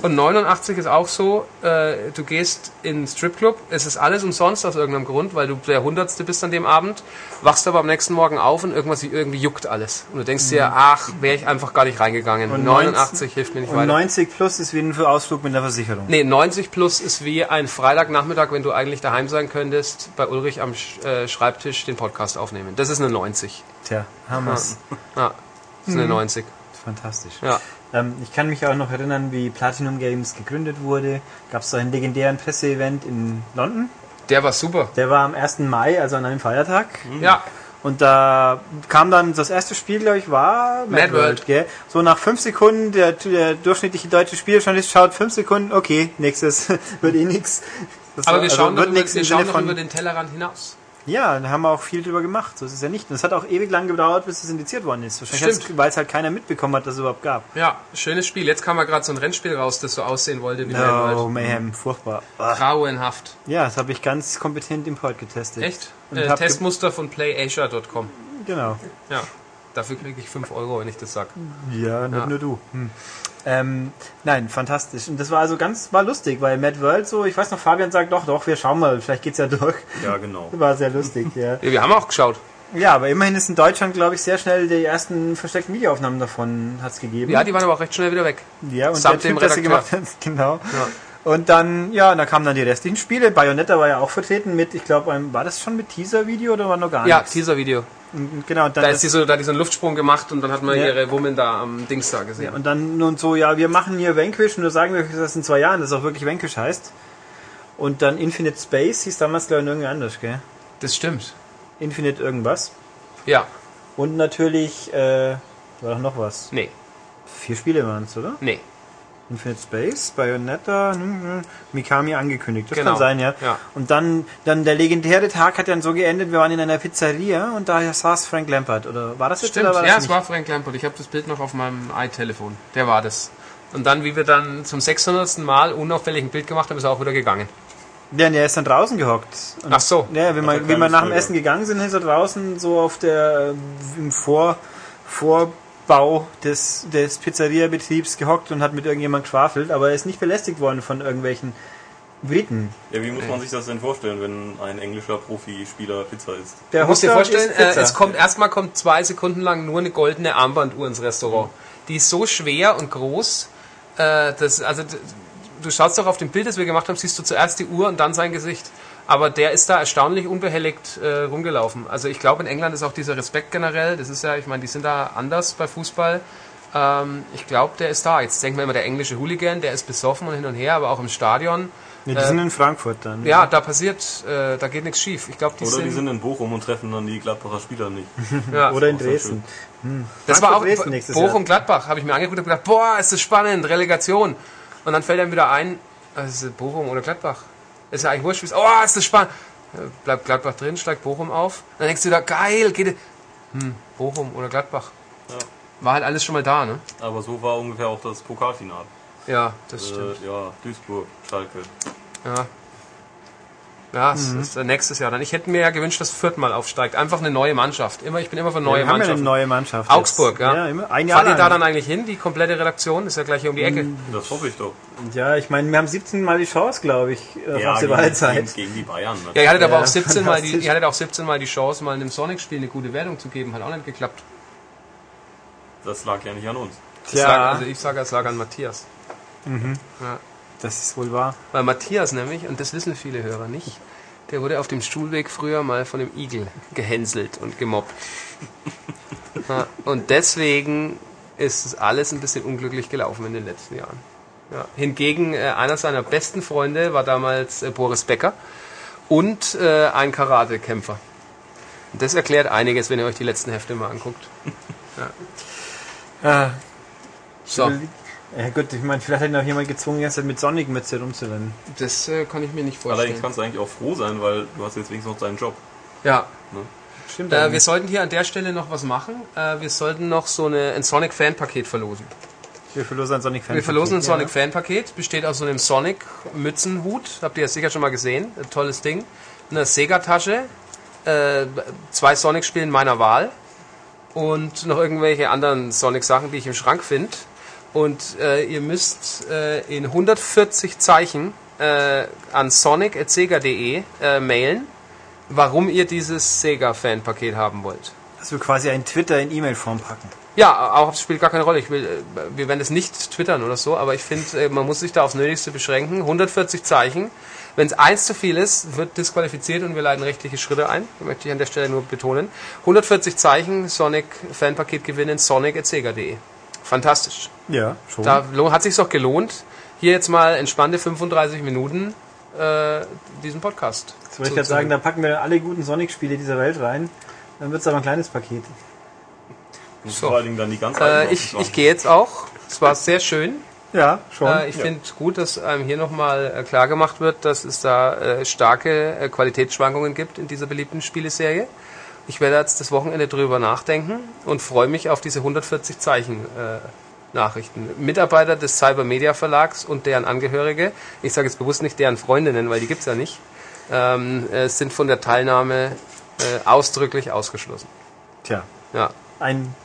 Und 89 ist auch so, äh, du gehst in den Stripclub, es ist alles umsonst aus irgendeinem Grund, weil du der Hundertste bist an dem Abend, wachst aber am nächsten Morgen auf und irgendwas irgendwie juckt alles. Und du denkst dir, ach, wäre ich einfach gar nicht reingegangen. Und 89 hilft mir nicht Und weiter. 90 plus ist wie ein Ausflug mit einer Versicherung. Nee, 90 plus ist wie ein Freitagnachmittag, wenn du eigentlich daheim sein könntest, bei Ulrich am Sch- äh, Schreibtisch den Podcast aufnehmen. Das ist eine 90. Tja, Hammers. Ja, das ist eine 90. Fantastisch. Ja. Ähm, ich kann mich auch noch erinnern, wie Platinum Games gegründet wurde. Gab es so einen legendären Presseevent in London. Der war super. Der war am 1. Mai, also an einem Feiertag. Ja, Und da kam dann das erste Spiel, glaube ich, war Mad World. Gell? So nach fünf Sekunden, der, der durchschnittliche deutsche Spieljournalist schaut fünf Sekunden, okay, nächstes [LAUGHS] wird eh nix. Das aber war- wir also schauen, wird doch, über, nix im wir schauen von- über den Tellerrand hinaus. Ja, da haben wir auch viel drüber gemacht. So ist es ja nicht. Und es hat auch ewig lang gedauert, bis es indiziert worden ist. Wahrscheinlich weil es halt keiner mitbekommen hat, dass es überhaupt gab. Ja, schönes Spiel. Jetzt kam mal gerade so ein Rennspiel raus, das so aussehen wollte wie No, World. Mayhem, furchtbar. Ah. Grauenhaft. Ja, das habe ich ganz kompetent Import getestet. Echt? Und Äh, Testmuster von playasia.com. Genau. Ja. Dafür kriege ich 5 Euro, wenn ich das sag. Ja, nicht Ja. nur du. Hm. Ähm, nein, fantastisch. Und das war also ganz, war lustig, weil Mad World so, ich weiß noch, Fabian sagt, doch, doch, wir schauen mal, vielleicht geht's ja durch. Ja, genau. [LAUGHS] War sehr lustig, ja. Ja, wir haben auch geschaut. Ja, aber immerhin ist in Deutschland, glaube ich, sehr schnell die ersten versteckten Videoaufnahmen davon hat's gegeben. Ja, die waren aber auch recht schnell wieder weg. Ja, und Samt der dem Typ, der sie gemacht hat, [LAUGHS] genau. Ja. Und dann, ja, da kamen dann die restlichen Spiele. Bayonetta war ja auch vertreten mit, ich glaube, einem, war das schon mit Teaser-Video oder war noch gar Ja, nichts? Teaser-Video. Genau, Da das- ist die so, da hat die so einen Luftsprung gemacht und dann hat man Ja. ihre Woman da am Dings da gesehen. Und dann und so, ja, wir machen hier Vanquish und da sagen wir euch, dass das in zwei Jahren, das auch wirklich Vanquish heißt. Und dann Infinite Space hieß damals, glaube ich, irgendwie anders, gell? Das stimmt. Infinite irgendwas. Ja. Und natürlich, äh, war doch noch was. Nee. Vier Spiele waren es, oder? Nee. Infinite Space, Bayonetta, hm, hm, Mikami angekündigt. Das Genau. kann sein, ja. Ja. Und dann, dann der legendäre Tag hat dann so geendet, wir waren in einer Pizzeria und da saß Frank Lampard. Oder war das jetzt Stimmt. oder war das Ja, es nicht? war Frank Lampert. Ich habe das Bild noch auf meinem iTelefon. Der war das. Und dann, wie wir dann zum 600. Mal unauffällig ein Bild gemacht haben, ist er auch wieder gegangen. Ja, der ist dann draußen gehockt. Und Ach so. Ja, wenn er wir, wie wir nach dem. Essen gegangen sind, ist er draußen so auf der, im Vor, Vorbau des, des Pizzeria-Betriebs gehockt und hat mit irgendjemand geschwafelt, aber er ist nicht belästigt worden von irgendwelchen Briten. Ja, wie muss man sich das denn vorstellen, wenn ein englischer Profispieler Pizza isst? Der Du musst dir vorstellen, äh, es kommt erstmal kommt zwei Sekunden lang nur eine goldene Armbanduhr ins Restaurant. Die ist so schwer und groß, äh, dass, also du schaust doch auf dem Bild, das wir gemacht haben, siehst du zuerst die Uhr und dann sein Gesicht. Aber der ist da erstaunlich unbehelligt äh, rumgelaufen. Also ich glaube, in England ist auch dieser Respekt generell. Das ist ja, ich meine, die sind da anders bei Fußball. Ähm, ich glaube, der ist da. Jetzt denkt man immer, der englische Hooligan, der ist besoffen und hin und her, aber auch im Stadion. Ja, die sind in Frankfurt dann. Ja, da passiert, äh, da geht nichts schief. Ich glaube, die Oder sind, die sind in Bochum und treffen dann die Gladbacher Spieler nicht. [LAUGHS] ja. Oder in Dresden. Das war auch Frankfurt Dresden nächstes Bochum Gladbach, habe ich mir angeguckt und gedacht, boah, ist das spannend, Relegation. Und dann fällt einem wieder ein, ist Bochum oder Gladbach. Ist ja eigentlich wurscht, wie es- oh, ist das spannend. Bleibt Gladbach drin, steigt Bochum auf. Dann denkst du wieder, geil, geht. Hm, Bochum oder Gladbach. Ja. War halt alles schon mal da, ne? Aber so war ungefähr auch das Pokalfinale. Ja, das stimmt. Äh, ja, Duisburg, Schalke. Ja. Ja, es Mhm. ist äh, nächstes Jahr. Dann ich hätte mir ja gewünscht, dass Fürth mal aufsteigt. Einfach eine neue Mannschaft. Immer, ich bin immer für neue wir haben ja eine Mannschaften. neue Mannschaft. Augsburg, jetzt. ja. ja immer, ein Jahr Fahrt ihr da dann eigentlich hin? Die komplette Redaktion ist ja gleich hier um die Ecke. Das hoffe ich doch. Ja, ich meine, wir haben 17 Mal die Chance, glaube ich, auf Ja, die gegen, Wahlzeit. gegen, gegen die Bayern. Ne? Ja, ihr hattet aber Ja, auch 17 mal die, ihr hattet auch 17 mal die Chance, mal in einem Sonic-Spiel eine gute Wertung zu geben. Hat auch nicht geklappt. Das lag ja nicht an uns. Tja. lag, also ich sage, es lag an Matthias. Ja. Das ist wohl wahr. Weil Matthias nämlich, und das wissen viele Hörer nicht, der wurde auf dem Stuhlweg früher mal von dem Igel gehänselt und gemobbt. [LAUGHS] Ja, und deswegen ist es alles ein bisschen unglücklich gelaufen in den letzten Jahren. Ja. Hingegen äh, einer seiner besten Freunde war damals äh, Boris Becker und äh, ein Karatekämpfer. Und das erklärt einiges, wenn ihr euch die letzten Hefte mal anguckt. [LAUGHS] Ah, So, Ja gut, ich meine, vielleicht hat ihn auch jemand gezwungen, die ganze Zeit mit Sonic-Mütze rumzurennen. das äh, kann ich mir nicht Allerdings vorstellen. kannst du eigentlich auch froh sein, weil du hast jetzt wenigstens noch deinen Job. Ja, Stimmt Äh, wir sollten hier an der Stelle noch was machen. Äh, wir sollten noch so eine, ein Sonic Fan Paket verlosen. Wir verlosen ein Sonic Fan. Wir verlosen ein Sonic Fan-Paket, besteht aus so einem Sonic-Mützenhut, habt ihr ja sicher schon mal gesehen, ein tolles Ding. Eine Sega-Tasche, äh, zwei Sonic-Spiele meiner Wahl und noch irgendwelche anderen Sonic-Sachen, die ich im Schrank finde. Und äh, ihr müsst äh, in 140 Zeichen äh, an sonic.sega.de äh, mailen, warum ihr dieses Sega-Fan-Paket haben wollt. Dass wir quasi ein Twitter in E-Mail-Form packen. Ja, auch das spielt gar keine Rolle. Ich will, äh, wir werden es nicht twittern oder so, aber ich finde, äh, man muss sich da aufs Nötigste beschränken. 140 Zeichen. Wenn es eins zu viel ist, wird disqualifiziert und wir leiten rechtliche Schritte ein. Das möchte ich an der Stelle nur betonen. 140 Zeichen, Sonic Fanpaket gewinnen, sonic.sega.de. Fantastisch. Ja, schon. Da hat sich doch gelohnt, hier jetzt mal entspannte 35 Minuten äh, diesen Podcast. Jetzt wollte ich gerade sagen, da packen wir alle guten Sonic-Spiele dieser Welt rein. Dann wird es aber ein kleines Paket. Und So. vor allen Dingen dann die ganze äh, ich, ich gehe jetzt auch. Es war sehr schön. Ja, schon. Äh, ich finde gut, dass einem hier nochmal äh, klar gemacht wird, dass es da äh, starke äh, Qualitätsschwankungen gibt in dieser beliebten Spieleserie. Ich werde jetzt das Wochenende drüber nachdenken und freue mich auf diese 140 Zeichen äh, Nachrichten. Mitarbeiter des Cybermedia Verlags und deren Angehörige, ich sage jetzt bewusst nicht deren Freundinnen, weil die gibt's ja nicht, ähm, äh, sind von der Teilnahme äh, ausdrücklich ausgeschlossen. Tja, Ja, ein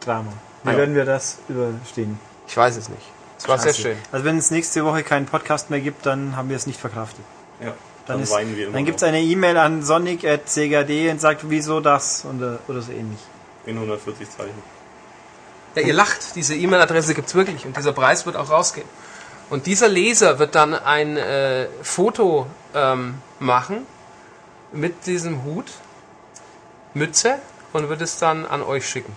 Drama. Wie Ja. werden wir das überstehen? ich weiß es nicht. Es war sehr Scheiße. schön. Also wenn es nächste Woche keinen Podcast mehr gibt, dann haben wir es nicht verkraftet. Ja, Dann, dann, ist, weinen wir immer dann gibt es eine E-Mail an sonic.sega.de und sagt, wieso das oder, oder so ähnlich. in 140 Zeichen. Ja, ihr lacht, diese E-Mail-Adresse gibt's wirklich und dieser Preis wird auch rausgehen. Und dieser Leser wird dann ein äh, Foto ähm, machen mit diesem Hut, Mütze und wird es dann an euch schicken.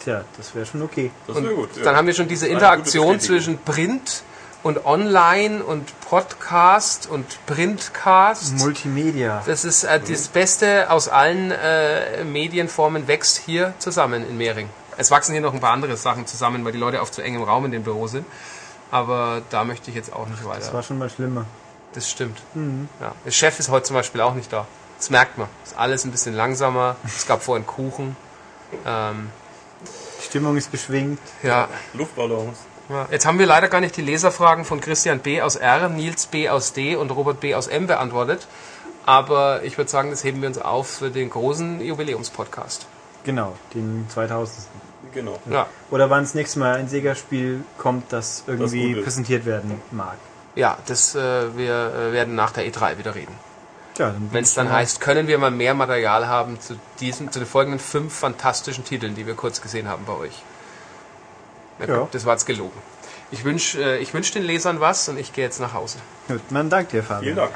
Tja, das wäre schon okay. Das Und wäre gut. ja. dann haben wir schon diese Interaktion zwischen Print und Online und Podcast und Printcast. Multimedia. Das ist äh, das Beste aus allen äh, Medienformen wächst hier zusammen in Mehring. Es wachsen hier noch ein paar andere Sachen zusammen, weil die Leute auf zu engem Raum in dem Büro sind. Aber da möchte ich jetzt auch nicht Das weiter. war schon mal schlimmer. Das stimmt. Ja. Der Chef ist heute zum Beispiel auch nicht da. Das merkt man. Ist alles ein bisschen langsamer. Es gab vorhin Kuchen. Ähm, Die Stimmung ist beschwingt. ja, Luftballons. Ja, Jetzt haben wir leider gar nicht die Leserfragen von Christian B. aus R, Nils B. aus D. und Robert B. aus M. beantwortet. Aber ich würde sagen, das heben wir uns auf für den großen Jubiläumspodcast. Genau, den 2000. Genau. Ja, Oder wann das nächste Mal ein Sega-Spiel kommt, das irgendwie ist. präsentiert werden mag. ja das, äh, wir äh, werden nach der E3 wieder reden. Dann Wenn es dann heißt, können wir mal mehr Material haben zu diesen, zu den folgenden fünf fantastischen Titeln, die wir kurz gesehen haben bei euch. Na gut, Ja. Das war jetzt gelogen. Ich wünsche äh, ich wünsch den Lesern was und ich gehe jetzt nach Hause. Gut, man dankt dir, Fabian. Vielen Dank.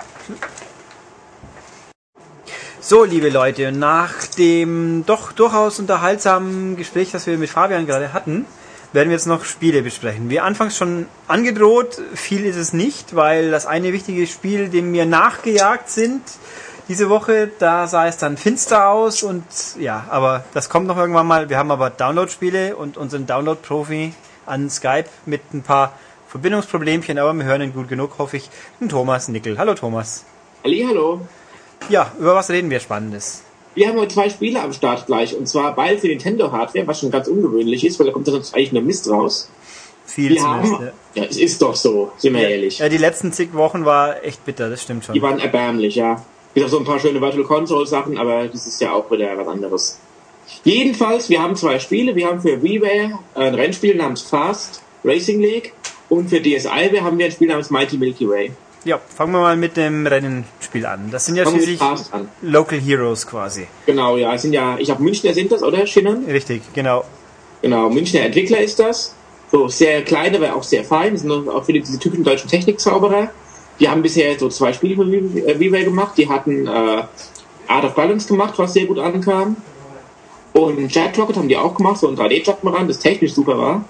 So, liebe Leute, nach dem doch durchaus unterhaltsamen Gespräch, das wir mit Fabian gerade hatten, werden wir jetzt noch Spiele besprechen. Wie anfangs schon angedroht, viel ist es nicht, weil das eine wichtige Spiel, dem wir nachgejagt sind, diese Woche, da sah es dann finster aus und ja, aber das kommt noch irgendwann mal. Wir haben aber Download-Spiele und unseren Download-Profi an Skype mit ein paar Verbindungsproblemchen, aber wir hören ihn gut genug, hoffe ich, den Thomas Nickel. Hallo Thomas. Hallo. Ja, über was reden wir Spannendes? Wir haben heute zwei Spiele am Start gleich. Und zwar beide für Nintendo Hardware, was schon ganz ungewöhnlich ist, weil da kommt dann sonst eigentlich nur Mist raus. Viel zumindest. haben, ja, es ist doch so, sind wir Ja. ehrlich. Ja, die letzten zig Wochen war echt bitter, das stimmt schon. Die waren erbärmlich, ja. Bis auf so ein paar schöne Virtual Console Sachen, aber das ist ja auch wieder was anderes. Jedenfalls, wir haben zwei Spiele. Wir haben für WiiWare ein Rennspiel namens Fast Racing League und für DSi haben wir ein Spiel namens Mighty Milky Way. Ja, fangen wir mal mit dem Rennenspiel an. Das sind ja Fangen schließlich. Local Heroes quasi. Genau, ja, es sind ja, ich glaube Münchner sind das, oder Schinnern? Richtig, genau. Genau, Münchner Entwickler ist das. So sehr klein, aber auch sehr fein. Das sind auch viele diese typischen deutschen Technikzauberer. Die haben bisher so zwei Spiele von WiiWare gemacht. Die hatten äh, Art of Balance gemacht, was sehr gut ankam. Und Jet Rocket haben die auch gemacht, so ein 3D-Jump'n'Run, das technisch super war.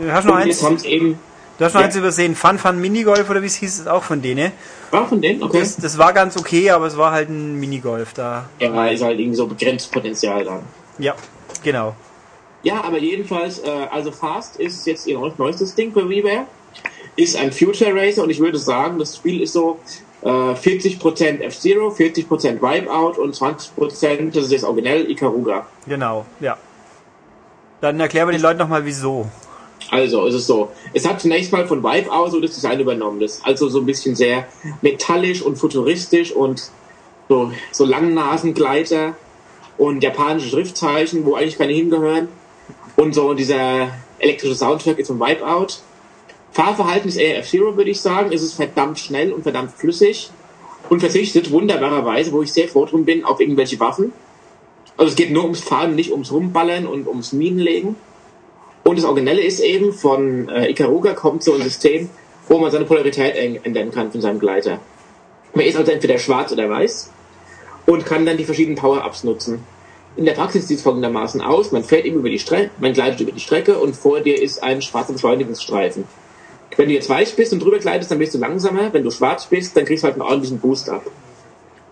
Du hast noch Und eins, eben... du hast noch Ja. eins übersehen. Fun Fun Minigolf oder wie es hieß, ist auch von denen. War von denen? Okay. Das, das war ganz okay, aber es war halt ein Minigolf da. Ja, ist halt irgendwie so begrenztes Potenzial dann. Ja, genau. Ja, aber jedenfalls, äh, also Fast ist jetzt ihr neu- neuestes Ding für WiiWare. Ist ein Future Racer und ich würde sagen, das Spiel ist so äh, 40% F-Zero, 40% Wipeout und 20%, das ist jetzt originell, Ikaruga. Genau, ja. Dann erklären wir den Leuten nochmal wieso. Also, es ist so. Es hat zunächst mal von Wipeout so das Design übernommen. Das ist also so ein bisschen sehr metallisch und futuristisch und so, so Langnasengleiter und japanische Schriftzeichen, wo eigentlich keine hingehören. Und so dieser elektrische Soundtrack ist von Wipeout. Fahrverhalten ist eher F-Zero, würde ich sagen. Es ist verdammt schnell und verdammt flüssig und verzichtet wunderbarerweise, wo ich sehr froh drum bin, auf irgendwelche Waffen. Also es geht nur ums Fahren, nicht ums Rumballern und ums Minenlegen. Und das Originelle ist eben, von äh, Ikaruga kommt so ein System, wo man seine Polarität ändern kann von seinem Gleiter. Man ist also entweder schwarz oder weiß und kann dann die verschiedenen Power-Ups nutzen. In der Praxis sieht es folgendermaßen aus. Man fährt eben über die Strecke, man gleitet über die Strecke und vor dir ist ein schwarzer Beschleunigungsstreifen. Wenn du jetzt weiß bist und drüber gleitest, dann bist du langsamer. Wenn du schwarz bist, dann kriegst du halt einen ordentlichen Boost ab.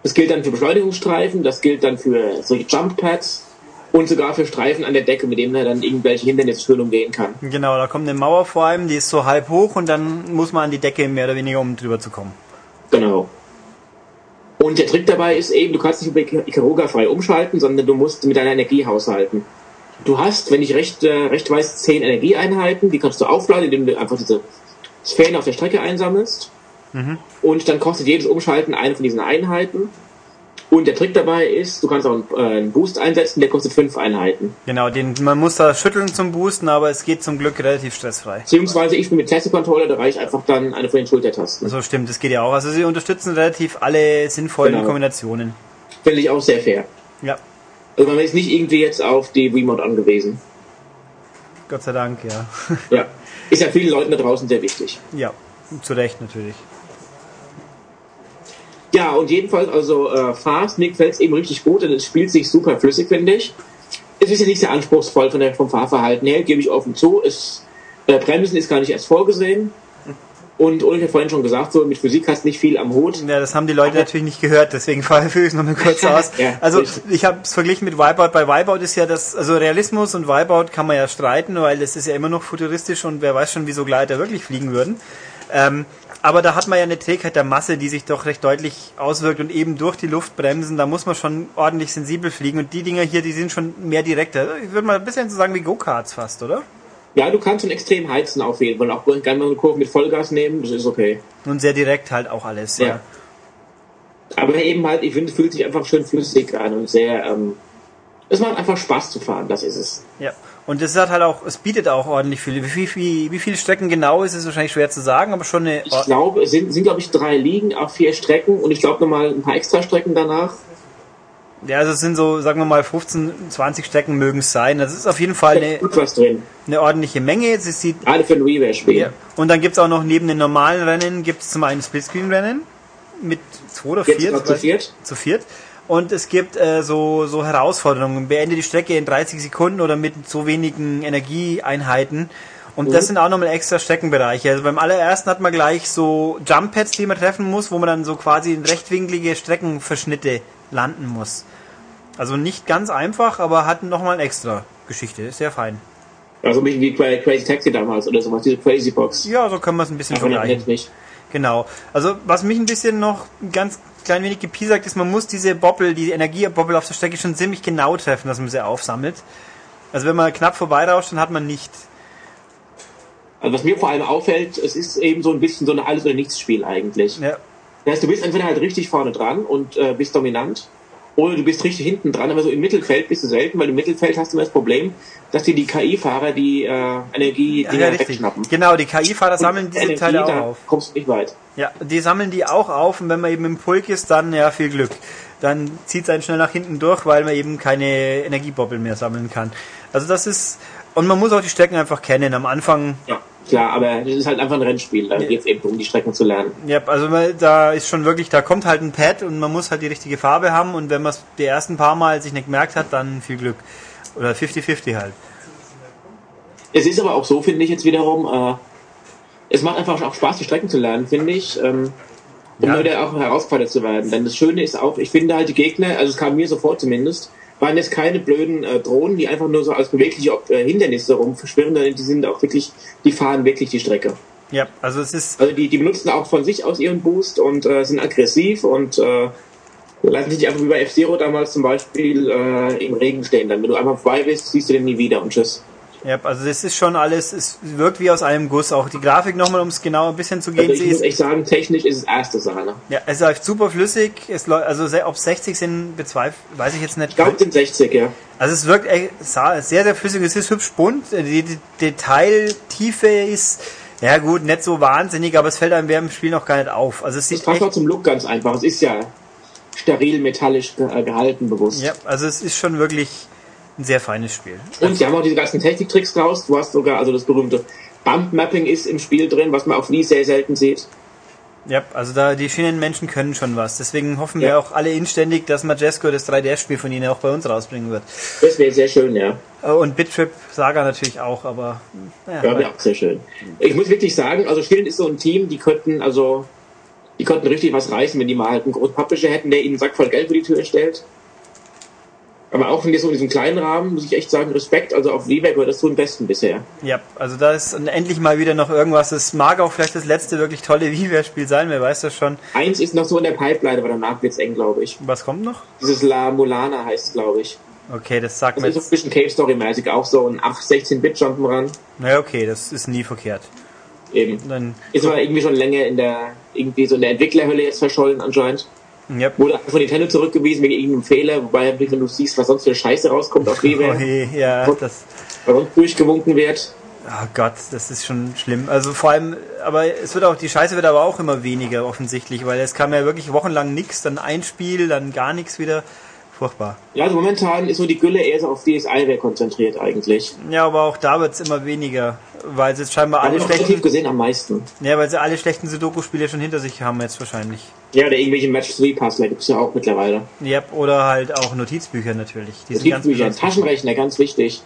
Das gilt dann für Beschleunigungsstreifen, das gilt dann für solche Jump Pads und sogar für Streifen an der Decke, mit denen er dann irgendwelche Hindernisse umgehen kann. Genau, da kommt eine Mauer vor einem, die ist so halb hoch und dann muss man an die Decke mehr oder weniger, um drüber zu kommen. Genau. Und der Trick dabei ist eben, du kannst nicht über Ikaruga frei umschalten, sondern du musst mit deiner Energie haushalten. Du hast, wenn ich recht, äh, recht weiß, 10 Energieeinheiten, die kannst du aufladen, indem du einfach diese Sphären auf der Strecke einsammelst. Und dann kostet jedes Umschalten eine von diesen Einheiten. Und der Trick dabei ist, du kannst auch einen, äh, einen Boost einsetzen, der kostet 5 Einheiten. Genau, den, man muss da schütteln zum Boosten, aber es geht zum Glück relativ stressfrei. Beziehungsweise ich bin mit Taste-Controller, da reicht einfach dann eine von den Schultertasten. So stimmt, das geht ja auch. Also sie unterstützen relativ alle sinnvollen Genau. Kombinationen. Finde ich auch sehr fair. Ja, Also man ist nicht irgendwie jetzt auf die Remote angewiesen. Gott sei Dank, ja. Ja. [LAUGHS] Ist ja vielen Leuten da draußen sehr wichtig. ja, zu Recht natürlich. Ja, und jedenfalls, also äh, Fast, Nick fällt eben richtig gut und es spielt sich super flüssig, finde ich. Es ist ja nicht sehr anspruchsvoll von der, vom Fahrverhalten her, gebe ich offen zu. Es, äh, Bremsen ist gar nicht erst vorgesehen. Und Ulrich hat vorhin schon gesagt, so mit Physik hast du nicht viel am Hut. Ja, das haben die Leute natürlich nicht gehört, deswegen [LAUGHS] führe ich es nochmal kurz [LAUGHS] aus. Ja, also richtig. ich habe es verglichen mit Wipeout. Bei Wipeout ist ja das, also Realismus und Wipeout kann man ja streiten, weil das ist ja immer noch futuristisch und wer weiß schon, wie so Gleiter wirklich fliegen würden. Ähm, aber da hat man ja eine Trägheit der Masse, die sich doch recht deutlich auswirkt und eben durch die Luft bremsen, da muss man schon ordentlich sensibel fliegen und die Dinger hier, die sind schon mehr direkter. Ich würde mal ein bisschen so sagen wie Go-Karts fast, oder? Ja, du kannst schon extrem heizen auf jeden Fall. Auch gerne mal eine Kurve mit Vollgas nehmen, das ist okay. Und sehr direkt halt auch alles, ja. Ja. Aber eben halt, ich finde, es fühlt sich einfach schön flüssig an und sehr, ähm, es macht einfach Spaß zu fahren, das ist es. Ja. Und es hat halt auch, es bietet auch ordentlich viel. Wie, wie, wie viele Strecken genau ist, ist wahrscheinlich schwer zu sagen, aber schon eine. Ich glaube, es sind, sind glaube ich, drei Ligen auf vier Strecken und ich glaube nochmal ein paar extra Strecken danach. Ja, also es sind so, sagen wir mal, 15, 20 Strecken mögen es sein. Das ist auf jeden Fall eine, eine ordentliche Menge. Es sieht, Gerade für ein Reware-Spiel. ja. Und dann gibt's auch noch neben den normalen Rennen, gibt's zum einen Splitscreen-Rennen mit zwei oder vier. zu viert. Zu viert. Und es gibt äh, so, so Herausforderungen. Beende die Strecke in 30 Sekunden oder mit so wenigen Energieeinheiten. Und das sind auch nochmal extra Streckenbereiche. Also beim allerersten hat man gleich so Jump Pads, die man treffen muss, wo man dann so quasi in rechtwinklige Streckenverschnitte landen muss. Also nicht ganz einfach, aber hat nochmal eine extra Geschichte. Ist sehr fein. Also ein bisschen wie Cra- Crazy Taxi damals oder sowas, diese Crazy Box. Ja, so können wir es ein bisschen Davon vergleichen. mich. Genau. Also was mich ein bisschen noch ein ganz klein wenig gepiesackt ist, man muss diese Bobbel, die Energiebobbel auf der Strecke schon ziemlich genau treffen, dass man sie aufsammelt. Also wenn man knapp vorbeirauscht, dann hat man nicht. Also was mir vor allem auffällt, es ist eben so ein bisschen so ein Alles- oder Nichts-Spiel eigentlich. Ja, Das heißt, du bist entweder halt richtig vorne dran und äh, bist dominant, oder du bist richtig hinten dran, aber so im Mittelfeld bist du selten, weil im Mittelfeld hast du immer das Problem, dass dir die KI-Fahrer die äh, Energie ja, richtig. wegschnappen. Genau, die KI-Fahrer sammeln diese Energie, Teile auch auf. kommst du nicht weit. Ja, die sammeln die auch auf und wenn man eben im Pulk ist, dann ja viel Glück. Dann zieht es einen schnell nach hinten durch, weil man eben keine Energiebobbel mehr sammeln kann. Also das ist und man muss auch die Strecken einfach kennen. Am Anfang Ja, klar, aber das ist halt einfach ein Rennspiel. Da geht es eben darum, die Strecken zu lernen. Ja, also da ist schon wirklich, da kommt halt ein Pad und man muss halt die richtige Farbe haben und wenn man es die ersten paar Mal sich nicht gemerkt hat, dann viel Glück. Oder 50-50 halt. Es ist aber auch so, finde ich jetzt wiederum, äh, es macht einfach auch Spaß, die Strecken zu lernen, finde ich, ähm, um Ja. auch herausgefordert zu werden. Denn das Schöne ist auch, ich finde halt die Gegner, also es kam mir so vor zumindest, waren jetzt keine blöden äh, Drohnen, die einfach nur so als bewegliche Ob- äh, Hindernisse rumverschwirren, sondern die sind auch wirklich, die fahren wirklich die Strecke. Ja, also es ist, Also die, die benutzen auch von sich aus ihren Boost und äh, sind aggressiv und äh, lassen sich einfach wie bei F-Zero damals zum Beispiel äh, im Regen stehen. Dann, wenn du einmal vorbei bist, siehst du den nie wieder und tschüss. Ja, also das ist schon alles, es wirkt wie aus einem Guss. Auch die Grafik nochmal, um es genau ein bisschen zu gehen, Also ich muss echt sagen, technisch ist es erste Sahne. ja, es läuft super flüssig. Es läuft, also ob 60 sind, bezweifle, weiß ich jetzt nicht. Ich glaube, es sind 60, ja. Also es wirkt echt sehr, sehr flüssig. Es ist hübsch bunt. Die, die Detailtiefe ist, ja gut, nicht so wahnsinnig, aber es fällt einem während dem Spiel noch gar nicht auf. Also es Das sieht passt auch zum Look ganz einfach. Es ist ja steril metallisch äh, gehalten, bewusst. ja, also es ist schon wirklich ein sehr feines Spiel. Und sie haben auch diese ganzen Techniktricks raus. Du hast sogar, also das berühmte Bump Mapping ist im Spiel drin, was man auf Wii sehr selten sieht. Ja, also da die Schienenmenschen können schon was. Deswegen hoffen Ja. wir auch alle inständig, dass Majesco das 3DS-Spiel von ihnen auch bei uns rausbringen wird. Das wäre sehr schön, ja. Äh, Und Bittrip Saga natürlich auch, aber naja, Ja, wäre auch sehr schön. Ich muss wirklich sagen, also Schielen ist so ein Team, die könnten, also, die könnten richtig was reißen, wenn die mal halt einen großen Publisher hätten, der ihnen einen Sack voll Geld vor die Tür stellt. Aber auch in diesem kleinen Rahmen muss ich echt sagen, Respekt, also auf Wii gehört das so am besten bisher. ja, also da ist endlich mal wieder noch irgendwas. Es mag auch vielleicht das letzte wirklich tolle [LAUGHS] WiiWare-Spiel sein, wer weiß das schon. Eins ist noch so in der Pipeline, aber danach wird's eng, glaube ich. Was kommt noch? Dieses La Mulana heißt es, glaube ich. Okay, das sagt Das mir ist so ein bisschen Cave Story-mäßig, auch so ein 8, 16-Bit Jump'n'Run. Naja, okay, das ist nie verkehrt. Eben. Dann, Ist aber irgendwie schon länger in der, irgendwie so in der Entwicklerhölle jetzt verschollen anscheinend. Ja. Wurde von Nintendo zurückgewiesen wegen irgendeinem Fehler, wobei, wenn du siehst, was sonst für Scheiße rauskommt auf [LAUGHS] Oh WiiWare, je, ja, das. sonst durchgewunken wird. Oh Gott, das ist schon schlimm. Also vor allem, aber es wird auch, die Scheiße wird aber auch immer weniger offensichtlich, weil es kam ja wirklich wochenlang nichts, dann ein Spiel, dann gar nichts wieder. Furchtbar. Ja, also momentan ist so die Gülle eher so auf DSiWare konzentriert eigentlich. Ja, aber auch da wird es immer weniger, weil sie jetzt scheinbar alle schlechten, gesehen am meisten. ja, weil sie alle schlechten Sudoku-Spiele schon hinter sich haben jetzt wahrscheinlich. Ja, oder irgendwelche Match 3 Puzzler gibt's ja auch mittlerweile. Ja, oder halt auch Notizbücher natürlich. Die Notizbücher, Taschenrechner, ganz wichtig.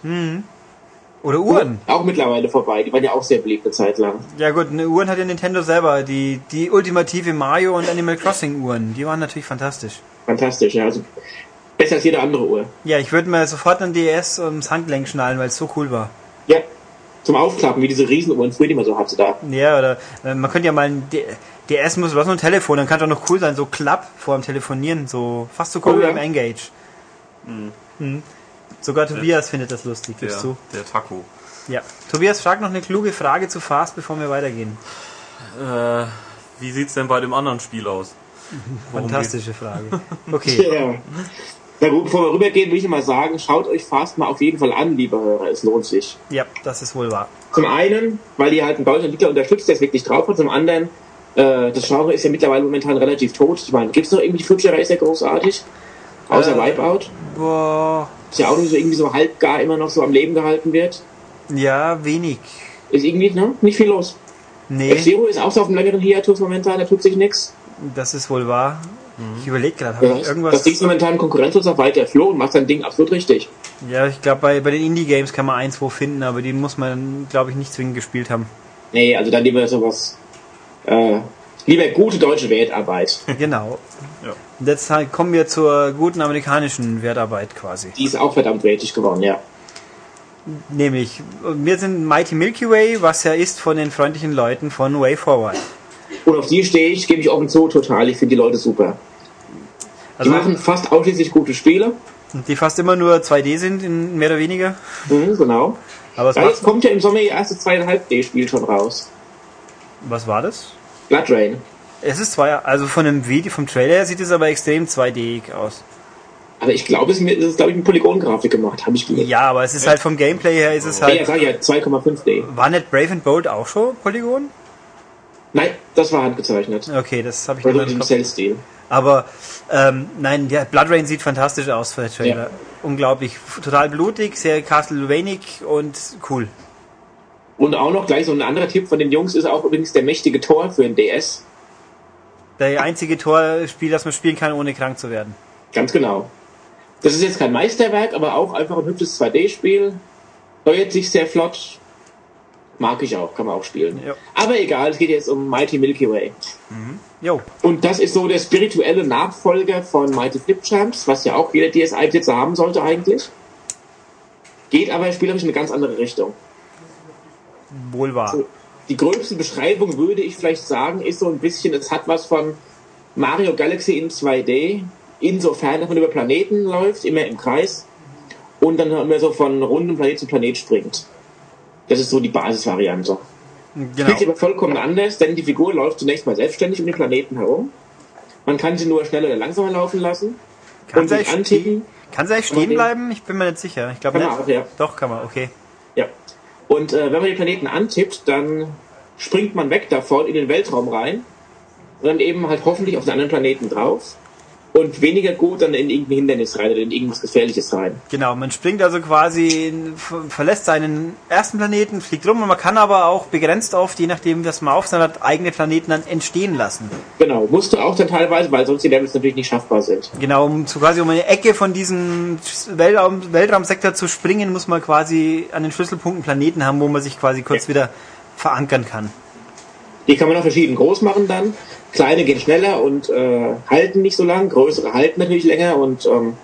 Oder Uhren. Auch mittlerweile vorbei, die waren ja auch sehr beliebt eine Zeit lang. Ja gut, eine Uhren hat ja Nintendo selber, die, die ultimative Mario und Animal Crossing Uhren, die waren natürlich fantastisch. Fantastisch, ja. Also besser als jede andere Uhr. Ja, ich würde mir sofort ein DS ums Handgelenk schnallen, weil es so cool war. Ja. Zum Aufklappen, wie diese Riesenuhren früher, die man so hatte da. Ja, oder äh, man könnte ja mal ein D DS muss, was nur ein Telefon, dann kann doch noch cool sein, so klapp vor dem Telefonieren, so fast so cool Oh, wie ja. beim Engage. Mhm. Sogar Tobias findet das lustig, Der, gibst du? der Taco. Ja. Tobias fragt noch eine kluge Frage zu Fast, bevor wir weitergehen. Äh, wie sieht's denn bei dem anderen Spiel aus? [LAUGHS] Worum Fantastische Frage. [LAUGHS] Okay. Ja. Na gut, bevor wir rübergehen, will ich mal sagen, schaut euch Fast mal auf jeden Fall an, liebe Hörer, es lohnt sich. Ja, das ist wohl wahr. Zum einen, weil ihr halt einen deutschen Entwickler unterstützt, der es wirklich drauf hat. Zum anderen, äh, das Genre ist ja mittlerweile momentan relativ tot. Ich meine, gibt's noch irgendwie Future Racer großartig? Außer Äh. Wipeout? Boah. Ist ja auch nur so irgendwie so halb gar immer noch so am Leben gehalten wird. Ja, wenig. Ist irgendwie, ne? Nicht viel los. Nee, F-Zero ist auch so auf einem längeren Hiatus momentan, da tut sich nichts. das ist wohl wahr. Ich überlege gerade, habe Ja, ich das irgendwas. Ding ist momentan konkurrenzlos auf weiter Floh und macht sein Ding absolut richtig. Ja, ich glaube, bei, bei den Indie-Games kann man ein, zwei finden, aber die muss man, glaube ich, nicht zwingend gespielt haben. Nee, also dann lieber sowas, äh, lieber gute deutsche Wertarbeit. [LAUGHS] Genau. Ja. Und jetzt halt kommen wir zur guten amerikanischen Wertarbeit quasi. Die ist auch verdammt wertig geworden, ja. Nämlich, wir sind Mighty Milky Way, was ja ist von den freundlichen Leuten von Way Forward. Und auf die stehe ich, gebe ich offen zu, total. Ich finde die Leute super. Die Also, machen fast ausschließlich gute Spiele. die fast immer nur 2D sind, in mehr oder weniger. Mhm, genau. Aber es Ja, jetzt kommt ja im Sommer ihr erstes 2,5D-Spiel schon raus. was war das? Blood Rain. Es ist zwei, also von dem Video, vom Trailer her sieht es aber extrem 2D aus. Aber ich glaube, es ist, glaube ich, mit Polygongrafik gemacht, habe ich gehört. Ja, aber es ist halt vom Gameplay her ist es Ja, ja, halt. sag ich ja, 2,5D. War nicht Brave and Bold auch schon Polygon? Nein, das war handgezeichnet. Okay, das habe ich nicht im. Cell-Stil. Aber ähm, nein, der Blood Rain sieht fantastisch aus für den Trailer. Unglaublich. Total blutig, sehr Castlevanic und cool. Und auch noch gleich so ein anderer Tipp von den Jungs ist auch übrigens der mächtige Tor für ein DS. Der einzige Torspiel, das man spielen kann, ohne krank zu werden. Ganz genau. Das ist jetzt kein Meisterwerk, aber auch einfach ein hübsches 2D-Spiel. Steuert sich sehr flott. Mag ich auch, kann man auch spielen. Ja. Aber egal, es geht jetzt um Mighty Milky Way. Jo. Und das ist so der spirituelle Nachfolger von Mighty Flip Champs, was ja auch jeder DSi-Besitzer haben sollte eigentlich. Geht aber spielerisch in eine ganz andere Richtung. Wohl wahr. So, die gröbste Beschreibung würde ich vielleicht sagen, ist so ein bisschen, es hat was von Mario Galaxy in 2D, insofern, dass man über Planeten läuft, immer im Kreis, und dann immer so von rundem Planet zu Planet springt. Das ist so die Basisvariante. Genau. Spielt aber vollkommen anders, denn die Figur läuft zunächst mal selbstständig um den Planeten herum. Man kann sie nur schneller oder langsamer laufen lassen. Kann und sie, eigentlich antippen. stehen, kann sie eigentlich stehen bleiben? Ich bin mir nicht sicher. Ich glaube nicht. man auch, ja. Doch, kann man, okay. Ja. Und äh, wenn man den Planeten antippt, dann springt man weg davon in den Weltraum rein und dann eben halt hoffentlich auf den anderen Planeten drauf und weniger gut dann in irgendein Hindernis rein oder in irgendwas Gefährliches rein. Genau, man springt also quasi, verlässt seinen ersten Planeten, fliegt rum und man kann aber auch begrenzt oft, je nachdem, was man auf seiner hat, eigene Planeten dann entstehen lassen. Genau, musst du auch dann teilweise, weil sonst die Levels natürlich nicht schaffbar sind. Genau, um zu quasi um eine Ecke von diesem Weltraum, Weltraumsektor zu springen, muss man quasi an den Schlüsselpunkten Planeten haben, wo man sich quasi kurz wieder verankern kann. Die kann man auch verschieden groß machen dann. Kleine gehen schneller und äh, halten nicht so lang, größere halten natürlich länger und ähm,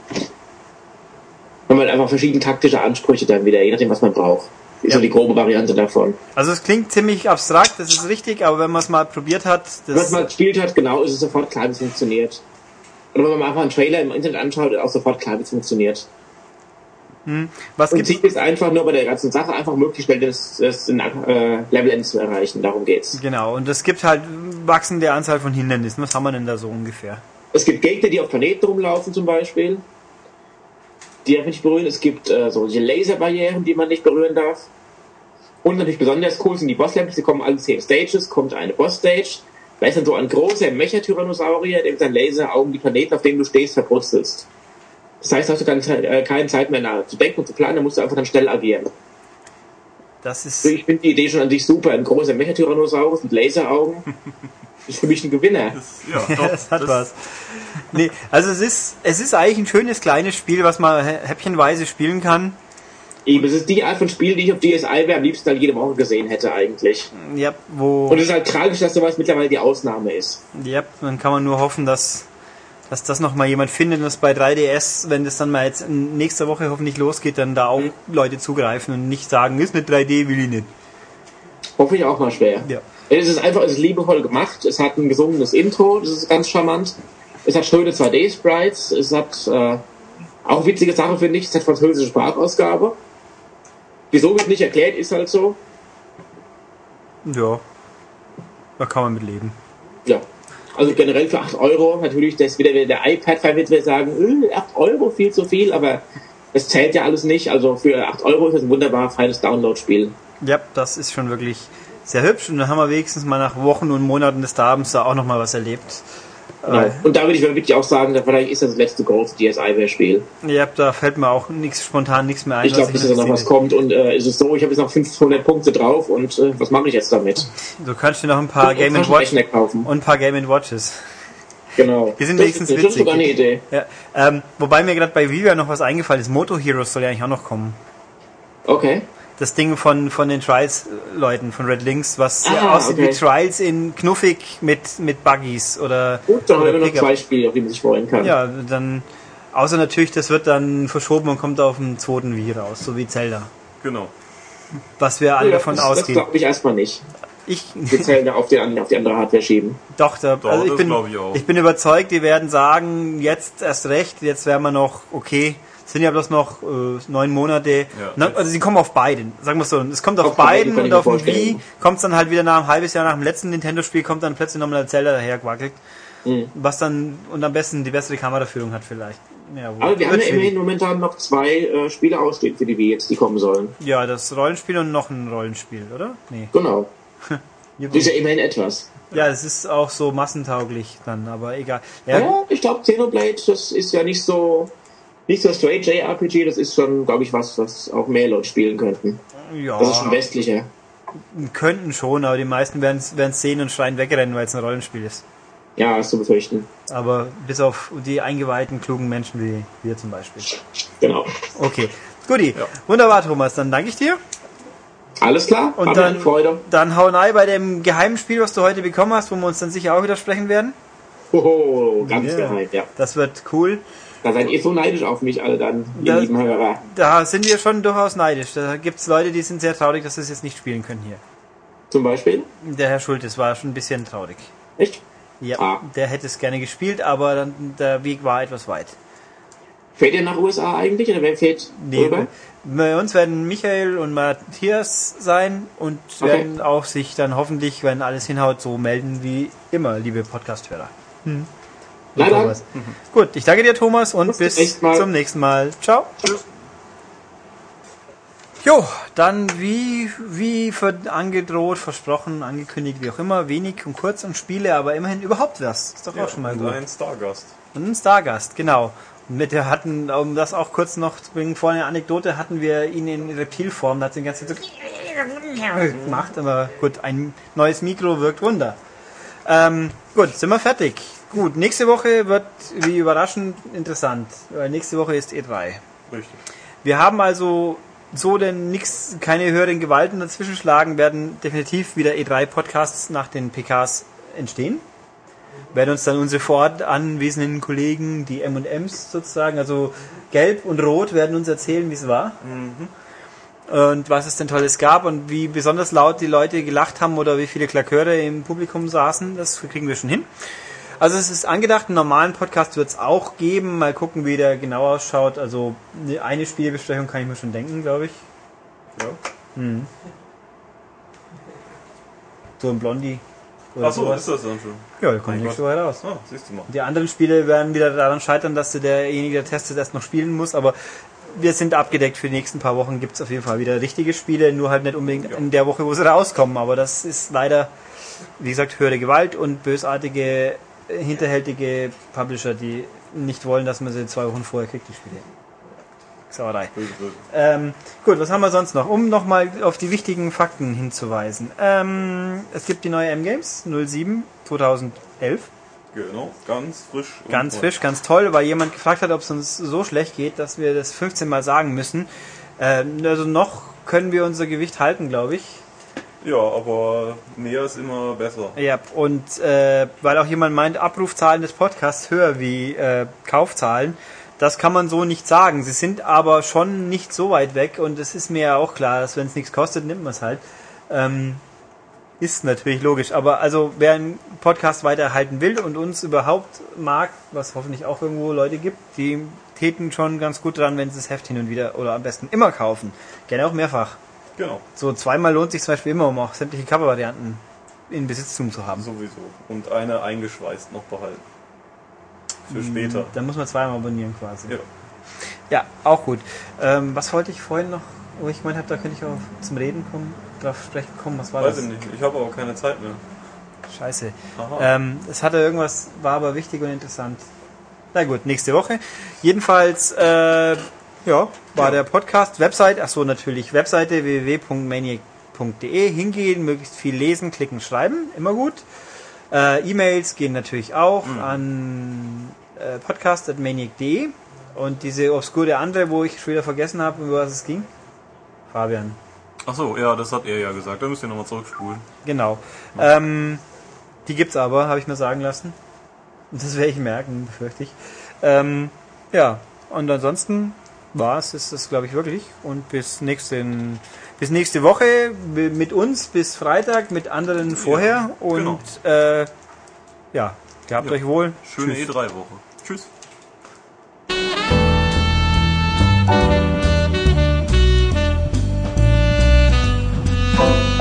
haben halt einfach verschiedene taktische Ansprüche dann wieder, je nachdem was man braucht. Ist Ja. so die grobe Variante davon. Also es klingt ziemlich abstrakt, das ist richtig, aber wenn man es mal probiert hat, Wenn man das, mal gespielt hat, genau, ist es sofort klar, wie es funktioniert. Oder wenn man mal einfach einen Trailer im Internet anschaut, ist auch sofort klar, wie es funktioniert. Was Und gibt's? Ziel ist einfach nur bei der ganzen Sache einfach möglichst schnell das, das äh, Level-End zu erreichen. Darum geht's. Genau, und es gibt halt wachsende Anzahl von Hindernissen. Was haben wir denn da so ungefähr? Es gibt Gegner, die auf Planeten rumlaufen zum Beispiel. Die darf man nicht berühren. Es gibt äh, solche Laserbarrieren, die man nicht berühren darf. Und natürlich besonders cool sind die Boss-Levels. Die kommen alle 10 Stages. Kommt eine Boss-Stage. Da ist dann so ein großer Mecha-Tyrannosaurier, der mit seinen Laseraugen die Planeten, auf denen du stehst, verbrutzelst. Das heißt, hast du keine, Zeit- äh, keine Zeit mehr nach zu denken und zu planen, dann musst du einfach dann schnell agieren. Das ist, Also ich finde die Idee schon an sich super. Ein großer Mecha-Tyrannosaurus mit Laseraugen [LAUGHS] ist für mich ein Gewinner. Das, ja, doch, [LAUGHS] das hat was. Nee, also es ist, es ist eigentlich ein schönes kleines Spiel, was man hä- häppchenweise spielen kann. Eben, es ist die Art von Spiel, die ich auf DSi wäre am liebsten dann jede Woche gesehen hätte eigentlich. Ja, wo, Und es ist halt tragisch, dass sowas mittlerweile die Ausnahme ist. ja, dann kann man nur hoffen, dass, dass das nochmal jemand findet und dass bei 3DS, wenn das dann mal jetzt in nächster Woche hoffentlich losgeht, dann da auch Leute zugreifen und nicht sagen, ist nicht 3D, will ich nicht. Hoffe ich auch mal schwer. Ja. Es ist einfach, es ist liebevoll gemacht. Es hat ein gesungenes Intro, das ist ganz charmant. Es hat schöne 2D-Sprites. Es hat äh, auch witzige Sache, finde ich. Es hat französische Sprachausgabe. Wieso wird nicht erklärt, ist halt so. Ja, da kann man mit leben. Ja. Also generell für 8 Euro, natürlich, das wieder der iPad-Fan wird sagen, äh, 8 Euro viel zu viel, aber es zählt ja alles nicht. Also für 8 Euro ist das ein wunderbar feines Download-Spiel. Ja, das ist schon wirklich sehr hübsch und dann haben wir wenigstens mal nach Wochen und Monaten des Dabens da auch nochmal was erlebt. Genau. Und da würde ich wirklich auch sagen, dass vielleicht ist das letzte große DSi-Spiel. Ja, da fällt mir auch nichts spontan nichts mehr ein. Ich glaube dass da noch was kommt und äh, ist es so, ich habe jetzt noch 500 Punkte drauf und äh, was mache ich jetzt damit? Du kannst dir noch ein paar Und Game Watch kaufen. und ein paar Game Watches. Genau. Die sind das, wenigstens das ist witzig. sogar eine Idee. Ja, ähm, wobei mir gerade bei Viva noch was eingefallen ist. Moto Heroes soll ja eigentlich auch noch kommen. Okay. Das Ding von, von den Trials-Leuten, von Red Links, was Ah, aussieht okay. wie Trials in knuffig mit, mit Buggies oder, Gut, dann haben oder wir noch Pickup. zwei Spiele, auf die man sich freuen kann. Ja, dann, außer natürlich, das wird dann verschoben und kommt auf dem zweiten Wii raus, so wie Zelda. Genau. Was wir alle Ja, davon das, das ausgehen. glaube ich erstmal nicht. Ich, Wir [LAUGHS] zählen da auf, den, auf die andere Hardware schieben. doch, da, Doch, also ich das bin, ich auch. ich bin überzeugt, die werden sagen, jetzt erst recht, jetzt wären wir noch, okay, sind ja bloß noch äh, neun Monate. Ja. Na, also sie kommen auf beiden, sagen wir so. Es kommt auf, Auf beiden und auf dem. Wii kommt es dann halt wieder nach einem halbes Jahr nach dem letzten Nintendo-Spiel, kommt dann plötzlich nochmal der Zelda dahergewackelt. Mhm. Was dann und am besten die bessere Kameraführung hat vielleicht. Ja, Aber wir haben ja immerhin momentan noch zwei äh, Spiele ausstehen für die Wii jetzt, die kommen sollen. Ja, das Rollenspiel und noch ein Rollenspiel, oder? Nee. Genau. [LAUGHS] Das ist ja immerhin etwas. Ja, es ist auch so massentauglich dann, aber egal. Ja, Ja, ich glaube, Xenoblade, das ist ja nicht so nicht so straight JRPG, das ist schon, glaube ich, was, was auch mehr Leute spielen könnten. ja Das ist schon westlicher. könnten schon, aber die meisten werden es sehen und schreien wegrennen, weil es ein Rollenspiel ist. Ja, ist zu befürchten. Aber bis auf die eingeweihten, klugen Menschen wie wir zum Beispiel. Genau. Okay, guti. Wunderbar, Thomas. Dann danke ich dir. Alles klar? Und dann, Freude. dann hau rein bei dem geheimen Spiel, was du heute bekommen hast, wo wir uns dann sicher auch widersprechen werden. Hoho, ganz Ja. geheim, ja. Das wird cool. Da seid ihr so neidisch auf mich alle dann, ihr Das- lieben Hörer. Da sind wir schon durchaus neidisch. Da gibt es Leute, die sind sehr traurig, dass sie es jetzt nicht spielen können hier. Zum Beispiel? Der Herr Schultes war schon ein bisschen traurig. Echt? Ja, Ah. der hätte es gerne gespielt, aber dann, der Weg war etwas weit. Fährt ihr nach USA eigentlich oder wer fährt Nee, rüber? bei uns werden Michael und Matthias sein und Okay. werden auch sich dann hoffentlich, wenn alles hinhaut, so melden wie immer, liebe Podcast-Hörer. Hm. Na dann. Thomas. Gut, ich danke dir, Thomas, und Bis bis zum nächsten Mal. Ciao. Jo, dann wie, wie ver angedroht, versprochen, angekündigt, wie auch immer, wenig und kurz und Spiele, aber immerhin überhaupt was. Ist doch auch schon mal und gut. ein Stargast. Und ein Stargast, genau. Mit der hatten, um das auch kurz noch zu bringen, vorhin eine Anekdote, hatten wir ihn in Reptilform, da hat sie die ganze Zeit so gemacht, aber gut, ein neues Mikro wirkt Wunder. Ähm, gut, sind wir fertig. Gut, nächste Woche wird, wie überraschend, interessant, weil nächste Woche ist E3. Richtig. Wir haben also so denn nix, keine höheren Gewalten dazwischen schlagen, werden definitiv wieder E3-Podcasts nach den PKs entstehen. Werden uns dann unsere vor Ort anwesenden Kollegen, die M&Ms sozusagen, also Gelb und Rot, werden uns erzählen, wie es war. Und was es denn Tolles gab und wie besonders laut die Leute gelacht haben oder wie viele Klaköre im Publikum saßen, das kriegen wir schon hin. Also es ist angedacht, einen normalen Podcast wird es auch geben. Mal gucken, wie der genau ausschaut. Also eine Spielbesprechung kann ich mir schon denken, glaube ich. Ja. So ein Blondie. Achso, ist das dann schon? Ja, der kommt nächste Gott. Woche raus. Ah, siehst du mal. Die anderen Spiele werden wieder daran scheitern, dass derjenige, der testet, erst noch spielen muss. Aber wir sind abgedeckt für die nächsten paar Wochen. Gibt es auf jeden Fall wieder richtige Spiele. Nur halt nicht unbedingt Ja. in der Woche, wo sie rauskommen. Aber das ist leider, wie gesagt, höhere Gewalt und bösartige, hinterhältige Publisher, die nicht wollen, dass man sie zwei Wochen vorher kriegt, die Spiele. Sauerei. Ähm, gut, was haben wir sonst noch? Um nochmal auf die wichtigen Fakten hinzuweisen. Ähm, es gibt die neue M-Games 07 2011. Genau, ganz frisch. Ganz neu. frisch, ganz toll, weil jemand gefragt hat, ob es uns so schlecht geht, dass wir das 15 Mal sagen müssen. Ähm, also noch können wir unser Gewicht halten, glaube ich. Ja, aber mehr ist immer besser. Ja, und äh, weil auch jemand meint, Abrufzahlen des Podcasts höher wie äh, Kaufzahlen, das kann man so nicht sagen. Sie sind aber schon nicht so weit weg und es ist mir ja auch klar, dass wenn es nichts kostet, nimmt man es halt. Ähm, ist natürlich logisch, aber also wer einen Podcast weiterhalten will und uns überhaupt mag, was hoffentlich auch irgendwo Leute gibt, die täten schon ganz gut dran, wenn sie das Heft hin und wieder oder am besten immer kaufen. Gerne auch mehrfach. Genau, So zweimal lohnt sich zum Beispiel immer, um auch sämtliche Covervarianten in Besitztum zu haben. sowieso. Und eine eingeschweißt noch behalten. Für später. Dann muss man zweimal abonnieren quasi. Ja. Ja, auch gut. Ähm, was wollte ich vorhin noch, wo ich gemeint habe, da könnte ich auch zum Reden kommen, drauf sprechen kommen. Was war Weiß das? ich nicht. Ich habe aber keine Zeit mehr. Scheiße. Ähm, es hatte irgendwas, war aber wichtig und interessant. Na gut, nächste Woche. Jedenfalls, äh, ja, war Ja. der Podcast, Website, ach so natürlich, Webseite www.maniac.de, hingehen, möglichst viel lesen, klicken, schreiben, immer gut. Äh, E-Mails gehen natürlich auch Mhm. an äh, podcast.maniac.de und diese obskure andere, wo ich schon wieder vergessen habe, über was es ging. Fabian. Achso, ja, das hat er ja gesagt. Da müsst ihr nochmal zurückspulen. Genau. Ähm, die gibt's aber, habe ich mir sagen lassen. Und das werde ich merken, befürchte ich. Ähm, ja, und ansonsten war es, ist das, glaube ich, wirklich. Und bis nächste, bis nächste Woche mit uns, bis Freitag, mit anderen vorher. Ja, genau. Und äh, ja, gehabt ja. euch wohl. Schöne E3-Woche. Tschüss.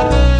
E